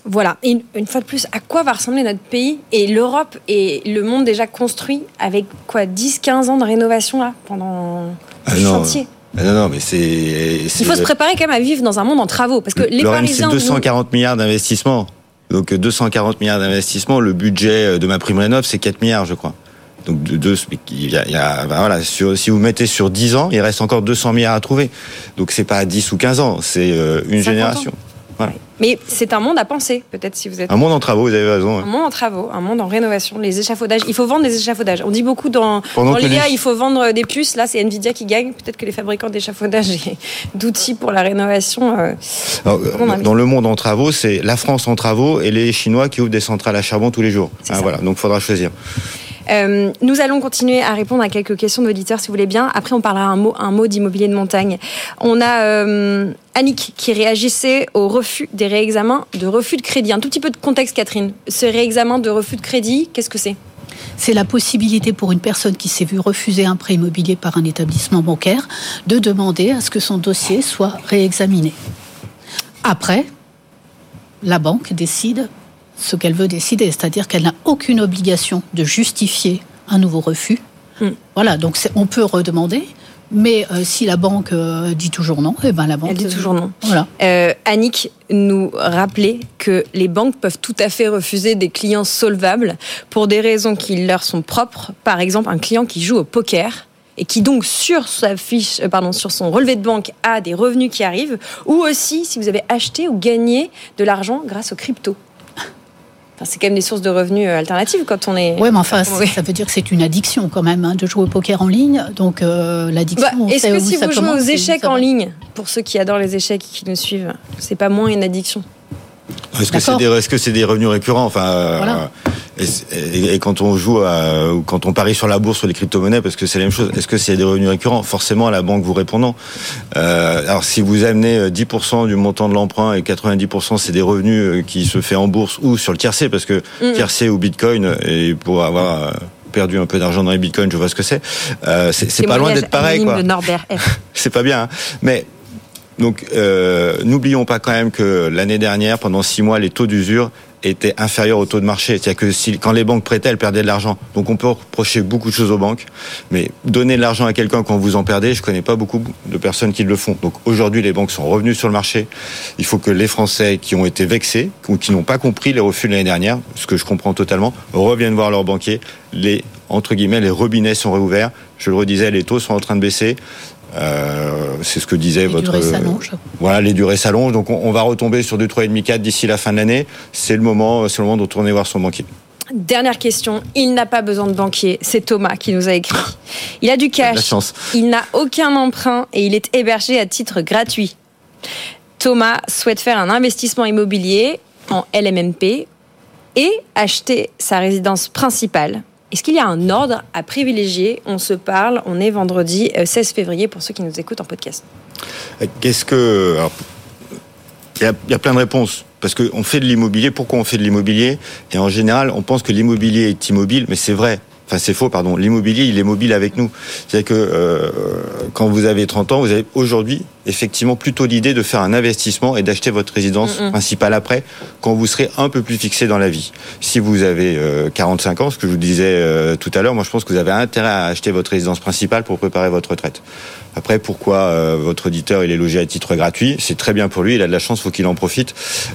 Voilà, et une, fois de plus, à quoi va ressembler notre pays et l'Europe et le monde déjà construit avec quoi 10-15 ans de rénovation là pendant ah le chantier? Ah non, non, mais c'est. Il faut se préparer quand même à vivre dans un monde en travaux. Parce que les Parisiens. C'est 240 milliards d'investissements. Donc 240 milliards d'investissements, le budget de ma prime rénov, c'est 4 milliards, je crois. Donc de, de il y a, il y a ben voilà, sur, si vous mettez sur 10 ans, il reste encore 200 milliards à trouver. Donc c'est pas 10 ou 15 ans, c'est euh, une génération. Voilà. Mais c'est un monde à penser, peut-être si vous êtes. Un monde en travaux, vous avez raison. Un monde en travaux, un monde en rénovation, les échafaudages. Il faut vendre des échafaudages. On dit beaucoup dans, Pendant dans l'IA, les- il faut vendre des puces. Là, c'est Nvidia qui gagne. Peut-être que les fabricants d'échafaudages et [laughs] d'outils pour la rénovation. euh, Alors, dans le monde en travaux, c'est la France en travaux et les Chinois qui ouvrent des centrales à charbon tous les jours. Ah, voilà, donc il faudra choisir. Euh, nous allons continuer à répondre à quelques questions d'auditeurs, si vous voulez bien. Après, on parlera un mot, d'immobilier de montagne. On a euh, Annick qui réagissait au refus des réexamens de refus de crédit. Un tout petit peu de contexte, Catherine. Ce réexamen de refus de crédit, qu'est-ce que c'est? C'est la possibilité pour une personne qui s'est vue refuser un prêt immobilier par un établissement bancaire de demander à ce que son dossier soit réexaminé. Après, la banque décide ce qu'elle veut décider, c'est-à-dire qu'elle n'a aucune obligation de justifier un nouveau refus. Hmm. Voilà, donc on peut redemander, mais euh, si la banque euh, dit toujours non, eh ben la banque Elle dit toujours non. Voilà. Euh, Annick nous rappelait que les banques peuvent tout à fait refuser des clients solvables pour des raisons qui leur sont propres. Par exemple, un client qui joue au poker et qui donc sur sa fiche, euh, pardon, sur son relevé de banque a des revenus qui arrivent, ou aussi si vous avez acheté ou gagné de l'argent grâce aux cryptos. Enfin, c'est quand même des sources de revenus euh, alternatives quand on est. Oui, mais enfin, Oui. ça veut dire que c'est une addiction quand même hein, de jouer au poker en ligne. Donc euh, l'addiction. Bah, Est-ce que si vous jouez aux échecs en ligne, pour ceux qui adorent les échecs et qui nous suivent, c'est pas moins une addiction? Est-ce que c'est des, revenus récurrents Enfin, euh, Voilà. et, et- et quand on joue, à, ou quand on parie sur la bourse sur les crypto-monnaies, parce que c'est la même chose. Est-ce que c'est des revenus récurrents Forcément, la banque vous répondant. Euh, alors, si vous amenez euh, 10% du montant de l'emprunt et 90% c'est des revenus euh, qui se fait en bourse ou sur le tiercé, parce que Mhm. tiercé ou Bitcoin, et pour avoir euh, perdu un peu d'argent dans les Bitcoins, je vois ce que c'est. Euh, c'est pas loin d'être pareil, quoi [laughs] c'est pas bien. hein. Mais donc, euh, n'oublions pas quand même que l'année dernière, pendant six mois, les taux d'usure étaient inférieurs au taux de marché. C'est-à-dire que quand les banques prêtaient, elles perdaient de l'argent. Donc, on peut reprocher beaucoup de choses aux banques, mais donner de l'argent à quelqu'un quand vous en perdez, je connais pas beaucoup de personnes qui le font. Donc, aujourd'hui, les banques sont revenues sur le marché. Il faut que les Français qui ont été vexés ou qui n'ont pas compris les refus de l'année dernière, ce que je comprends totalement, reviennent voir leurs banquiers. Les entre guillemets, les robinets sont réouverts. Je le redisais, les taux sont en train de baisser. Euh, c'est ce que disait Les votre. durées s'allongent. Voilà, les durées s'allongent. Donc on, on va retomber sur du 3,5 4 d'ici la fin de l'année. C'est le moment, c'est le moment de retourner voir son banquier. Dernière question. Il n'a pas besoin de banquier. C'est Thomas qui nous a écrit. Il a du de la cash. chance. Il n'a aucun emprunt et il est hébergé à titre gratuit. Thomas souhaite faire un investissement immobilier en LMNP et acheter sa résidence principale. Est-ce qu'il y a un ordre à privilégier On se parle, on est vendredi euh, 16 février pour ceux qui nous écoutent en podcast. Qu'est-ce que. il y a plein de réponses. Parce qu'on fait de l'immobilier. Pourquoi on fait de l'immobilier? Et en général, on pense que l'immobilier est immobile, mais c'est vrai. Enfin, c'est faux, pardon. L'immobilier, il est mobile avec nous. C'est-à-dire que euh, quand vous avez 30 ans, vous avez aujourd'hui effectivement plutôt l'idée de faire un investissement et d'acheter votre résidence principale après, quand vous serez un peu plus fixé dans la vie. Si vous avez euh, 45 ans, ce que je vous disais euh, tout à l'heure, moi je pense que vous avez intérêt à acheter votre résidence principale pour préparer votre retraite. Après, pourquoi euh, votre auditeur il est logé à titre gratuit? C'est très bien pour lui, il a de la chance, faut qu'il en profite.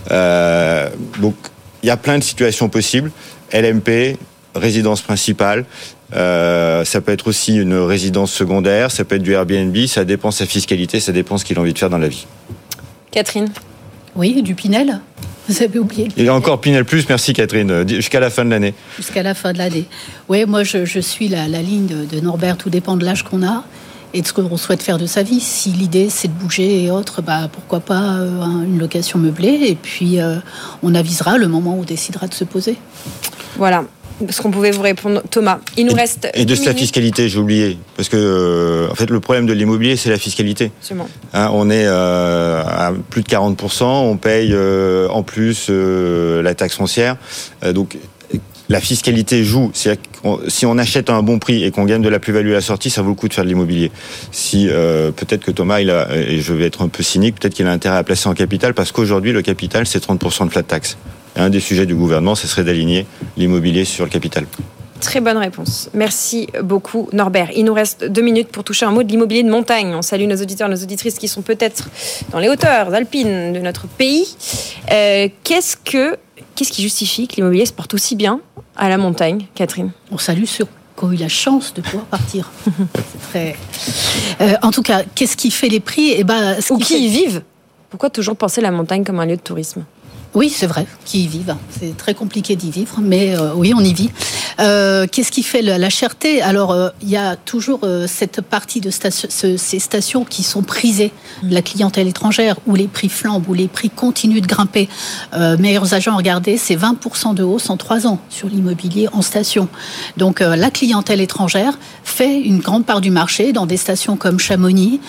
Euh, donc, il y a plein de situations possibles. LMP, résidence principale. Euh, ça peut être aussi une résidence secondaire, ça peut être du Airbnb, ça dépend de sa fiscalité, ça dépend ce qu'il a envie de faire dans la vie. Catherine Oui, du Pinel. Vous avez oublié. Il y a encore Pinel Plus, merci Catherine, euh, jusqu'à la fin de l'année. Jusqu'à la fin de l'année. Oui, moi, je, je suis la, la ligne de, de Norbert. Tout dépend de l'âge qu'on a et de ce qu'on souhaite faire de sa vie. Si l'idée, c'est de bouger et autres, bah, pourquoi pas euh, un- une location meublée. Et puis, euh, on avisera le moment où on décidera de se poser. Voilà ce qu'on pouvait vous répondre. Thomas, il nous reste. Et de sa fiscalité, j'ai oublié. Parce que, euh, en fait, le problème de l'immobilier, c'est la fiscalité. Absolument. Hein, on est euh, à plus de 40%, on paye euh, en plus la taxe foncière. Donc la fiscalité joue. C'est-à-dire si on achète à un bon prix et qu'on gagne de la plus-value à la sortie, ça vaut le coup de faire de l'immobilier. Si euh, peut-être que Thomas, il a, et je vais être un peu cynique, peut-être qu'il a intérêt à placer en capital parce qu'aujourd'hui le capital c'est 30% de flat tax. Et un des sujets du gouvernement, ce serait d'aligner l'immobilier sur le capital. Très bonne réponse. Merci beaucoup, Norbert. Il nous reste deux minutes pour toucher un mot de l'immobilier de montagne. On salue nos auditeurs, nos auditrices qui sont peut-être dans les hauteurs alpines de notre pays. Euh, qu'est-ce que, qu'est-ce qui justifie que l'immobilier se porte aussi bien à la montagne, Catherine? On salue ceux qui ont eu la chance de pouvoir partir. C'est très. Euh, en tout cas, qu'est-ce qui fait les prix? Eh ben, ce Ou qui qui fait- y vivent? Pourquoi toujours penser la montagne comme un lieu de tourisme? Oui, c'est vrai, qui y vivent. C'est très compliqué d'y vivre, mais euh, oui, on y vit. Euh, Qu'est-ce qui fait la, la cherté? Alors, euh, il y a toujours euh, cette partie de ce, ces stations qui sont prisées la clientèle étrangère, où les prix flambent, où les prix continuent de grimper. Euh, meilleurs agents, regardez, c'est 20% de hausse en trois ans sur l'immobilier en station. Donc, la clientèle étrangère fait une grande part du marché dans des stations comme Chamonix,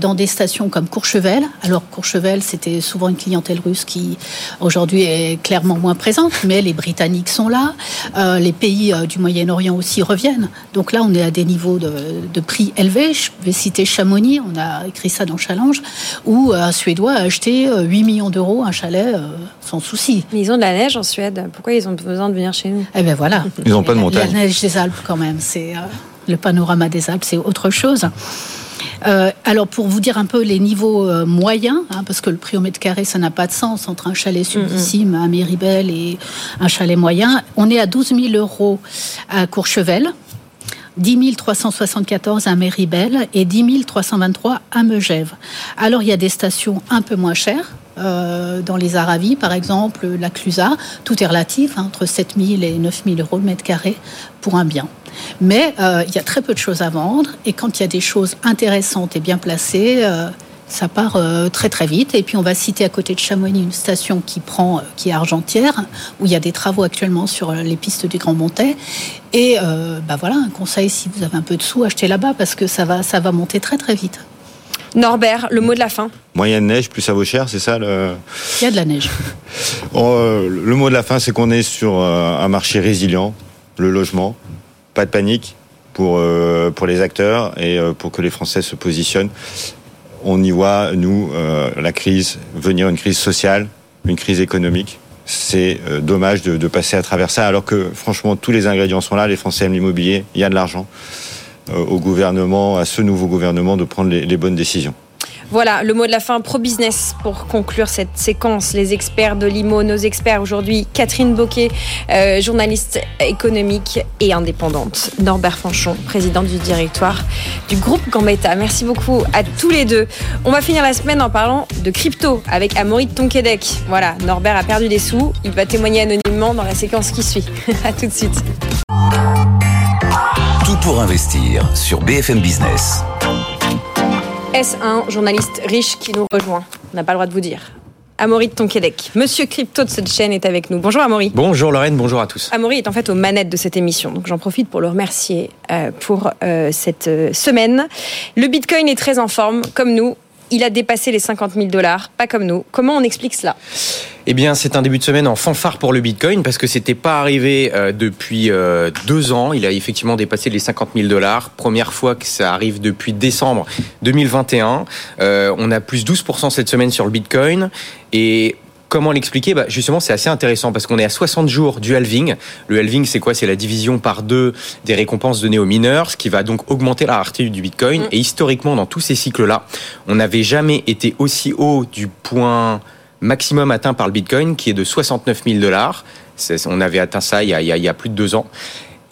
dans des stations comme Courchevel. Alors, Courchevel, c'était souvent une clientèle russe qui aujourd'hui est clairement moins présente, mais les Britanniques sont là, euh, les pays euh, du Moyen-Orient aussi reviennent. Donc là, on est à des niveaux de, de, prix élevés. Je vais citer Chamonix, on a écrit ça dans Challenge, où un Suédois a acheté 8 millions d'euros un chalet euh, sans souci. Mais ils ont de la neige en Suède. Pourquoi ils ont besoin de venir chez nous? Eh bien voilà. Ils n'ont pas de montagne. La neige des Alpes quand même, c'est le panorama des Alpes, c'est autre chose. Euh, alors pour vous dire un peu les niveaux euh, moyens, hein, parce que le prix au mètre carré, ça n'a pas de sens entre un chalet subissime à Méribel et un chalet moyen. On est à 12 000 euros à Courchevel. 10 374 à Méribel et 10 323 à Megève. Alors il y a des stations un peu moins chères, euh, dans les Aravis, par exemple, la Clusa, tout est relatif, hein, entre 7 000 et 9 000 euros le mètre carré pour un bien. Mais euh, il y a très peu de choses à vendre, et quand il y a des choses intéressantes et bien placées, euh, ça part très très vite. Et puis on va citer à côté de Chamonix une station qui prend, qui est Argentière, où il y a des travaux actuellement sur les pistes du Grand Montais. Et bah voilà, un conseil si vous avez un peu de sous, achetez là-bas parce que ça va, ça va monter très très vite. Norbert, le mot de la fin. Moyenne neige, plus ça vaut cher, c'est ça le... Il y a de la neige. Euh, [laughs] le mot de la fin, c'est qu'on est sur euh, un marché résilient, le logement. Pas de panique pour, euh, pour les acteurs et euh, pour que les Français se positionnent. On y voit, nous, la crise venir, une crise sociale, une crise économique. C'est euh, dommage de, de passer à travers ça, alors que franchement, tous les ingrédients sont là. Les Français aiment l'immobilier, il y a de l'argent. Euh, au gouvernement, à ce nouveau gouvernement, de prendre les, bonnes décisions. Voilà, le mot de la fin pro-business pour conclure cette séquence. Les experts de l'IMO, nos experts aujourd'hui, Catherine Boquet, euh, journaliste économique et indépendante, Norbert Fanchon, président du directoire du groupe Gambetta. Merci beaucoup à tous les deux. On va finir la semaine en parlant de crypto avec Amaury de Tonquédec. Voilà, Norbert a perdu des sous, il va témoigner anonymement dans la séquence qui suit. [laughs] à tout de suite. Pour investir sur BFM Business. Est-ce un journaliste riche qui nous rejoint On n'a pas le droit de vous dire. Amaury de Tonquédec, monsieur crypto de cette chaîne est avec nous. Bonjour Amaury. Bonjour Lorraine, bonjour à tous. Amaury est en fait aux manettes de cette émission, donc j'en profite pour le remercier euh, pour euh, cette euh, semaine. Le Bitcoin est très en forme, comme nous. Il a dépassé les 50 000 dollars, pas comme nous. Comment on explique cela? Eh bien, c'est un début de semaine en fanfare pour le Bitcoin parce que c'était pas arrivé euh, depuis euh, deux ans. Il a effectivement dépassé les 50 000 dollars. Première fois que ça arrive depuis décembre 2021. Euh, on a plus 12% cette semaine sur le Bitcoin et Comment l'expliquer? Bah Justement, c'est assez intéressant parce qu'on est à 60 jours du halving. Le halving, c'est quoi? C'est la division par deux des récompenses données aux mineurs, ce qui va donc augmenter la rareté du Bitcoin. Et historiquement, dans tous ces cycles-là, on n'avait jamais été aussi haut du point maximum atteint par le Bitcoin, qui est de 69 000 dollars. On avait atteint ça il y a, il y a, plus de deux ans.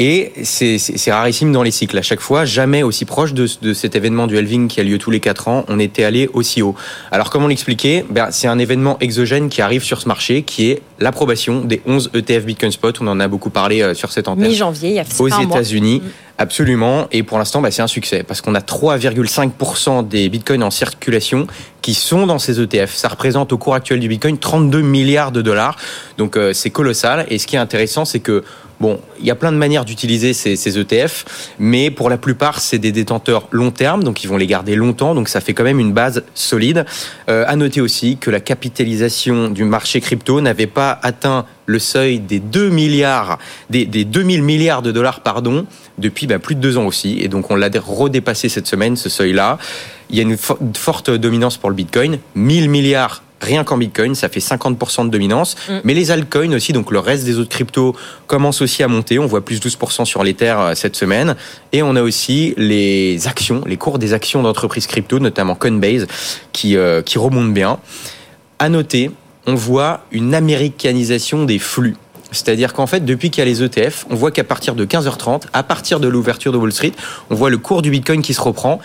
Et c'est rarissime dans les cycles. À chaque fois, jamais aussi proche de, de, cet événement du halving qui a lieu tous les quatre ans, on était allé aussi haut. Alors comment l'expliquer? Ben, C'est un événement exogène qui arrive sur ce marché, qui est l'approbation des 11 ETF Bitcoin Spot. On en a beaucoup parlé euh, sur cette antenne. Mi-janvier, il y a Aux États-Unis. Absolument. Et pour l'instant, bah, c'est un succès parce qu'on a 3,5% des bitcoins en circulation qui sont dans ces ETF. Ça représente au cours actuel du bitcoin 32 milliards de dollars. Donc euh, c'est colossal. Et ce qui est intéressant, c'est que Bon, il y a plein de manières d'utiliser ces, ETF, mais pour la plupart, c'est des détenteurs long terme, donc ils vont les garder longtemps, donc ça fait quand même une base solide. Euh, à noter aussi que la capitalisation du marché crypto n'avait pas atteint le seuil des 2 milliards, des, des 2000 milliards de dollars, pardon, depuis ben, plus de deux ans aussi, et donc on l'a redépassé cette semaine, ce seuil-là. Il y a une forte dominance pour le Bitcoin, 1000 milliards rien qu'en Bitcoin, ça fait 50% de dominance. Mm. Mais les altcoins aussi, donc le reste des autres cryptos, commencent aussi à monter. On voit plus 12% sur l'Ether cette semaine. Et on a aussi les actions, les cours des actions d'entreprises crypto, notamment Coinbase, qui, euh, qui remontent bien. À noter, on voit une américanisation des flux. C'est-à-dire qu'en fait, depuis qu'il y a les ETF, on voit qu'à partir de 15h30, à partir de l'ouverture de Wall Street, on voit le cours du Bitcoin qui se reprend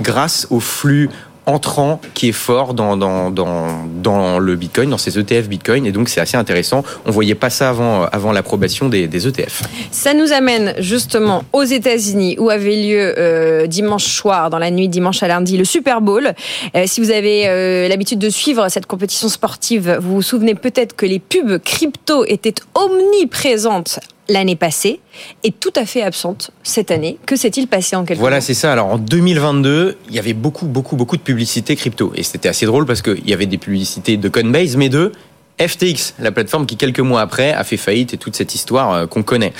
grâce aux flux entrant qui est fort dans, dans, dans, dans le Bitcoin, dans ces ETF Bitcoin, et donc c'est assez intéressant. On voyait pas ça avant, avant l'approbation des, ETF. Ça nous amène justement aux États-Unis où avait lieu euh, dimanche soir, dans la nuit dimanche à lundi, le Super Bowl. Euh, si vous avez euh, l'habitude de suivre cette compétition sportive, vous vous souvenez peut-être que les pubs crypto étaient omniprésentes l'année passée et tout à fait absentes cette année. Que s'est-il passé en quelques Voilà, c'est ça. Alors en 2022, il y avait beaucoup, beaucoup, beaucoup de publicité crypto. Et c'était assez drôle parce qu'il y avait des publicités de Coinbase, mais de FTX, la plateforme qui quelques mois après a fait faillite et toute cette histoire euh, qu'on connaît.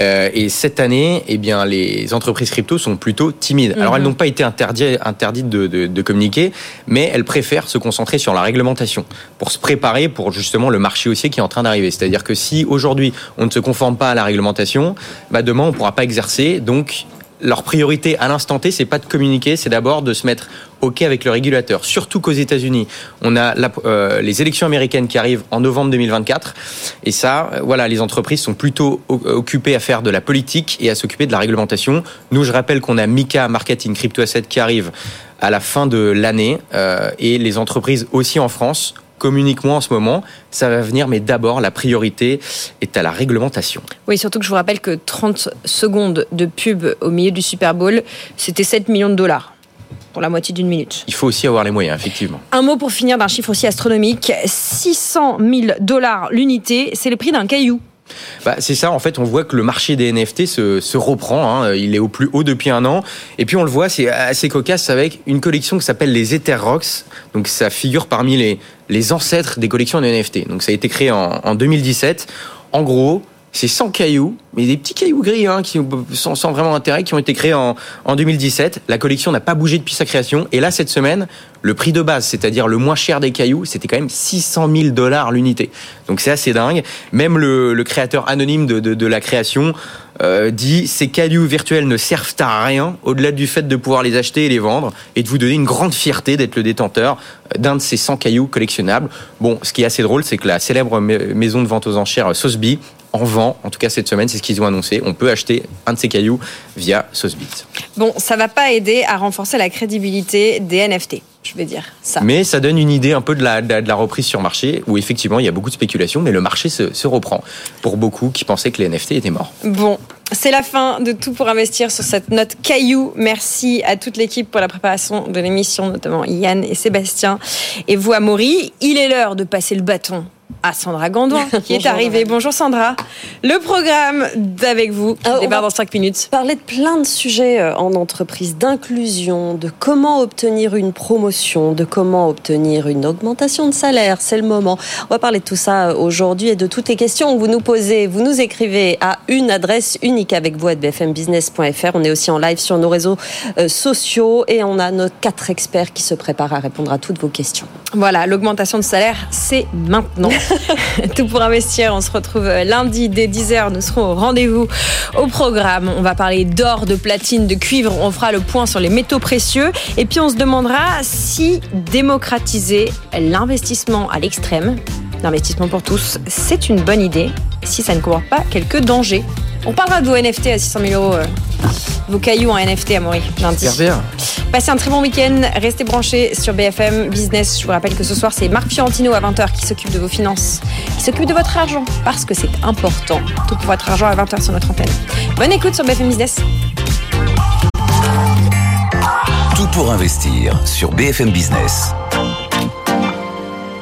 Euh, et cette année, eh bien, les entreprises crypto sont plutôt timides. Alors Mhm. elles n'ont pas été interdites, interdites de, de- de communiquer, mais elles préfèrent se concentrer sur la réglementation pour se préparer pour justement le marché haussier qui est en train d'arriver. C'est-à-dire que si aujourd'hui on ne se conforme pas à la réglementation, bah demain on ne pourra pas exercer. Donc leur priorité à l'instant T, c'est pas de communiquer, c'est d'abord de se mettre OK avec le régulateur. Surtout qu'aux États-Unis, on a euh, les élections américaines qui arrivent en novembre 2024. Et ça, euh, voilà, les entreprises sont plutôt o- occupées à faire de la politique et à s'occuper de la réglementation. Nous, je rappelle qu'on a Mika Marketing Crypto Asset qui arrive à la fin de l'année euh, et les entreprises aussi en France communiquent moins en ce moment. Ça va venir, mais d'abord, la priorité est à la réglementation. Oui, surtout que je vous rappelle que 30 secondes de pub au milieu du Super Bowl, c'était 7 millions de dollars pour la moitié d'une minute. Il faut aussi avoir les moyens, effectivement. Un mot pour finir d'un chiffre aussi astronomique 600 000 dollars l'unité, c'est le prix d'un caillou. Bah, c'est ça, en fait, on voit que le marché des NFT se, se reprend. hein. Il est au plus haut depuis un an. Et puis on le voit, c'est assez cocasse avec une collection qui s'appelle les Ether Rocks. Donc ça figure parmi les, les ancêtres des collections de NFT. Donc ça a été créé en, en 2017. En gros, c'est 100 cailloux, mais des petits cailloux gris, hein, qui, sans, sans vraiment intérêt, qui ont été créés en, en 2017. La collection n'a pas bougé depuis sa création. Et là, cette semaine, le prix de base, c'est-à-dire le moins cher des cailloux, c'était quand même 600 000 dollars l'unité. Donc c'est assez dingue. Même le, le créateur anonyme de, de, de la création euh, dit ces cailloux virtuels ne servent à rien au-delà du fait de pouvoir les acheter et les vendre et de vous donner une grande fierté d'être le détenteur d'un de ces 100 cailloux collectionnables. Bon, ce qui est assez drôle, c'est que la célèbre ma- maison de vente aux enchères Sotheby en vend, en tout cas cette semaine, c'est ce qu'ils ont annoncé. On peut acheter un de ces cailloux via Sotheby. Bon, ça va pas aider à renforcer la crédibilité des NFT, je vais dire ça. Mais ça donne une idée un peu de la, de la- de la reprise sur marché où effectivement il y a beaucoup de spéculation, mais le marché se, se reprend pour beaucoup qui pensaient que les NFT étaient morts. Bon, c'est la fin de tout pour investir sur cette note caillou. Merci à toute l'équipe pour la préparation de l'émission, notamment Yann et Sébastien. Et vous, Amaury, il est l'heure de passer le bâton à Sandra Gandouin, [laughs] qui est Bonjour, arrivée. Bonjour Sandra. Le programme d'avec vous, qui Euh, démarre va dans 5 minutes. Parler de plein de sujets euh, en entreprise, d'inclusion, de comment obtenir une promotion, de comment obtenir une augmentation de salaire. C'est le moment. On va parler de tout ça euh, aujourd'hui et de toutes les questions que vous nous posez. Vous nous écrivez à une adresse unique avec vous à bfmbusiness.fr. On est aussi en live sur nos réseaux euh, sociaux et on a nos quatre experts qui se préparent à répondre à toutes vos questions. Voilà, l'augmentation de salaire, c'est maintenant. [laughs] Tout pour investir, on se retrouve lundi dès 10h. Nous serons au rendez-vous au programme. On va parler d'or, de platine, de cuivre. On fera le point sur les métaux précieux. Et puis on se demandera si démocratiser l'investissement à l'extrême, l'investissement pour tous, c'est une bonne idée. Si ça ne comporte pas quelques dangers. On parlera de vos NFT à 600 000 euros. euh, vos cailloux en NFT à Maury, lundi. Super. Passez un très bon week-end. Restez branchés sur BFM Business. Je vous rappelle que ce soir, c'est Marc Fiorentino à 20h qui s'occupe de vos finances, qui s'occupe de votre argent, parce que c'est important. Tout pour votre argent à 20h sur notre antenne. Bonne écoute sur BFM Business. Tout pour investir sur BFM Business.